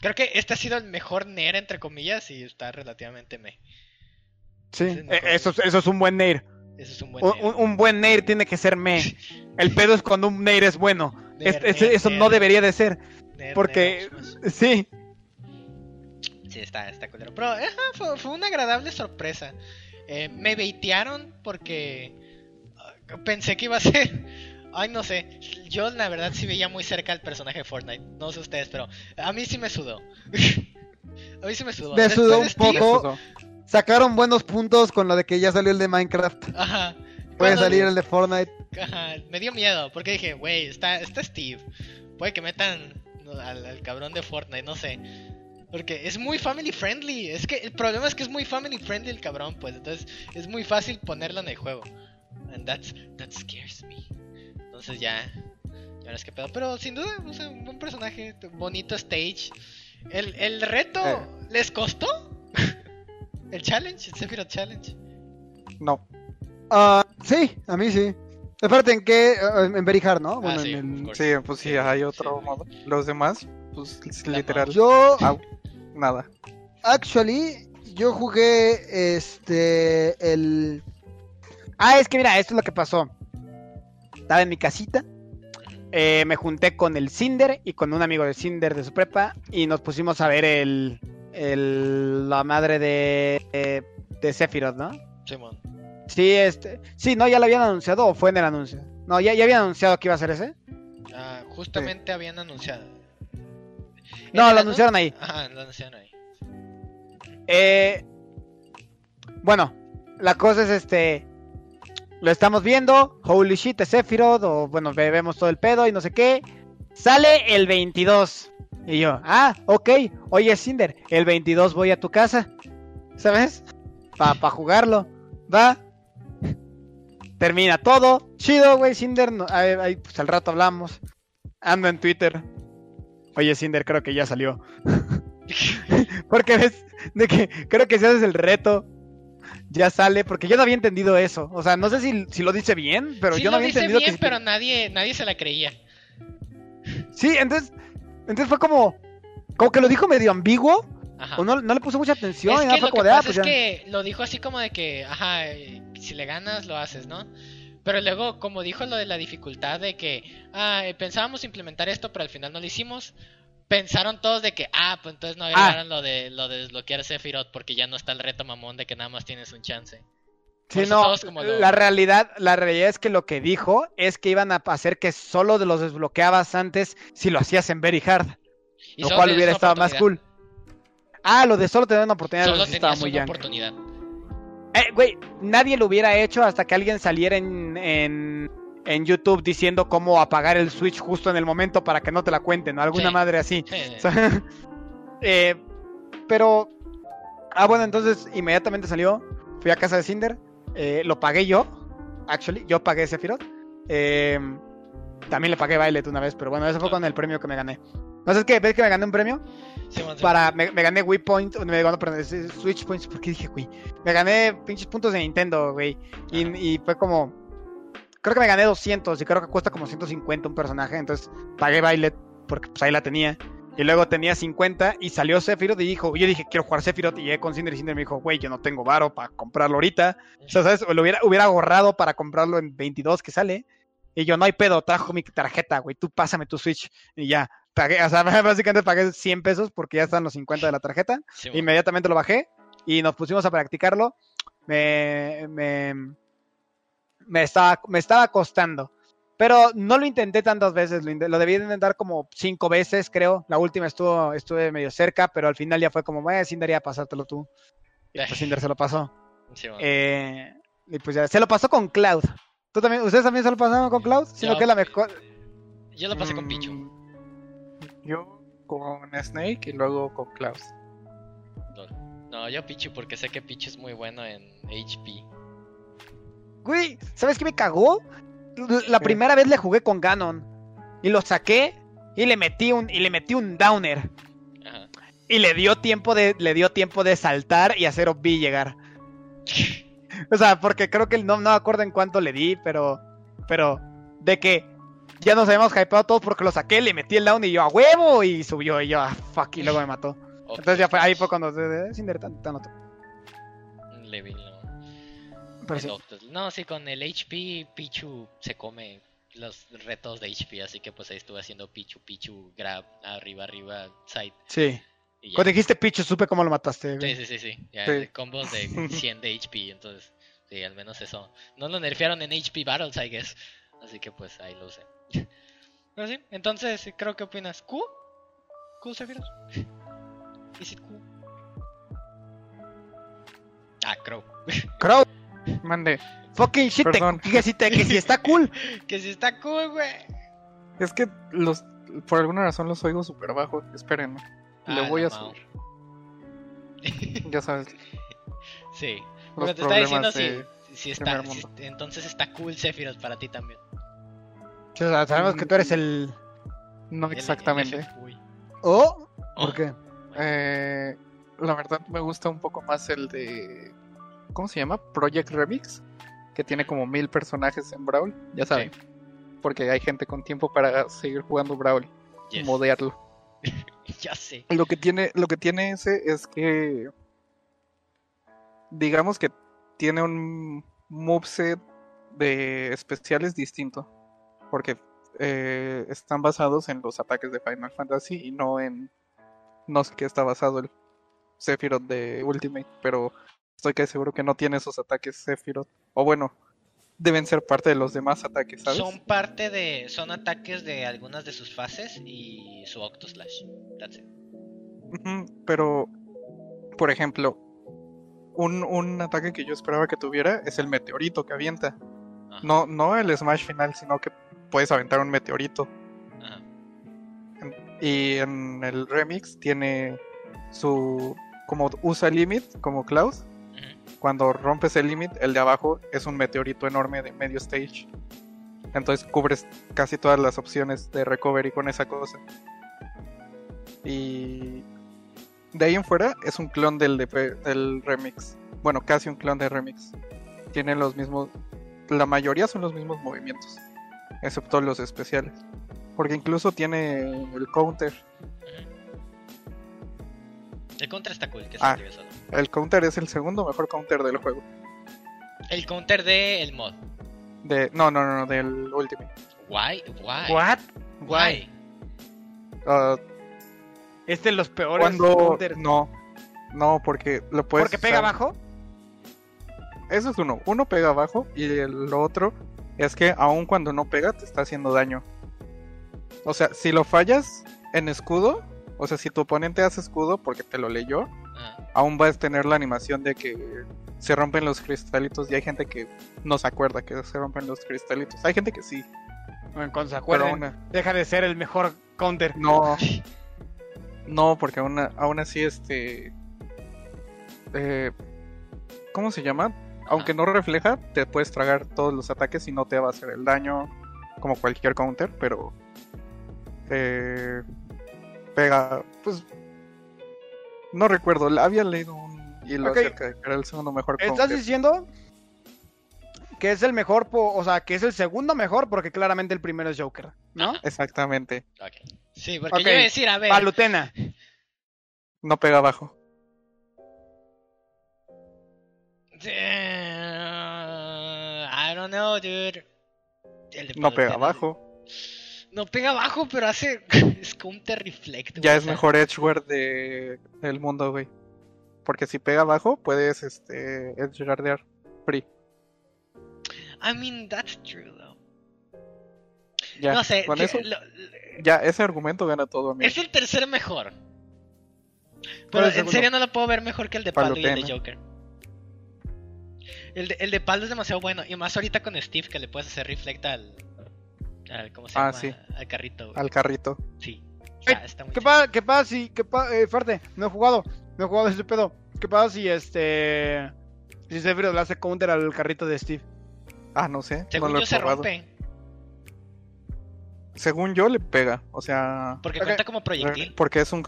Creo que este ha sido el mejor Nair, entre comillas, y está relativamente me. Sí, es eh, eso, es- eso es un buen Nair. Eso es un buen Nair. un- un buen Nair tiene que ser me. [LAUGHS] El pedo es cuando un Nair es bueno. Nair, Es- es- Nair, eso Nair, no debería de ser, Nair, porque Nair, sí. Sí, está, está culero. Pero fue una agradable sorpresa. Eh, me baitearon porque ah, pensé que iba a ser. Ay, no sé. Yo, la verdad, sí veía muy cerca al personaje de Fortnite. No sé ustedes, pero a mí sí me sudó. [LAUGHS] a mí sí me sudó. Me Después sudó un Steve- poco. Sacaron buenos puntos con lo de que ya salió el de Minecraft. Ajá. Puede Cuando- salir el de Fortnite. Ajá, me dio miedo porque dije, güey, está, está Steve. Puede que metan al, al cabrón de Fortnite, no sé. Porque es muy family friendly. Es que el problema es que es muy family friendly el cabrón, pues. Entonces es muy fácil ponerlo en el juego. And that's, that scares me. Entonces ya. Ya no es que pedo. Pero sin duda, o sea, un buen personaje. Bonito stage. El, el reto Eh. les costó. [LAUGHS] el challenge, el Sephiroth Challenge. No, Ah, sí, a mí sí. Espérate, ¿en qué? En Very Hard, ¿no? Bueno, ah, sí, en el- sí, pues sí, hay otro sí. modo. Los demás, pues La literal, Yo, nada. actually, yo jugué este, el... Ah, es que mira, esto es lo que pasó. Estaba en mi casita. eh, me junté con el Cinder y con un amigo de Cinder de su prepa y nos pusimos a ver el, el- la madre de, de, de Sephiroth, ¿no? Simón. Sí, este, sí, no, ya lo habían anunciado o fue en el anuncio. No, ya, ya habían anunciado que iba a ser ese. Ah, justamente habían anunciado. No, ¿En el lo anun- anunciaron ahí. Ajá, lo anunciaron ahí. Eh, bueno, la cosa es este. Lo estamos viendo. Holy shit, es Sephiroth. O bueno, ve- vemos todo el pedo y no sé qué. Sale el 22. Y yo, ah, ok. Oye, Cinder, el 22 voy a tu casa. ¿Sabes? Para pa jugarlo. Va. Termina todo. Chido, güey, Cinder. no- ahí, pues al rato hablamos. Ando en Twitter. Oye, Cinder, creo que ya salió. [LAUGHS] Porque ves, de que creo que si haces el reto, ya sale, porque yo no había entendido eso. O sea, no sé si, si lo dice bien, pero sí yo no había dice entendido bien, que pero nadie, nadie se la creía. Sí, entonces, entonces fue como, como que lo dijo medio ambiguo, Ajá. o no, no le puso mucha atención, es y que fue lo como que de, ah, pasa pues es ya. que lo dijo así como de que, ajá, eh, si le ganas lo haces, ¿no? Pero luego, como dijo lo de la dificultad de que, ah, eh, pensábamos implementar esto, pero al final no lo hicimos, pensaron todos de que, ah, pues entonces no agregaron lo de lo de desbloquear Sephiroth porque ya no está el reto mamón de que nada más tienes un chance. Sí, no, como lo- la realidad, la realidad es que lo que dijo es que iban a hacer que solo de los desbloqueabas antes si lo hacías en Very Hard, Y lo cual hubiera estado más cool. Ah, lo de solo tener una oportunidad Solo estaba tenías muy una yank. oportunidad. Eh, güey, nadie lo hubiera hecho hasta que alguien saliera en, en, en YouTube diciendo cómo apagar el Switch justo en el momento para que no te la cuenten, o alguna Sí. madre así. Eh, O sea, eh, pero. Ah, bueno, entonces inmediatamente salió. Fui a casa de Cinder. eh, lo pagué yo. Actually, yo pagué Sephiroth. Eh, también le pagué Violet una vez, pero bueno, eso fue con el premio que me gané. No sé, ¿qué? ¿Ves que me gané un premio? Simón. Para, me, me gané Wii Point, me gané, perdón, Switch Points, ¿por qué dije Wii? Me gané pinches puntos de Nintendo, güey. Y, Ajá. y fue como, creo que me gané 200 y creo que cuesta como 150 un personaje, entonces pagué Violet porque pues ahí la tenía. Y luego tenía 50 y salió Sephiroth y dijo, yo dije, quiero jugar Sephiroth y llegué con Cinder y Cinder me dijo, güey, yo no tengo varo para comprarlo ahorita. O sea, ¿sabes? Lo hubiera, hubiera ahorrado para comprarlo en 22 que sale. Y yo, no hay pedo, trajo mi tarjeta, güey, tú pásame tu Switch. Y ya, pagué, o sea, [LAUGHS] básicamente pagué 100 pesos porque ya están los 50 de la tarjeta. Inmediatamente lo bajé y nos pusimos a practicarlo. Me, me, me, estaba, me estaba costando. Pero no lo intenté tantas veces, lo, int- lo debí de intentar como cinco veces, creo. La última estuvo, estuve medio cerca, pero al final ya fue como, eh, Cinder ya pasártelo tú. Y pues Cinder se lo pasó. [LAUGHS] Simón. Eh, y pues ya, se lo pasó con Cloud. ¿Tú también, ¿Ustedes también se lo pasaron con Cloud? Sino Yo- que la mejor. Yo lo pasé con Pichu. Mm, Yo con Snake y luego con. Lol. No, yo Pichu porque sé que Pichu es muy bueno en HP. Güey, ¿sabes qué me cagó? La primera vez le jugué con Ganon. Y lo saqué y le metí un, y le metí un downer. Ajá. Y le dio tiempo de, le dio tiempo de saltar y hacer OB llegar. O sea, porque creo que no, no me acuerdo en cuánto le di, pero. Pero. De que ya nos habíamos hypeado todos porque lo saqué, le metí el down y yo a huevo y subió y yo a fuck y luego me mató. Entonces ya fue, ahí fue cuando tan, otro. un level, ¿no? El. No, sí, con el HP, Pichu se come los retos de HP, así que pues ahí estuve haciendo Pichu, Pichu, grab, arriba, arriba, side. Sí. Cuando dijiste Pichu, supe cómo lo mataste. Sí, sí, sí, sí. Ya, Sí. Combos de [LAUGHS] 100 de HP, entonces, sí, al menos eso. No lo nerfearon en HP Battles, I guess. Así que pues ahí lo usé. [LAUGHS] Pero sí, entonces, creo que opinas. ¿Q? ¿Q, Sephiroth? [LAUGHS] ¿Is it Q? Ah, Crow. Crow, Mande. fucking shit, que, si te- que si está cool. [LAUGHS] que si está cool, güey. Es que los por alguna razón los oigo súper bajo. Esperen. Le Ah, voy no, a subir. Ya sabes. [LAUGHS] Sí. Los Pero te está diciendo problemas si, está. si- entonces está cool Sephiroth para ti también. O sea, sabemos que tú eres el. No El- el exactamente. Uy. ¿Oh? Oh, ¿Por qué? Eh, la verdad me gusta un poco más el de. ¿Cómo se llama? Project Remix. Que tiene como mil personajes en Brawl. Ya saben. Porque hay gente con tiempo para seguir jugando Brawl. Y modearlo. [LAUGHS] Ya sé. Lo que tiene, lo que tiene ese es que. Digamos que tiene un moveset de especiales distinto. Porque eh, están basados en los ataques de Final Fantasy y no en. No sé qué está basado el Sephiroth de Ultimate, pero estoy casi seguro que no tiene esos ataques Sephiroth. O bueno, deben ser parte de los demás ataques, ¿sabes? Son parte de. Son ataques de algunas de sus fases y su Octoslash. That's it. Pero, por ejemplo, un, un ataque que yo esperaba que tuviera es el meteorito que avienta. Ajá, No, no el Smash final, sino que puedes aventar un meteorito. ajá. Y en el remix tiene su. Como usa Limit, como Cloud. Cuando rompes el Limit, el de abajo es un meteorito enorme de medio stage. Entonces cubres casi todas las opciones de recovery con esa cosa. Y. De ahí en fuera es un clon del, de- del remix. Bueno, casi un clon de remix. Tiene los mismos. La mayoría son los mismos movimientos. Excepto los especiales. Porque incluso tiene el counter. El counter está cool, que se Ah. solo. El counter es el segundo mejor counter del juego. El counter de el mod. De, no, no, no, no, del Ultimate. Why? Why? What? Why? Este es los peores cuando. counters. No, no, porque lo puedes. Porque pega usar- abajo. Eso es uno. Uno pega abajo y el lo otro es que aun cuando no pega te está haciendo daño. O sea, si lo fallas en escudo, o sea, si tu oponente hace escudo porque te lo leyó, aún vas a tener la animación de que se rompen los cristalitos y hay gente que no se acuerda que se rompen los cristalitos. Hay gente que sí, Bueno, cuando se acuerden, aún, deja de ser el mejor counter. no, no, porque aún, aún así este, eh, ¿cómo se llama? Aunque no refleja, te puedes tragar todos los ataques y no te va a hacer el daño como cualquier counter, pero eh, pega, pues no recuerdo, había leído un hilo Ok. acerca de que era el segundo mejor ¿Estás diciendo que es el mejor, po- o sea, que es el segundo mejor porque claramente el primero es Joker, ¿no? Exactamente, ok. Sí, porque yo iba a decir, a ver. Palutena. no pega abajo. Eh, I don't know, dude. No pega abajo. No pega abajo, pero hace. [LAUGHS] es counter reflect. güey, Ya es mejor edgeware de, del mundo, güey. Porque si pega abajo, puedes este edgeguardear free. I mean, that's true, though. Ya, no sé. con eso, lo- ya ese argumento gana todo, amigo. es el tercer mejor. ¿Cuál Pero en serio no lo puedo ver mejor que el de Palo y el de. Joker. El de, el de Palo es demasiado bueno. Y más ahorita con Steve que le puedes hacer reflect al. Al ¿Cómo se Ah, llama? sí. Al carrito. güey. Al carrito. Sí. Ey, Está, está muy ¿Qué pasa? ¿Qué pasa si, qué pasa, eh, fuerte, no he jugado, no he jugado ese pedo. ¿Qué pasa si este, si Sephiroth le hace counter al carrito de Steve? Ah, no sé. Según no lo yo he se rompe. Según yo le pega. O sea. Porque Ok. cuenta como proyectil. Porque es un.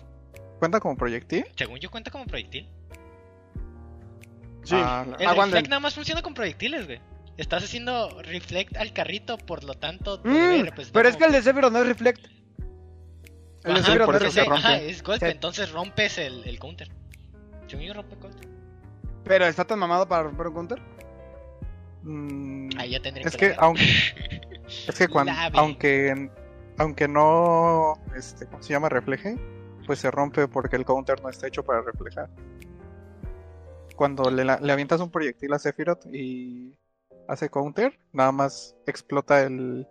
¿Cuenta como proyectil? Según yo cuenta como proyectil. Sí. Ah, El reflect nada más funciona con proyectiles, güey. Estás haciendo reflect al carrito, por lo tanto. Mm, representar pero es que el de Sephiroth no es reflect. El de Sephiroth no es reflect. Ajá, es golpe, Sí. entonces rompes el, el counter. Yo rompe el counter. Pero está tan mamado para romper un counter. mm, Ahí ya tendría es que ver. aunque. [LAUGHS] Es que cuando. Aunque. Aunque no. Este, ¿Cómo se llama? Refleje. Pues se rompe porque el counter no está hecho para reflejar. Cuando le, le avientas un proyectil a Sephiroth y hace counter, nada más explota el,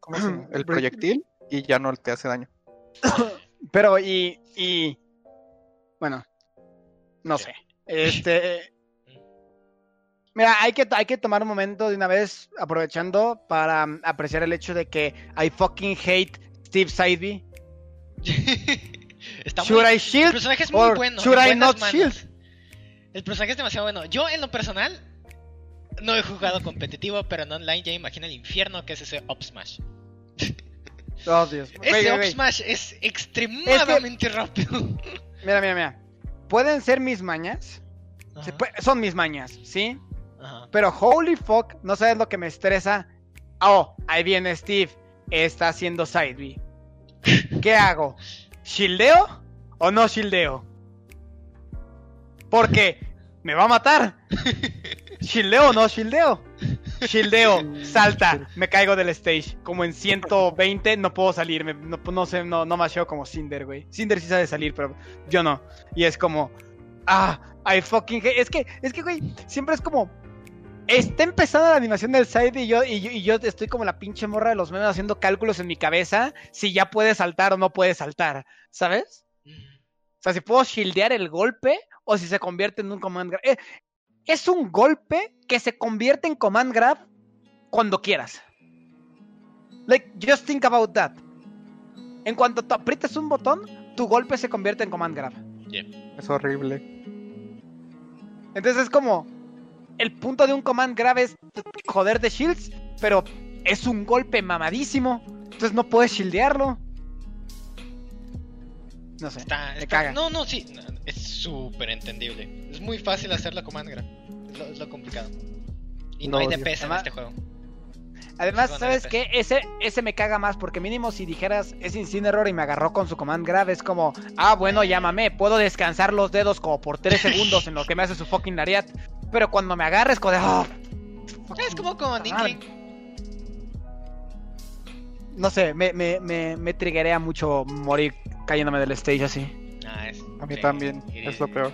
¿cómo se llama? [CLEARS THROAT] el proyectil y ya no te hace daño. [COUGHS] Pero y y bueno, no sé. Este Mira, hay que, hay que tomar un momento de una vez, aprovechando, para mm, apreciar el hecho de que I fucking hate Steve Sideby. [LAUGHS] Está Should muy- I El shield? personaje es muy bueno. should I not manos. shield? El personaje es demasiado bueno. Yo, en lo personal, no he jugado competitivo, pero en online ya imagino el infierno que es ese Up Smash. [LAUGHS] Oh, Dios. Ese Up. Smash es extremadamente rápido. [LAUGHS] Mira, mira, mira. Pueden ser mis mañas. se son mis mañas, ¿sí? ajá. Pero holy fuck, no sabes lo que me estresa. Oh, ahí viene Steve. Está haciendo side B. [LAUGHS] ¿Qué hago? ¿Shieldeo o no shieldeo? Porque me va a matar. ¿Shieldeo o no shieldeo? shieldeo, [LAUGHS] salta, me caigo del stage. Como en 120 no puedo salir, me- no, no sé, no, no macheo como Cinder, güey. Cinder sí sabe salir, pero yo no. Y es como, ah, I fucking hate- Es que, es que, güey, siempre es como, está empezando la animación del side y yo, y yo, y yo estoy como la pinche morra de los memes haciendo cálculos en mi cabeza si ya puede saltar o no puede saltar, ¿sabes? O sea, si puedo shieldear el golpe o si se convierte en un command grab. Eh, es un golpe que se convierte en command grab cuando quieras. Like, just think about that. En cuanto tú aprietas un botón, tu golpe se convierte en command grab. Es horrible. Entonces es como. El punto de un command grab es joder de shields, pero es un golpe mamadísimo. Entonces no puedes shieldearlo. No sé. Está, me está- caga. No, no, sí. no, Es súper entendible. Es muy fácil hacer la command grab. Es lo, es lo complicado. Y no, Lo hay. DPS en este juego. Además, ¿sabes qué? Ese, ese me caga más, porque mínimo si dijeras es Incineroar y me agarró con su command grab, es como, ah, bueno, llámame, puedo descansar los dedos como por 3 segundos en lo que me hace su fucking lariat. Pero cuando me agarres, como de, "Ah, Es como con madre". Inkling. No sé, me, me, me, me triggerea mucho morir cayéndome del stage así. Ah, es, A mí sí, también. Es lo peor.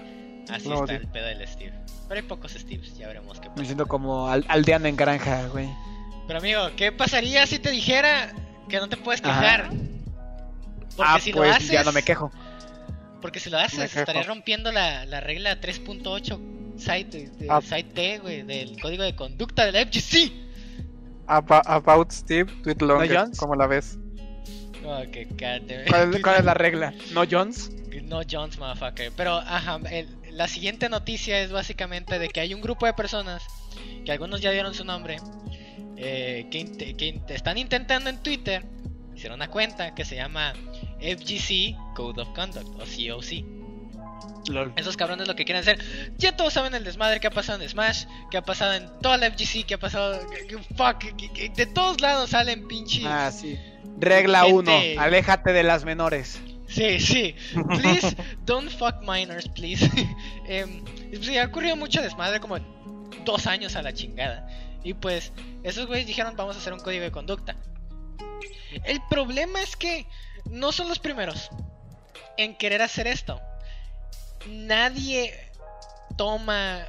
Así está el pedo del Steve. Pero hay pocos Steves, ya veremos qué Me pasa. siento como al- aldeano en granja, güey. Pero amigo, ¿qué pasaría si te dijera que no te puedes Ajá. quejar? Porque Ah, si pues lo haces, ya no me quejo. Porque si lo Me haces, estarías rompiendo la, la regla 3.8 site, de, Ah. site T, güey, del código de conducta de la FGC. About Steve, tweet longer. Jones? ¿Cómo la ves? Oh, que ¿Cuál, cuál es la regla? ¿No Jones? No Jones, motherfucker. Pero, ajá, el- la siguiente noticia es básicamente de que hay un grupo de personas, que algunos ya dieron su nombre, eh, que, int- están intentando en Twitter, hicieron una cuenta que se llama FGC Code of Conduct, o COC. Esos cabrones lo que quieren hacer. Ya todos saben el desmadre que ha pasado en Smash, que ha pasado en toda la FGC, que ha pasado. que- fuck, que- que- de todos lados salen pinches. Ah, sí. Regla Gente- 1, aléjate de las menores. Sí, sí. Please [LAUGHS] don't fuck minors, please. [LAUGHS] Em, sí, ha ocurrido mucho desmadre, como dos años a la chingada. Y pues, esos güeyes dijeron, vamos a hacer un código de conducta. El problema es que no son los primeros en querer hacer esto. Nadie toma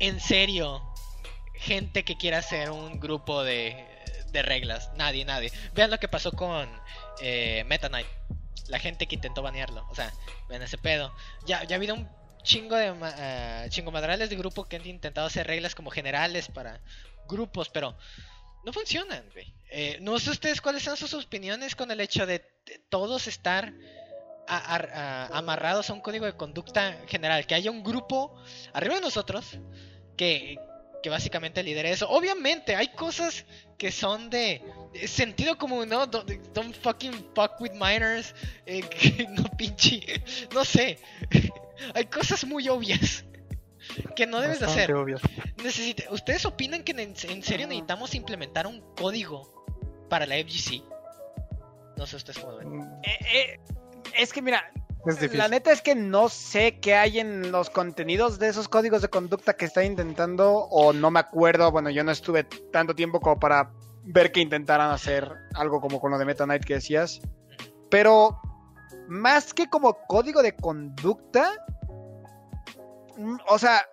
en serio gente que quiera hacer un grupo de, de reglas. Nadie, nadie. Vean lo que pasó con eh, Meta Knight. La gente que intentó banearlo. O sea, ven ese pedo. Ya, ya ha habido un chingo de ah, chingo madrales de grupo que han intentado hacer reglas como generales para grupos, pero no funcionan, güey. Eh, no sé ustedes cuáles son sus opiniones con el hecho de todos estar amarrados a un código de conducta general, que haya un grupo arriba de nosotros que, que básicamente lidere eso. Obviamente hay cosas que son de, sentido común, ¿no? Don't, don't fucking fuck with minors, eh, [LAUGHS] que no pinche, no sé. [LAUGHS] hay cosas muy obvias [LAUGHS] que no debes de Bastante hacer. obvio. Necesita- ¿Ustedes opinan que en, en serio necesitamos implementar un código para la FGC? No sé ustedes cómo ven. Eh, eh, es que mira, Es difícil. la neta es que no sé qué hay en los contenidos de esos códigos de conducta que está intentando, o no me acuerdo, bueno, yo no estuve tanto tiempo como para ver que intentaran hacer algo como con lo de Meta Knight que decías. Pero más que como código de conducta, mm, o sea,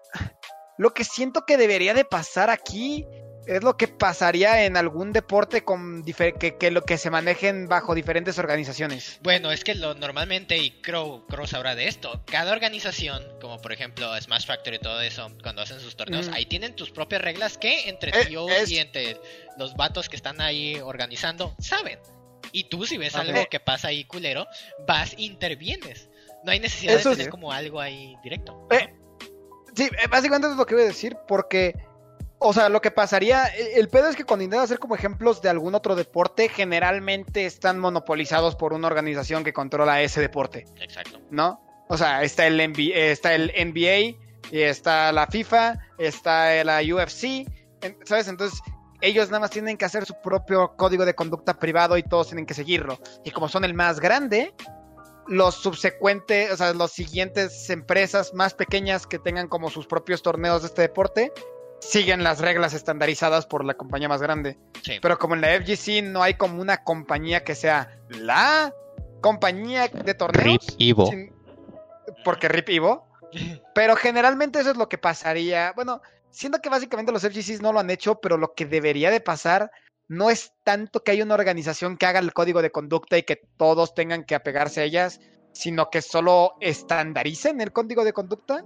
lo que siento que debería de pasar aquí es lo que pasaría en algún deporte con que, que lo que se manejen bajo diferentes organizaciones. Bueno, es que lo normalmente, y Crow, Crow sabrá de esto, cada organización, como por ejemplo Smash Factory y todo eso, cuando hacen sus torneos, Mm. ahí tienen tus propias reglas que entre Eh, tíos es- y entre los vatos que están ahí organizando saben. Y tú si ves algo que pasa ahí culero, vas intervienes. No hay necesidad Eso de tener como algo ahí directo. Eh, Sí, eh, básicamente es lo que voy a decir, porque, o sea, lo que pasaría, el, el pedo es que cuando intentas hacer como ejemplos de algún otro deporte, generalmente están monopolizados por una organización que controla ese deporte, Exacto. ¿no? O sea, está el, NBA, está el NBA, está la FIFA, está la UFC, ¿sabes? Entonces, ellos nada más tienen que hacer su propio código de conducta privado y todos tienen que seguirlo. Y como son el más grande, los subsecuentes, o sea, los siguientes empresas más pequeñas que tengan como sus propios torneos de este deporte, siguen las reglas estandarizadas por la compañía más grande. Sí. Pero como en la FGC no hay como una compañía que sea la compañía de torneos. Rip sin- Porque Rip Ivo. [LAUGHS] Pero generalmente eso es lo que pasaría. Bueno, siendo que básicamente los FGCs no lo han hecho, pero lo que debería de pasar no es tanto que haya una organización que haga el código de conducta y que todos tengan que apegarse a ellas, sino que solo estandaricen el código de conducta.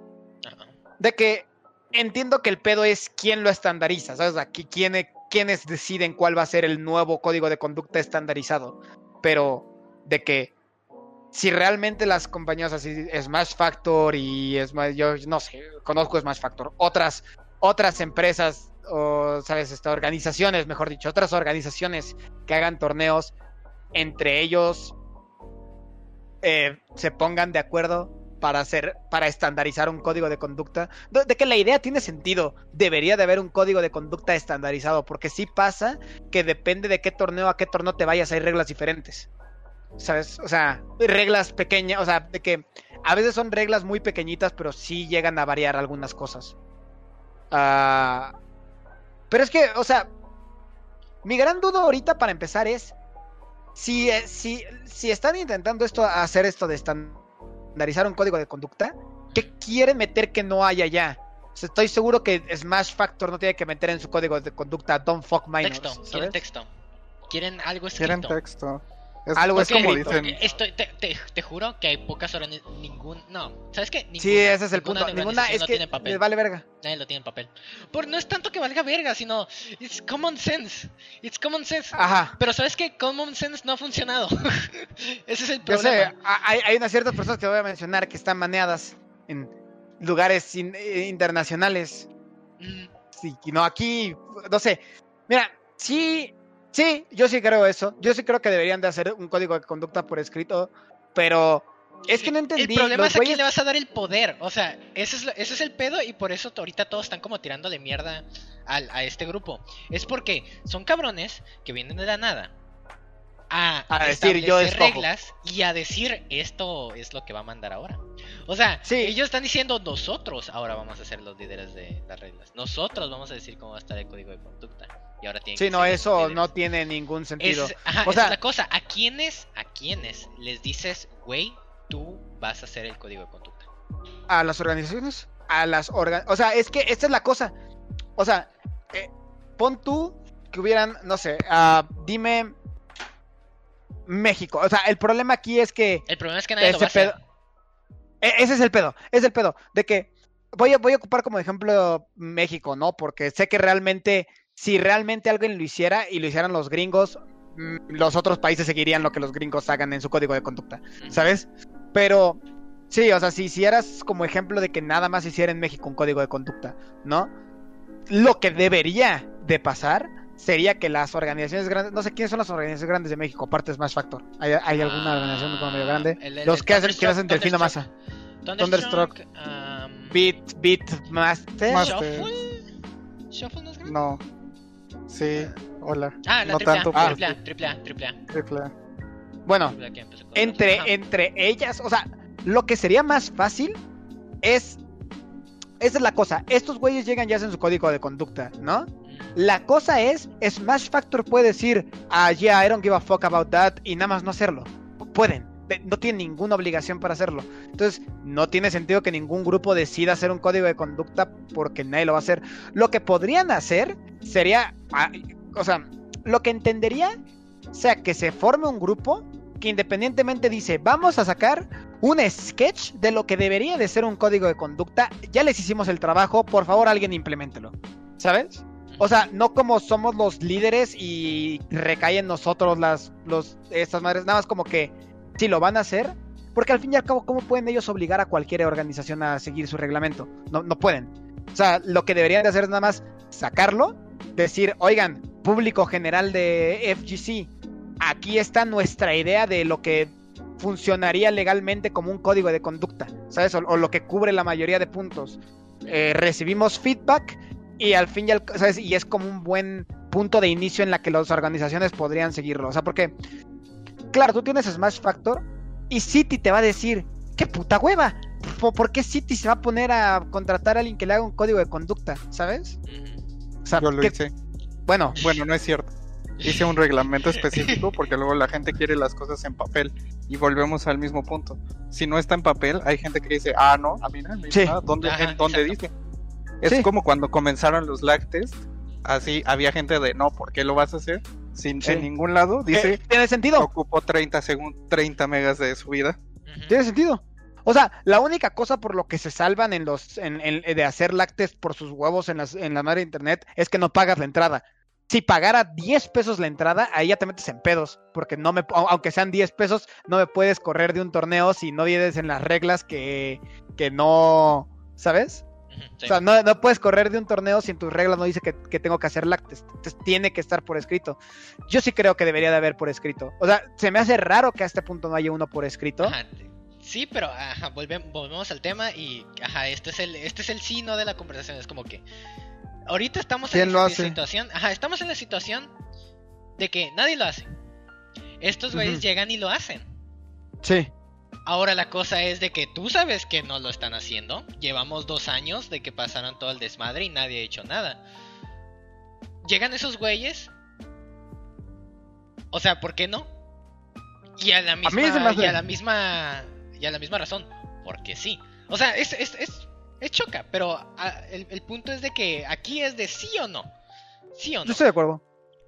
De que entiendo que el pedo es quién lo estandariza, ¿sabes? Aquí quién, quiénes deciden cuál va a ser el nuevo código de conducta estandarizado. Pero de que si realmente las compañías así, Smash Factor y Smash, yo no sé, conozco Smash Factor, otras, otras empresas o, ¿sabes? Estas organizaciones, mejor dicho, otras organizaciones que hagan torneos, entre ellos eh, se pongan de acuerdo para hacer, para estandarizar un código de conducta, de, que la idea tiene sentido, debería de haber un código de conducta estandarizado, porque sí pasa que depende de qué torneo a qué torneo te vayas, hay reglas diferentes. ¿Sabes? O sea, reglas pequeñas, o sea, de que a veces son reglas muy pequeñitas, pero sí llegan a variar algunas cosas. Ah, pero es que, o sea, mi gran duda ahorita para empezar es si, eh, si, si están intentando esto, hacer esto de estandarizar un código de conducta, ¿qué quieren meter que no haya ya? O sea, estoy seguro que Smash Factor no tiene que meter en su código de conducta Don't fuck minors. Texto, quieren texto. Quieren algo Quieren escrito. texto. Es, Algo es como dicen. Estoy, te, te, te juro que hay pocas horas, ningún, no, ¿sabes qué? Ninguna, Sí, ese es el ninguna punto. Ninguna es no que tiene papel. les vale verga. Nadie lo tiene en papel. Por no es tanto que valga verga, sino it's common sense. It's common sense. Ajá. Pero sabes que common sense no ha funcionado. [LAUGHS] Ese es el Yo sé, problema. hay, hay unas ciertas personas que voy a mencionar que están maneadas en lugares in- eh, internacionales. Mm, Sí, y no aquí, no sé. Mira, sí, sí, yo sí creo eso. Yo sí creo que deberían de hacer un código de conducta por escrito, pero es que no entendí. El problema es a quién le vas a dar el poder. O sea, ese es, lo- ese es el pedo y por eso ahorita todos están como tirando de mierda al- a este grupo. Es porque son cabrones que vienen de la nada a, A decir, yo escojo. reglas y a decir esto es lo que va a mandar ahora. O sea, Sí. ellos están diciendo nosotros ahora vamos a ser los líderes de las reglas. Nosotros vamos a decir cómo va a estar el código de conducta. Y ahora tienen Sí, que no, eso no tiene ningún sentido. Es, ajá, O sea- es la cosa. ¿A quiénes, a quiénes les dices, güey, tú vas a hacer el código de conducta? a las organizaciones, a las organ... O sea, es que esta es la cosa. O sea, eh, pon tú que hubieran, no sé, ah, dime México. O sea, el problema aquí es que El problema es que nadie lo va a ese hacer. pedo... e- Ese es el pedo, es el pedo. De que voy a, voy a ocupar como ejemplo México, ¿no? Porque sé que realmente, si realmente alguien lo hiciera y lo hicieran los gringos, mm, los otros países seguirían lo que los gringos hagan en su código de conducta. ¿sabes? Pero sí, o sea, si hicieras como ejemplo de que nada más hiciera en México un código de conducta, ¿no? Lo que debería de pasar sería que las organizaciones grandes, no sé quiénes son las organizaciones grandes de México, aparte de Smash Factor. ¿Hay, hay alguna Ah, organización como medio grande? el- el- Los el que hacen, que hacen Delfino Masa. Thunderstruck. um, Beat, Beat Master. Master. Shuffle. Shuffle no es grande. No. Sí, hola. Ah, la no triple tanto, A, pero triple A, triple A, triple A. triple A. Bueno, entre, Ajá. entre ellas, o sea, lo que sería más fácil es... Esa es la cosa. Estos güeyes llegan y hacen su código de conducta, ¿no? La cosa es, Smash Factor puede decir, ah, yeah, I don't give a fuck about that, y nada más no hacerlo. Pueden, de- no tienen ninguna obligación para hacerlo. Entonces, no tiene sentido que ningún grupo decida hacer un código de conducta porque nadie lo va a hacer. Lo que podrían hacer sería, ah, o sea, lo que entendería, sea que se forme un grupo que independientemente dice, vamos a sacar un sketch de lo que debería de ser un código de conducta, ya les hicimos el trabajo, por favor alguien implementelo. ¿Sabes? O sea, no como somos los líderes y recae en nosotros las, los, estas madres, nada más como que si lo van a hacer, porque al fin y al cabo, ¿cómo pueden ellos obligar a cualquier organización a seguir su reglamento? No, no pueden. O sea, lo que deberían de hacer es nada más sacarlo, decir, oigan, público general de FGC, aquí está nuestra idea de lo que funcionaría legalmente como un código de conducta, ¿sabes? O, lo que cubre la mayoría de puntos. Eh, recibimos feedback y al fin y al ¿sabes? Y es como un buen punto de inicio en la que las organizaciones podrían seguirlo. O sea, porque, claro, tú tienes Smash Factor y City te va a decir, qué puta hueva. ¿por, por qué City se va a poner a contratar a alguien que le haga un código de conducta? ¿Sabes? O sea, Yo lo ¿qué- hice. bueno, Bueno, no es cierto. Hice un reglamento específico [LAUGHS] porque luego la gente quiere las cosas en papel y volvemos al mismo punto. Si no está en papel, hay gente que dice, ah, no, a mí no me dice Sí. nada. ¿Dónde, Ajá, en dónde exacto. dice? Es Sí. como cuando comenzaron los lag test, así había gente de, no, ¿por qué lo vas a hacer? Sin, Sí. En ningún lado dice, eh, tiene sentido. ocupó 30 segundos, 30 megas de subida. Ujú. Tiene sentido. O sea, la única cosa por lo que se salvan en los en, en- de hacer lácteos por sus huevos en, las, en la madre de internet es que no pagas la entrada. Si pagara 10 pesos la entrada, ahí ya te metes en pedos, porque no me au- aunque sean 10 pesos, no me puedes correr de un torneo si no vienes en las reglas que que no, ¿sabes? Sí. O sea, no, no puedes correr de un torneo si en tus reglas no dice que, que tengo que hacer lácteos. Entonces tiene que estar por escrito. Yo sí creo que debería de haber por escrito. O sea, se me hace raro que a este punto no haya uno por escrito. Ajá, Sí, pero ajá, volvem- volvemos al tema y ajá, este es el este es el sí no de la conversación, es como que ahorita estamos en ¿Quién la situación, ajá, estamos en la situación de que nadie lo hace. Estos güeyes llegan y lo hacen. Sí. Ahora la cosa es de que tú sabes que no lo están haciendo. Llevamos dos años de que pasaron todo el desmadre y nadie ha hecho nada. Llegan esos güeyes. O sea, ¿por qué no? Y a la misma, hace- y a la misma, y a la misma razón, porque sí. O sea, es, es, es, es choca, pero ah, el, el punto es de que aquí es de sí o no. Sí o no. Yo estoy de acuerdo.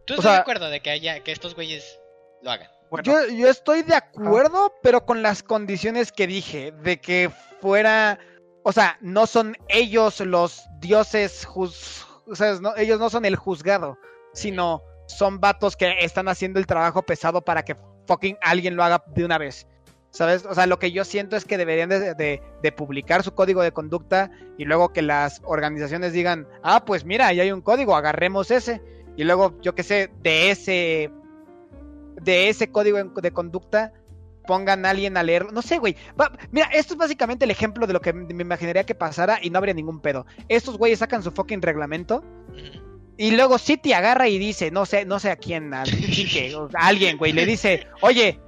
¿Tú o estás sea- de acuerdo de que haya, que estos güeyes lo hagan? Bueno, Yo, yo estoy de acuerdo, pero con las condiciones que dije, de que fuera, o sea, no son ellos los dioses, juz- o sea, no- ellos no son el juzgado, sino son vatos que están haciendo el trabajo pesado para que fucking alguien lo haga de una vez. ¿Sabes? O sea, lo que yo siento es que deberían de, de- de publicar su código de conducta y luego que las organizaciones digan, ah, pues mira, ahí hay un código, agarremos ese. Y luego, yo qué sé, de ese de ese código de conducta pongan a alguien a leerlo. No sé, güey. Va- Mira, esto es básicamente el ejemplo de lo que me imaginaría que pasara y no habría ningún pedo. Estos güeyes sacan su fucking reglamento y luego City agarra y dice, no sé, no sé a quién, a, [LAUGHS] Quique, a alguien, güey, le dice, oye,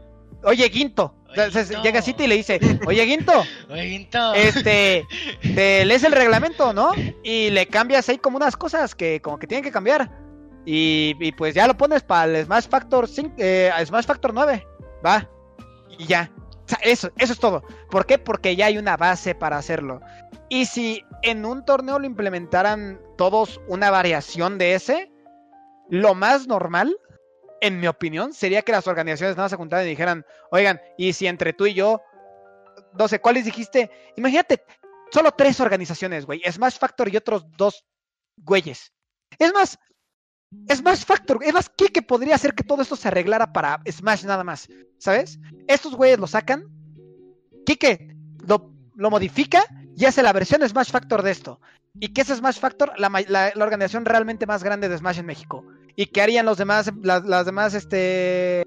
oye, Entonces, Guinto. llega City y le dice, oye, Guinto, Oye, Guinto. este, [LAUGHS] te lees el reglamento, ¿no? Y le cambias ahí como unas cosas que como que tienen que cambiar. Y, pues ya lo pones para el Smash Factor 5, eh, Smash Factor 9. Va. Y ya. O sea, eso, eso es todo. ¿Por qué? Porque ya hay una base para hacerlo. Y si en un torneo lo implementaran todos una variación de ese, lo más normal, en mi opinión, sería que las organizaciones nada se juntaran y dijeran, oigan, y si entre tú y yo, no sé, ¿cuáles dijiste? Imagínate, solo tres organizaciones, güey. Smash Factor y otros dos güeyes. Es más, Smash Factor, es más, ¿qué que podría hacer que todo esto se arreglara para Smash nada más? ¿Sabes? Estos güeyes lo sacan, Kike lo, lo modifica y hace la versión Smash Factor de esto. ¿Y qué es Smash Factor? La, la- organización realmente más grande de Smash en México. ¿Y qué harían los demás, las, las demás este,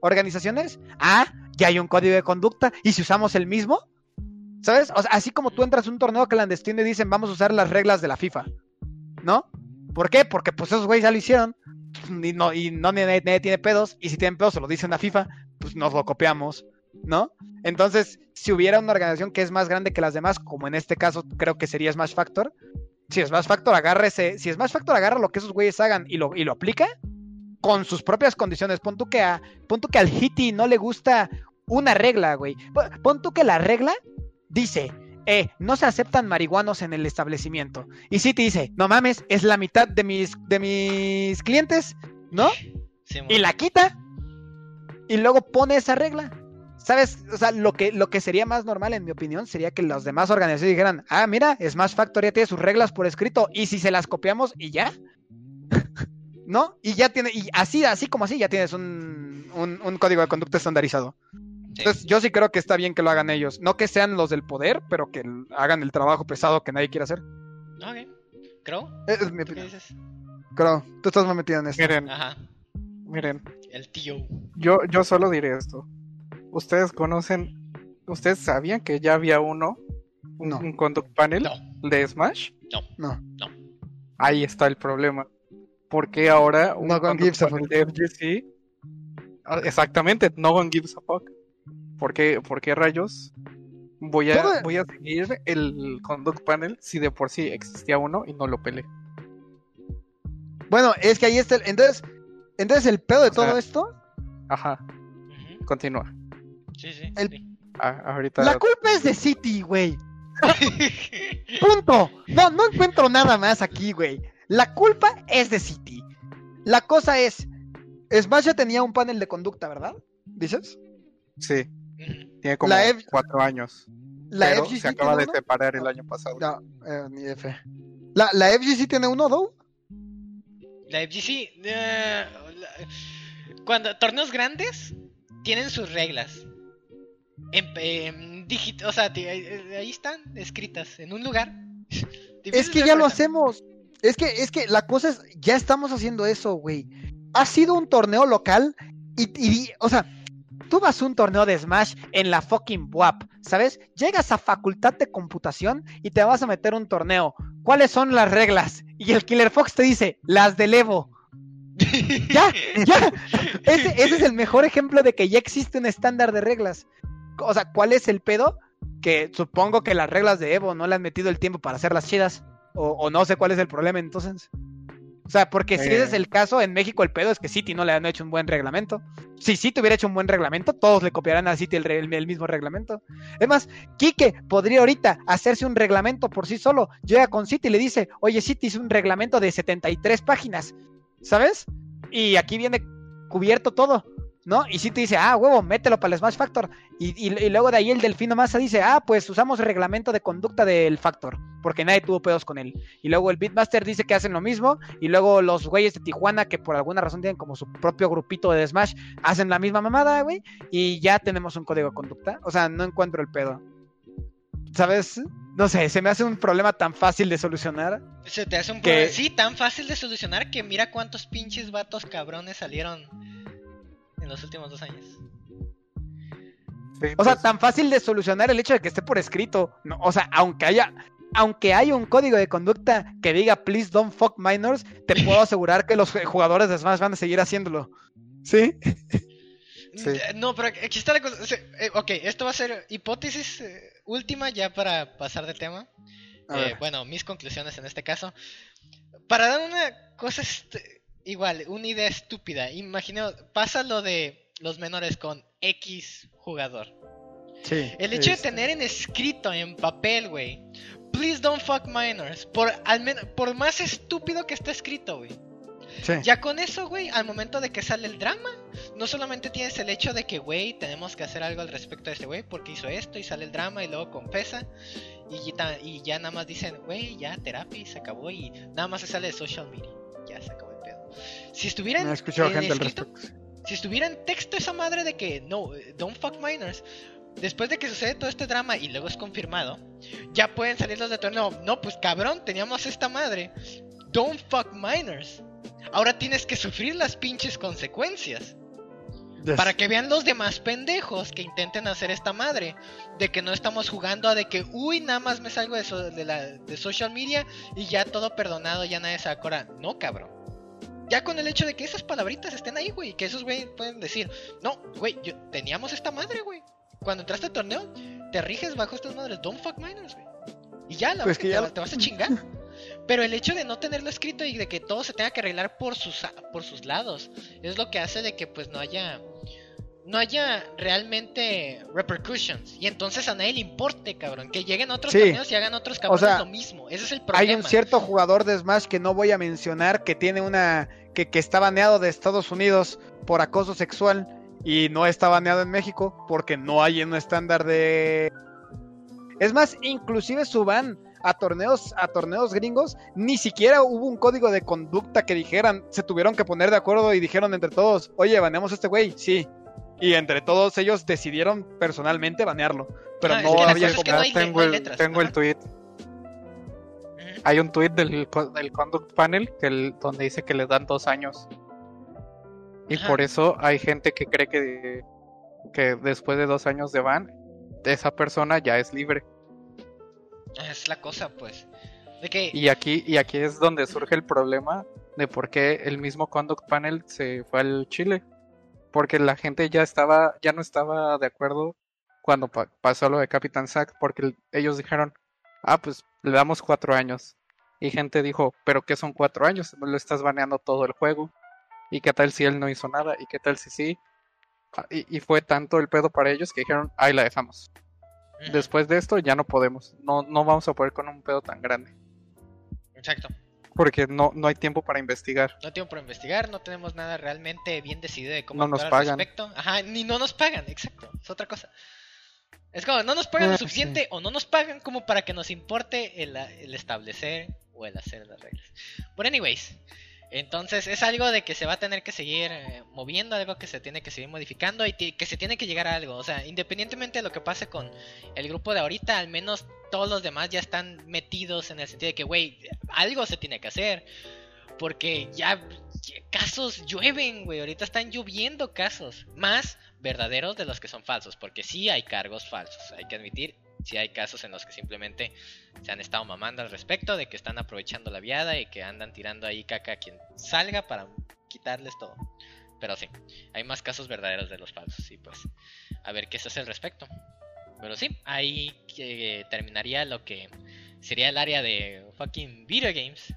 organizaciones? Ah, ya hay un código de conducta. ¿Y si usamos el mismo? ¿Sabes? O sea, así como tú entras a un torneo clandestino y dicen vamos a usar las reglas de la FIFA. ¿No? ¿Por qué? Porque pues esos güeyes ya lo hicieron. Y no, y no nadie, nadie tiene pedos. Y si tienen pedos se lo dicen a FIFA, pues nos lo copiamos. ¿No? Entonces, si hubiera una organización que es más grande que las demás, como en este caso creo que sería Smash Factor, si Smash Factor agarra ese, si Smash Factor agarra lo que esos güeyes hagan y lo, y lo aplica con sus propias condiciones, pon tú que a, pon tú que al Hitty no le gusta una regla, güey. Pon tú que la regla dice, eh, no se aceptan marihuanos en el establecimiento. Y si te dice, no mames, es la mitad de mis, de mis clientes, ¿no? Sí, y la quita y luego pone esa regla. ¿Sabes? O sea, lo que, lo que sería más normal, en mi opinión, sería que las demás organizaciones dijeran, ah, mira, Smash Factory ya tiene sus reglas por escrito, y si se las copiamos y ya. [LAUGHS] ¿No? Y ya tiene, y así, así como así, ya tienes un, un, un código de conducta estandarizado. Sí. Entonces, yo sí creo que está bien que lo hagan ellos. No que sean los del poder, pero que hagan el trabajo pesado que nadie quiere hacer. Ok. ¿Crow? Es, es mi ¿Qué dices? Creo, tú estás más metido en esto. miren, Ajá. miren, El tío. yo, yo solo diré esto. Ustedes conocen, ustedes sabían que ya había uno, un, No. un conduct panel No. de Smash. No. Ahí está el problema. Porque ahora un No conduct gives a panel fuck. de FGC, ah, exactamente, no one gives a fuck. ¿Por qué, por qué rayos Voy a, Todo- voy a seguir el Conduct Panel si de por sí existía uno y no lo peleé. Bueno, es que ahí está el... Entonces, entonces el pedo de O sea, todo esto, Ajá, continúa. Sí, sí. El- sí. Ah, ahorita. la culpa es de City, güey. [LAUGHS] Punto. No, no encuentro nada más aquí, güey. La culpa es de City. La cosa es, Smash ya tenía un panel de conducta, ¿verdad? ¿Dices? Sí. Tiene como La F- cuatro años. La pero FGC se acaba de uno? separar el año pasado. No, eh, ni F. La, la FGC tiene uno, ¿no? La FGC, eh, la- cuando torneos grandes tienen sus reglas. En, en digit- o sea, ahí están escritas en un lugar. [LAUGHS] Es que ya lo hacemos. Es que, es que la cosa es, ya estamos haciendo eso, güey. Ha sido un torneo local y, y- o sea, tú vas a un torneo de Smash en la fucking WAP, ¿sabes? Llegas a facultad de computación y te vas a meter un torneo. ¿Cuáles son las reglas? Y el Killer Fox te dice, las del Evo. [LAUGHS] ya, ya. Ese, ese es el mejor ejemplo de que ya existe un estándar de reglas. O sea, ¿cuál es el pedo? Que supongo que las reglas de Evo no le han metido el tiempo para hacerlas chidas. O, o no sé cuál es el problema entonces. O sea, porque si Eh. ese es el caso, en México el pedo es que City no le han hecho un buen reglamento. Si City hubiera hecho un buen reglamento, todos le copiarán a City el, re- el- el mismo reglamento. Es más, Quique podría ahorita hacerse un reglamento por sí solo. Llega con City y le dice, oye, City hizo un reglamento de 73 páginas. ¿Sabes? Y aquí viene cubierto todo. ¿No? Y City dice, ah, huevo, mételo para el Smash Factor. Y, y- y luego de ahí el Delfino Massa dice, ah, pues usamos reglamento de conducta del Factor, porque nadie tuvo pedos con él. Y luego el Beatmaster dice que hacen lo mismo, y luego los güeyes de Tijuana, que por alguna razón tienen como su propio grupito de Smash, hacen la misma mamada, güey, y ya tenemos un código de conducta. O sea, no encuentro el pedo. ¿Sabes? No sé, se me hace un problema tan fácil de solucionar. Se te hace un que- problema. Sí, tan fácil de solucionar que mira cuántos pinches vatos cabrones salieron los últimos dos años. Sí, O sea, pues, tan fácil de solucionar el hecho de que esté por escrito. No, o sea, aunque haya, aunque haya un código de conducta que diga please don't fuck minors, te puedo [LAUGHS] asegurar que los jugadores de Smash van a seguir haciéndolo. ¿Sí? Sí. No, pero aquí está la cosa. eh, ok, esto va a ser hipótesis eh, última ya para pasar de tema. Eh, bueno, mis conclusiones en este caso. Para dar una cosa este, igual, una idea estúpida. Imaginemos, pasa lo de los menores con X jugador. Sí. El hecho de Este. tener en escrito, en papel, güey. Please don't fuck minors. Por, al menos, por más estúpido que esté escrito, güey. sí. Ya con eso, güey, al momento de que sale el drama, no solamente tienes el hecho de que, güey, tenemos que hacer algo al respecto de este güey porque hizo esto y sale el drama y luego confesa y, y ya nada más dicen, güey, ya terapia y se acabó y nada más se sale de social media. Ya se acabó. Si estuviera en, No escrito, respecto. si estuviera en texto esa madre de que no, eh, don't fuck minors, después de que sucede todo este drama y luego es confirmado, ya pueden salir los de torneo. No, pues cabrón, teníamos esta madre. Don't fuck minors. Ahora tienes que sufrir las pinches consecuencias. Yes. Para que vean los demás pendejos que intenten hacer esta madre. De que no estamos jugando a de que, uy, nada más me salgo de, so- de, la, de social media y ya todo perdonado, ya nadie se acuerda. No, cabrón. Ya con el hecho de que esas palabritas estén ahí, güey, que esos güey pueden decir, no, güey, yo, teníamos esta madre, güey. Cuando entraste al torneo, te riges bajo estas madres, don't fuck minors, güey. Y ya, la Pues que te, ya- va- te vas a [LAUGHS] chingar. Pero el hecho de no tenerlo escrito y de que todo se tenga que arreglar por sus, por sus lados, es lo que hace de que pues no haya no haya realmente repercussions. Y entonces a nadie le importe, cabrón. Que lleguen otros Sí. torneos y hagan otros cabrones sea, lo mismo. Ese es el Hay problema. un cierto jugador de Smash que no voy a mencionar que tiene una que, que está baneado de Estados Unidos por acoso sexual y no está baneado en México porque no hay un estándar de Es más, inclusive su ban a torneos a torneos gringos ni siquiera hubo un código de conducta que dijeran, se tuvieron que poner de acuerdo y dijeron entre todos, "Oye, baneamos a este güey." Sí. Y entre todos ellos decidieron personalmente banearlo, pero Ah, es no había cosa es como que no hay- tengo no hay el, letras, tengo el tweet. Hay un tweet del, co- del Conduct Panel que el- donde dice que le dan dos años. Y Ajá. por eso hay gente que cree que, que después de dos años de ban, esa persona ya es libre. Es la cosa, pues. De que Y aquí, y aquí es donde surge el problema de por qué el mismo Conduct Panel se fue al Chile. Porque la gente ya estaba, ya no estaba de acuerdo cuando pa- pasó lo de Capitán Zack, porque el- ellos dijeron, ah, pues le damos cuatro años. Y gente dijo, pero ¿qué son cuatro años? No le estás baneando todo el juego. ¿Y qué tal si él no hizo nada? ¿Y qué tal si sí? Ah, Y, y fue tanto el pedo para ellos que dijeron, ahí la dejamos. Después de esto ya no podemos. No, no vamos a poder con un pedo tan grande. Exacto. Porque no, no hay tiempo para investigar. No tengo por investigar, no tenemos nada realmente bien decidido de cómo No nos actuar al pagan. respecto. Ajá, ni no nos pagan, exacto. Es otra cosa. Es como, no nos pagan lo Ah, suficiente o no nos pagan como para que nos importe el, el establecer o el hacer las reglas. But anyways, entonces es algo de que se va a tener que seguir eh, moviendo, algo que se tiene que seguir modificando y que se tiene que llegar a algo. O sea, independientemente de lo que pase con el grupo de ahorita, al menos todos los demás ya están metidos en el sentido de que, güey, algo se tiene que hacer. Porque ya casos llueven, güey. Ahorita están lloviendo casos. Más verdaderos de los que son falsos. Porque sí hay cargos falsos. Hay que admitir. Sí hay casos en los que simplemente se han estado mamando al respecto. De que están aprovechando la viada y que andan tirando ahí caca a quien salga para quitarles todo. Pero sí, hay más casos verdaderos de los falsos. Y pues, a ver qué se hace al respecto. Pero sí, ahí eh, terminaría lo que sería el área de fucking video games.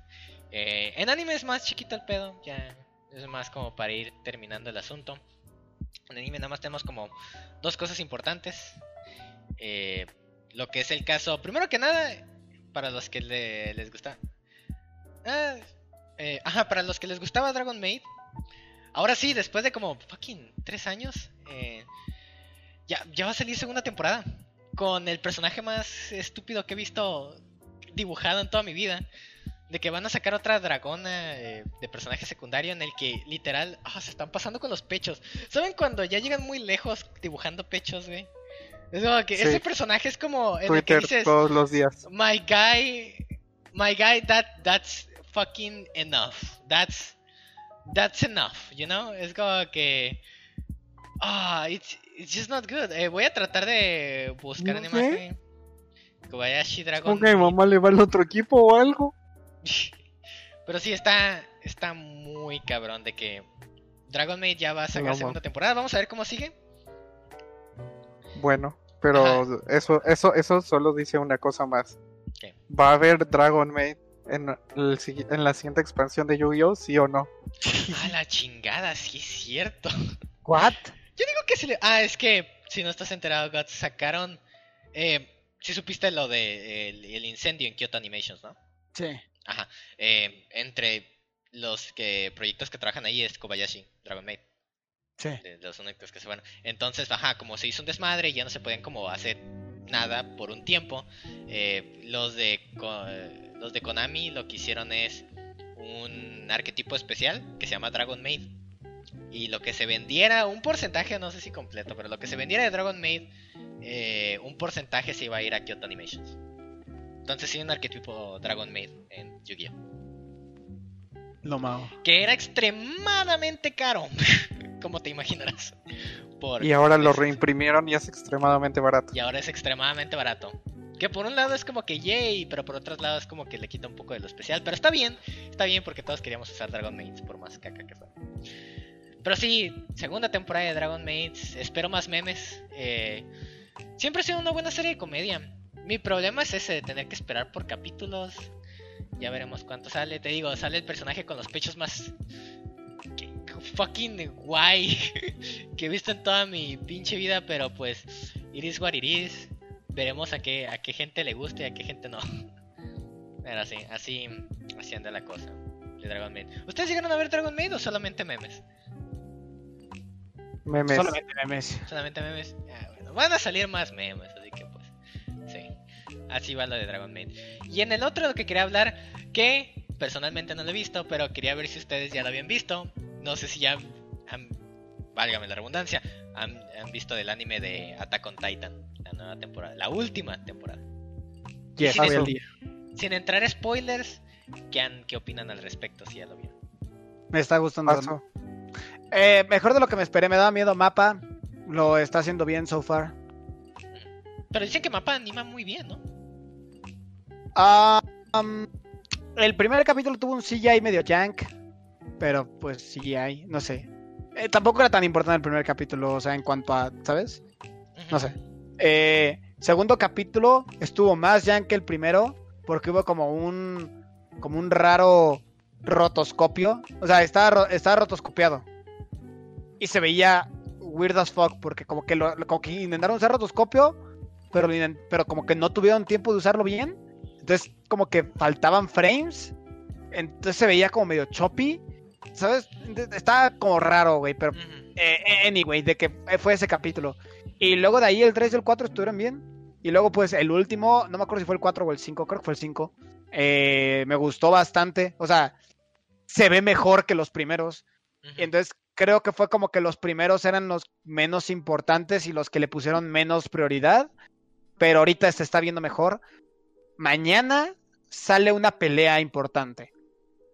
Eh, en anime es más chiquito el pedo, ya es más como para ir terminando el asunto. En anime nada más tenemos como dos cosas importantes. Eh, lo que es el caso, primero que nada, para los que le- les gusta. Ah, eh, [LAUGHS] para los que les gustaba Dragon Maid. Ahora sí, después de como fucking tres años, eh, ya, ya va a salir segunda temporada. Con el personaje más estúpido que he visto dibujado en toda mi vida de que van a sacar otra dragona eh, de personaje secundario en el que literal ah, se están pasando con los pechos. ¿Saben cuando ya llegan muy lejos dibujando pechos, güey? Es como que Sí. ese personaje es como en el que Twitter dices, todos los días. my guy, my guy, that that's fucking enough. That's that's enough, you know? Es como que ah, it's it's just not good. Eh, voy a tratar de buscar una imagen. Kobayashi Dragon. Mi mamá le va al otro equipo o algo. Pero sí, está, está muy cabrón de que Dragon Maid ya va a sacar No, segunda temporada. Vamos a ver cómo sigue. Bueno, pero eso, eso, eso solo dice una cosa más. ¿Qué? ¿Va a haber Dragon Maid en, el en la siguiente expansión de Yu-Gi-Oh? ¿Sí o no? [LAUGHS] A la chingada, sí es cierto. ¿What? Yo digo que se le... Ah, es que, si no estás enterado, Guts, sacaron... Eh, si supiste lo de el, el incendio en Kyoto Animations, ¿no? Sí. Ajá. Eh, entre los que proyectos que trabajan ahí es Kobayashi, Dragon Maid. Sí. de los únicos que se fueron. Entonces, ajá, como se hizo un desmadre y ya no se podían como hacer nada por un tiempo, eh, los de los de Konami lo que hicieron es un arquetipo especial que se llama Dragon Maid. Y lo que se vendiera, un porcentaje, no sé si completo, pero lo que se vendiera de Dragon Maid, eh, un porcentaje se iba a ir a Kyoto Animations. Entonces sí, un arquetipo Dragon Maid en Yu-Gi-Oh! Lo mao. Que era extremadamente caro, [LAUGHS] como te imaginarás. Por Y ahora lo reimprimieron y es extremadamente barato. Y ahora es extremadamente barato. Que por un lado es como que yay, pero por otro lado es como que le quita un poco de lo especial. Pero está bien, está bien porque todos queríamos usar Dragon Maids por más caca que fuera. Pero sí, segunda temporada de Dragon Maids, espero más memes. eh, siempre ha sido una buena serie de comedia. Mi problema es ese de tener que esperar por capítulos. Ya veremos cuánto sale. Te digo, sale el personaje con los pechos más que- fucking guay [LAUGHS] que he visto en toda mi pinche vida, pero pues it is what it is. Veremos a qué, a qué gente le gusta y a qué gente no. [LAUGHS] Pero así, así, así anda la cosa de Dragon Maid. ¿Ustedes llegaron a ver Dragon Maid o solamente memes? Memes. Solamente memes. Solamente memes. Ah, bueno, van a salir más memes, Así va lo de Dragon Maid. Y en el otro lo que quería hablar, que personalmente no lo he visto, pero quería ver si ustedes ya lo habían visto. No sé si ya han, válgame la redundancia, han, han visto del anime de Attack on Titan, la nueva temporada, la última temporada. Yes. Sin entrar spoilers, ¿qué, han, ¿qué opinan al respecto si ya lo vieron? Me está gustando. Eh, mejor de lo que me esperé, me daba miedo Mapa. Lo está haciendo bien so far. Pero dicen que Mapa anima muy bien, ¿no? Um, el primer capítulo tuvo un CGI medio jank. Pero pues CGI, no sé. Eh, tampoco era tan importante el primer capítulo, o sea, en cuanto a, ¿sabes? No sé. Eh, segundo capítulo estuvo más ya que el primero, porque hubo como un, como un raro rotoscopio. O sea, estaba, estaba rotoscopiado. Y se veía weird as fuck, porque como que, lo, como que intentaron usar rotoscopio, pero, pero como que no tuvieron tiempo de usarlo bien. Entonces, como que faltaban frames. Entonces se veía como medio choppy. ¿Sabes? Estaba como raro, güey, pero Ujú. eh, anyway, de que fue ese capítulo. Y luego de ahí el 3 y el 4 estuvieron bien. Y luego pues el último, no me acuerdo si fue el 4 o el 5, creo que fue el 5. eh, me gustó bastante. O sea, se ve mejor que los primeros. Ujú. Entonces creo que fue como que los primeros eran los menos importantes y los que le pusieron menos prioridad. Pero ahorita se está viendo mejor. Mañana sale una pelea importante.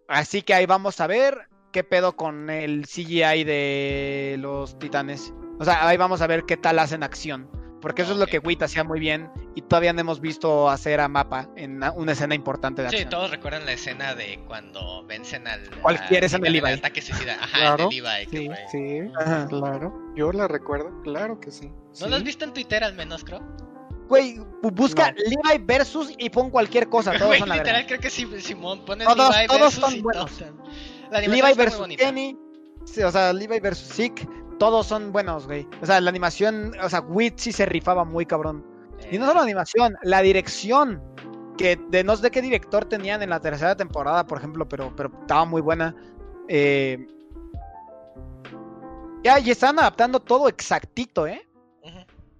Así que ahí vamos a ver qué pedo con el CGI de los titanes. O sea, ahí vamos a ver qué tal hacen acción. Porque eso es lo que Wit hacía muy bien y todavía no hemos visto hacer a Mapa en una- una escena importante de Sí, acción. todos recuerdan la escena de cuando vencen al. Cualquier al- escena de al Levi. ataque suicida. Ajá, Claro, el de Levi. que Sí, fue- sí, Ajá. claro. Yo la recuerdo, claro que sí. ¿No sí. lo has visto en Twitter al menos, creo? Güey, bu- busca No. Levi versus y pon cualquier cosa. Todos Güey, son la literal, creo que sí, Simón, pones Todos- Levi todos versus son y buenos. La Levi versus. Kenny. sí, o sea, Levi versus Zeke. Todos son buenos, güey. O sea, la animación, o sea, Wit sí se rifaba muy cabrón. Y no Eh, solo la animación, la dirección. Que de no sé qué director tenían en la tercera temporada, por ejemplo, pero, pero estaba muy buena. Eh, Ya, y están adaptando todo exactito, ¿eh?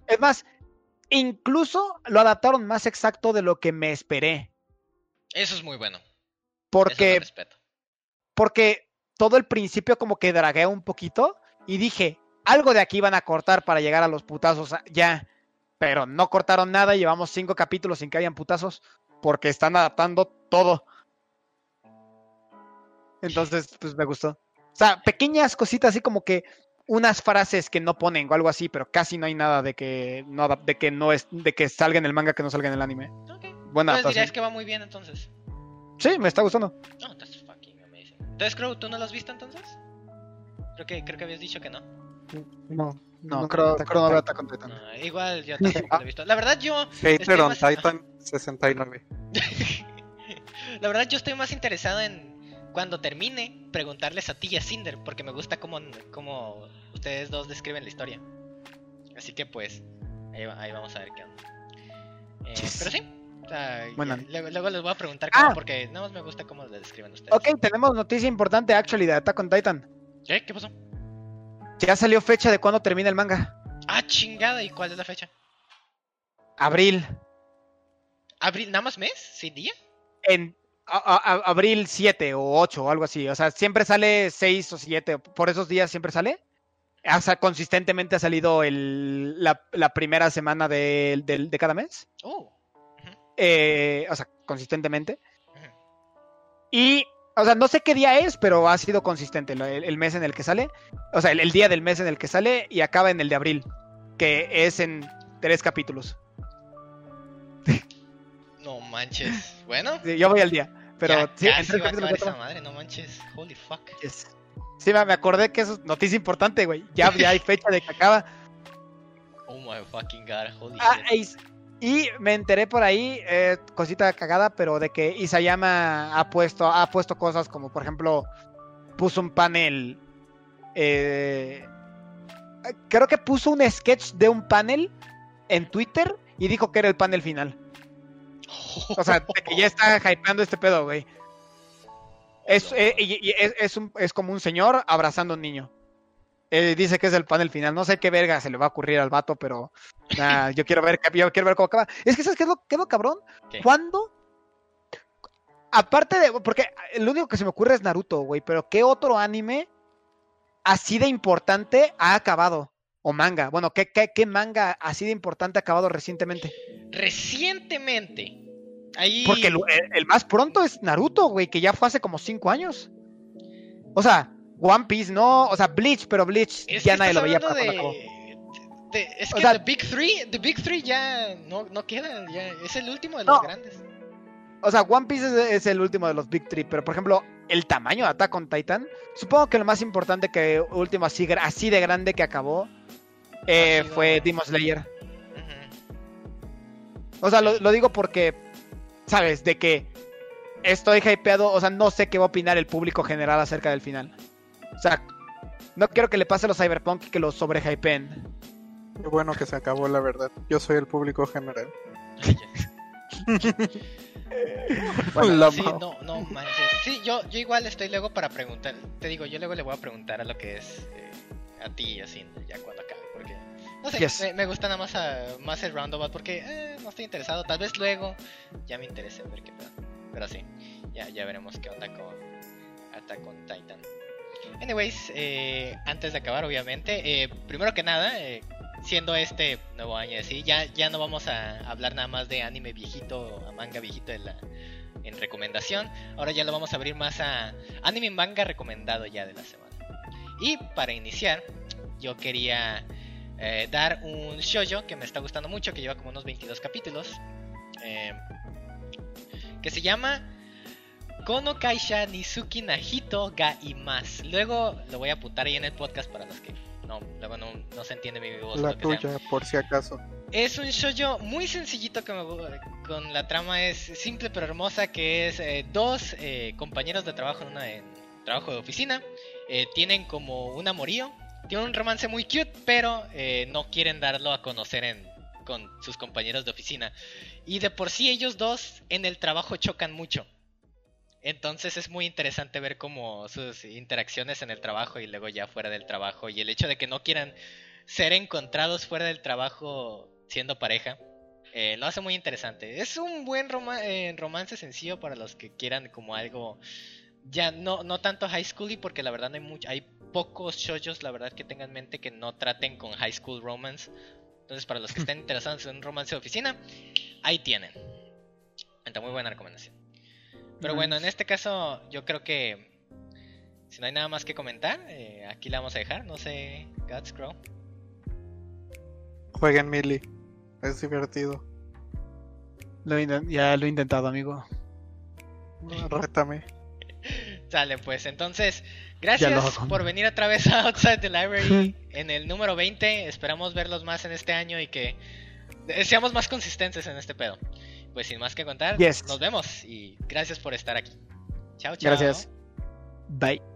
Es más, incluso lo adaptaron más exacto de lo que me esperé. Eso es muy bueno. Porque respeto. porque todo el principio como que dragué un poquito y dije, algo de aquí van a cortar para llegar a los putazos ya. Pero no cortaron nada, llevamos cinco capítulos sin que hayan putazos porque están adaptando todo. Entonces, pues me gustó. O sea, pequeñas cositas así como que unas frases que no ponen o algo así, pero casi no hay nada de que no de que no es de que salga en el manga que no salga en el anime. Ok. Buena Entonces dirías que va muy bien entonces. Sí, me está gustando. No, that's fucking amazing. Entonces, Crow, ¿tú no lo has visto entonces? Creo que, creo que habías dicho que no. No, No, no, creo, creo no Titan. Attack Titan. No, igual yo tampoco lo he visto. La verdad, yo. Hater Estoy on más- Titan 69. [LAUGHS] La verdad, yo estoy más interesado en cuando termine preguntarles a ti y a Cinder, porque me gusta cómo, cómo ustedes dos describen la historia. Así que pues, ahí, va- ahí vamos a ver qué onda. Eh. Pero sí. o sea, Bueno. luego, luego les voy a preguntar cómo, Ah. porque nada más me gusta cómo le describen ustedes. Ok, tenemos noticia importante actually de Attack on Titan. ¿Qué? ¿Qué pasó? Ya salió fecha de cuándo termina el manga. Ah, chingada, ¿y cuál es la fecha? Abril. ¿Abril, nada más mes? ¿Sin día? En a- abril 7 o 8 o algo así. O sea, siempre sale 6 o 7. Por esos días siempre sale. O sea, consistentemente ha salido el, la, la primera semana del- de cada mes. Oh. Eh, o sea, consistentemente. Y, o sea, no sé qué día es, pero ha sido consistente el, el mes en el que sale. O sea, el, el día del mes en el que sale y acaba en el de abril, que es en tres capítulos. No manches. Bueno. Sí, yo voy al día. Pero ya sí, casi va a acabar esa madre, no manches. Holy fuck. Yes. Sí, me acordé que eso es noticia importante, güey. Ya, ya hay fecha de que acaba. [LAUGHS] Oh my fucking god, holy Ah, y me enteré por ahí, eh, cosita cagada, pero de que Isayama ha puesto, ha puesto cosas como, por ejemplo, puso un panel. eh, creo que puso un sketch de un panel en Twitter y dijo que era el panel final. O sea, de que ya está hypeando este pedo, güey. Es, eh, y- y es, es un- es como un señor abrazando a un niño. Eh, dice que es el panel final. No sé qué verga se le va a ocurrir al vato, pero nah, [LAUGHS] yo quiero ver, yo quiero ver cómo acaba. Es que, ¿sabes qué es lo, qué es lo cabrón? ¿Qué? ¿Cuándo? Aparte de. Porque lo único que se me ocurre es Naruto, güey. Pero ¿qué otro anime así de importante ha acabado? O manga. Bueno, ¿qué, qué, qué manga así de importante ha acabado recientemente? Recientemente. Ahí. Porque el, más pronto es Naruto, güey, que ya fue hace como cinco años. O sea, One Piece no, o sea, Bleach, pero Bleach Es ya nadie lo veía para cuando acabó. de, de- Es O que sea- The Big Three, The Big Three ya no, no quedan, ya es el último de No. los grandes. O sea, One Piece es, es el último de los Big Three, pero por ejemplo, el tamaño de Attack on Titan, supongo que lo más importante que último así, así de grande que acabó eh, fue Demon Slayer. O sea, lo, lo digo porque, ¿sabes? De que estoy hypeado, o sea, no sé qué va a opinar el público general acerca del final. O sea, no quiero que le pase a los Cyberpunk y que los sobrehypeen. Qué bueno que se acabó, la verdad. Yo soy el público general. [LAUGHS] Bueno, La sí, no, no manches. Sí, yo, yo igual estoy luego para preguntar. Te digo, yo luego le voy a preguntar a lo que es eh, a ti y así, ya cuando acabe. No sé, Yes. me, me gusta nada más, a- más el roundabout porque eh, no estoy interesado. Tal vez luego ya me interese ver qué pedo. Pero sí, ya, ya veremos qué onda con Attack on Titan. Anyways, eh, antes de acabar, obviamente, eh, primero que nada, siendo este nuevo año así, ya, ya no vamos a hablar nada más de anime viejito, a manga viejito en, la, en recomendación. Ahora ya lo vamos a abrir más a anime manga recomendado ya de la semana. Y para iniciar, yo quería eh, dar un shoujo que me está gustando mucho, que lleva como unos 22 capítulos, eh, que se llama Kono Kaisha Nizuki Nahito ga Imas. Luego lo voy a apuntar ahí en el podcast para los que no, luego no, no se entiende mi voz. La sea. tuya, por si acaso. Es un shoujo muy sencillito que me con la trama es simple pero hermosa que es eh, dos compañeros de trabajo en, una, en trabajo de oficina tienen como un amorío, tienen un romance muy cute pero eh, no quieren darlo a conocer en, con sus compañeros de oficina y de por sí ellos dos en el trabajo chocan mucho. Entonces es muy interesante ver como sus interacciones en el trabajo y luego ya fuera del trabajo y el hecho de que no quieran ser encontrados fuera del trabajo siendo pareja. eh, lo hace muy interesante. Es un buen roma- eh, romance sencillo para los que quieran como algo ya no no tanto high school y porque la verdad no hay mucho hay pocos shoujos la verdad que tengan en mente que no traten con high school romance. Entonces para los que estén [LAUGHS] interesados en un romance de oficina, ahí tienen. Está muy buena recomendación. Pero bueno, en este caso yo creo que si no hay nada más que comentar, eh, aquí la vamos a dejar. No sé, Guts Crow. Jueguen Mili. Es divertido. Lo ya lo he intentado, amigo. Rétame. [LAUGHS] Sale, pues entonces, gracias por venir otra vez a Outside the Library [LAUGHS] en el número 20. Esperamos verlos más en este año y que seamos más consistentes en este pedo. Pues sin más que contar, Yes. nos vemos y gracias por estar aquí. Chao, chao. Gracias. Bye.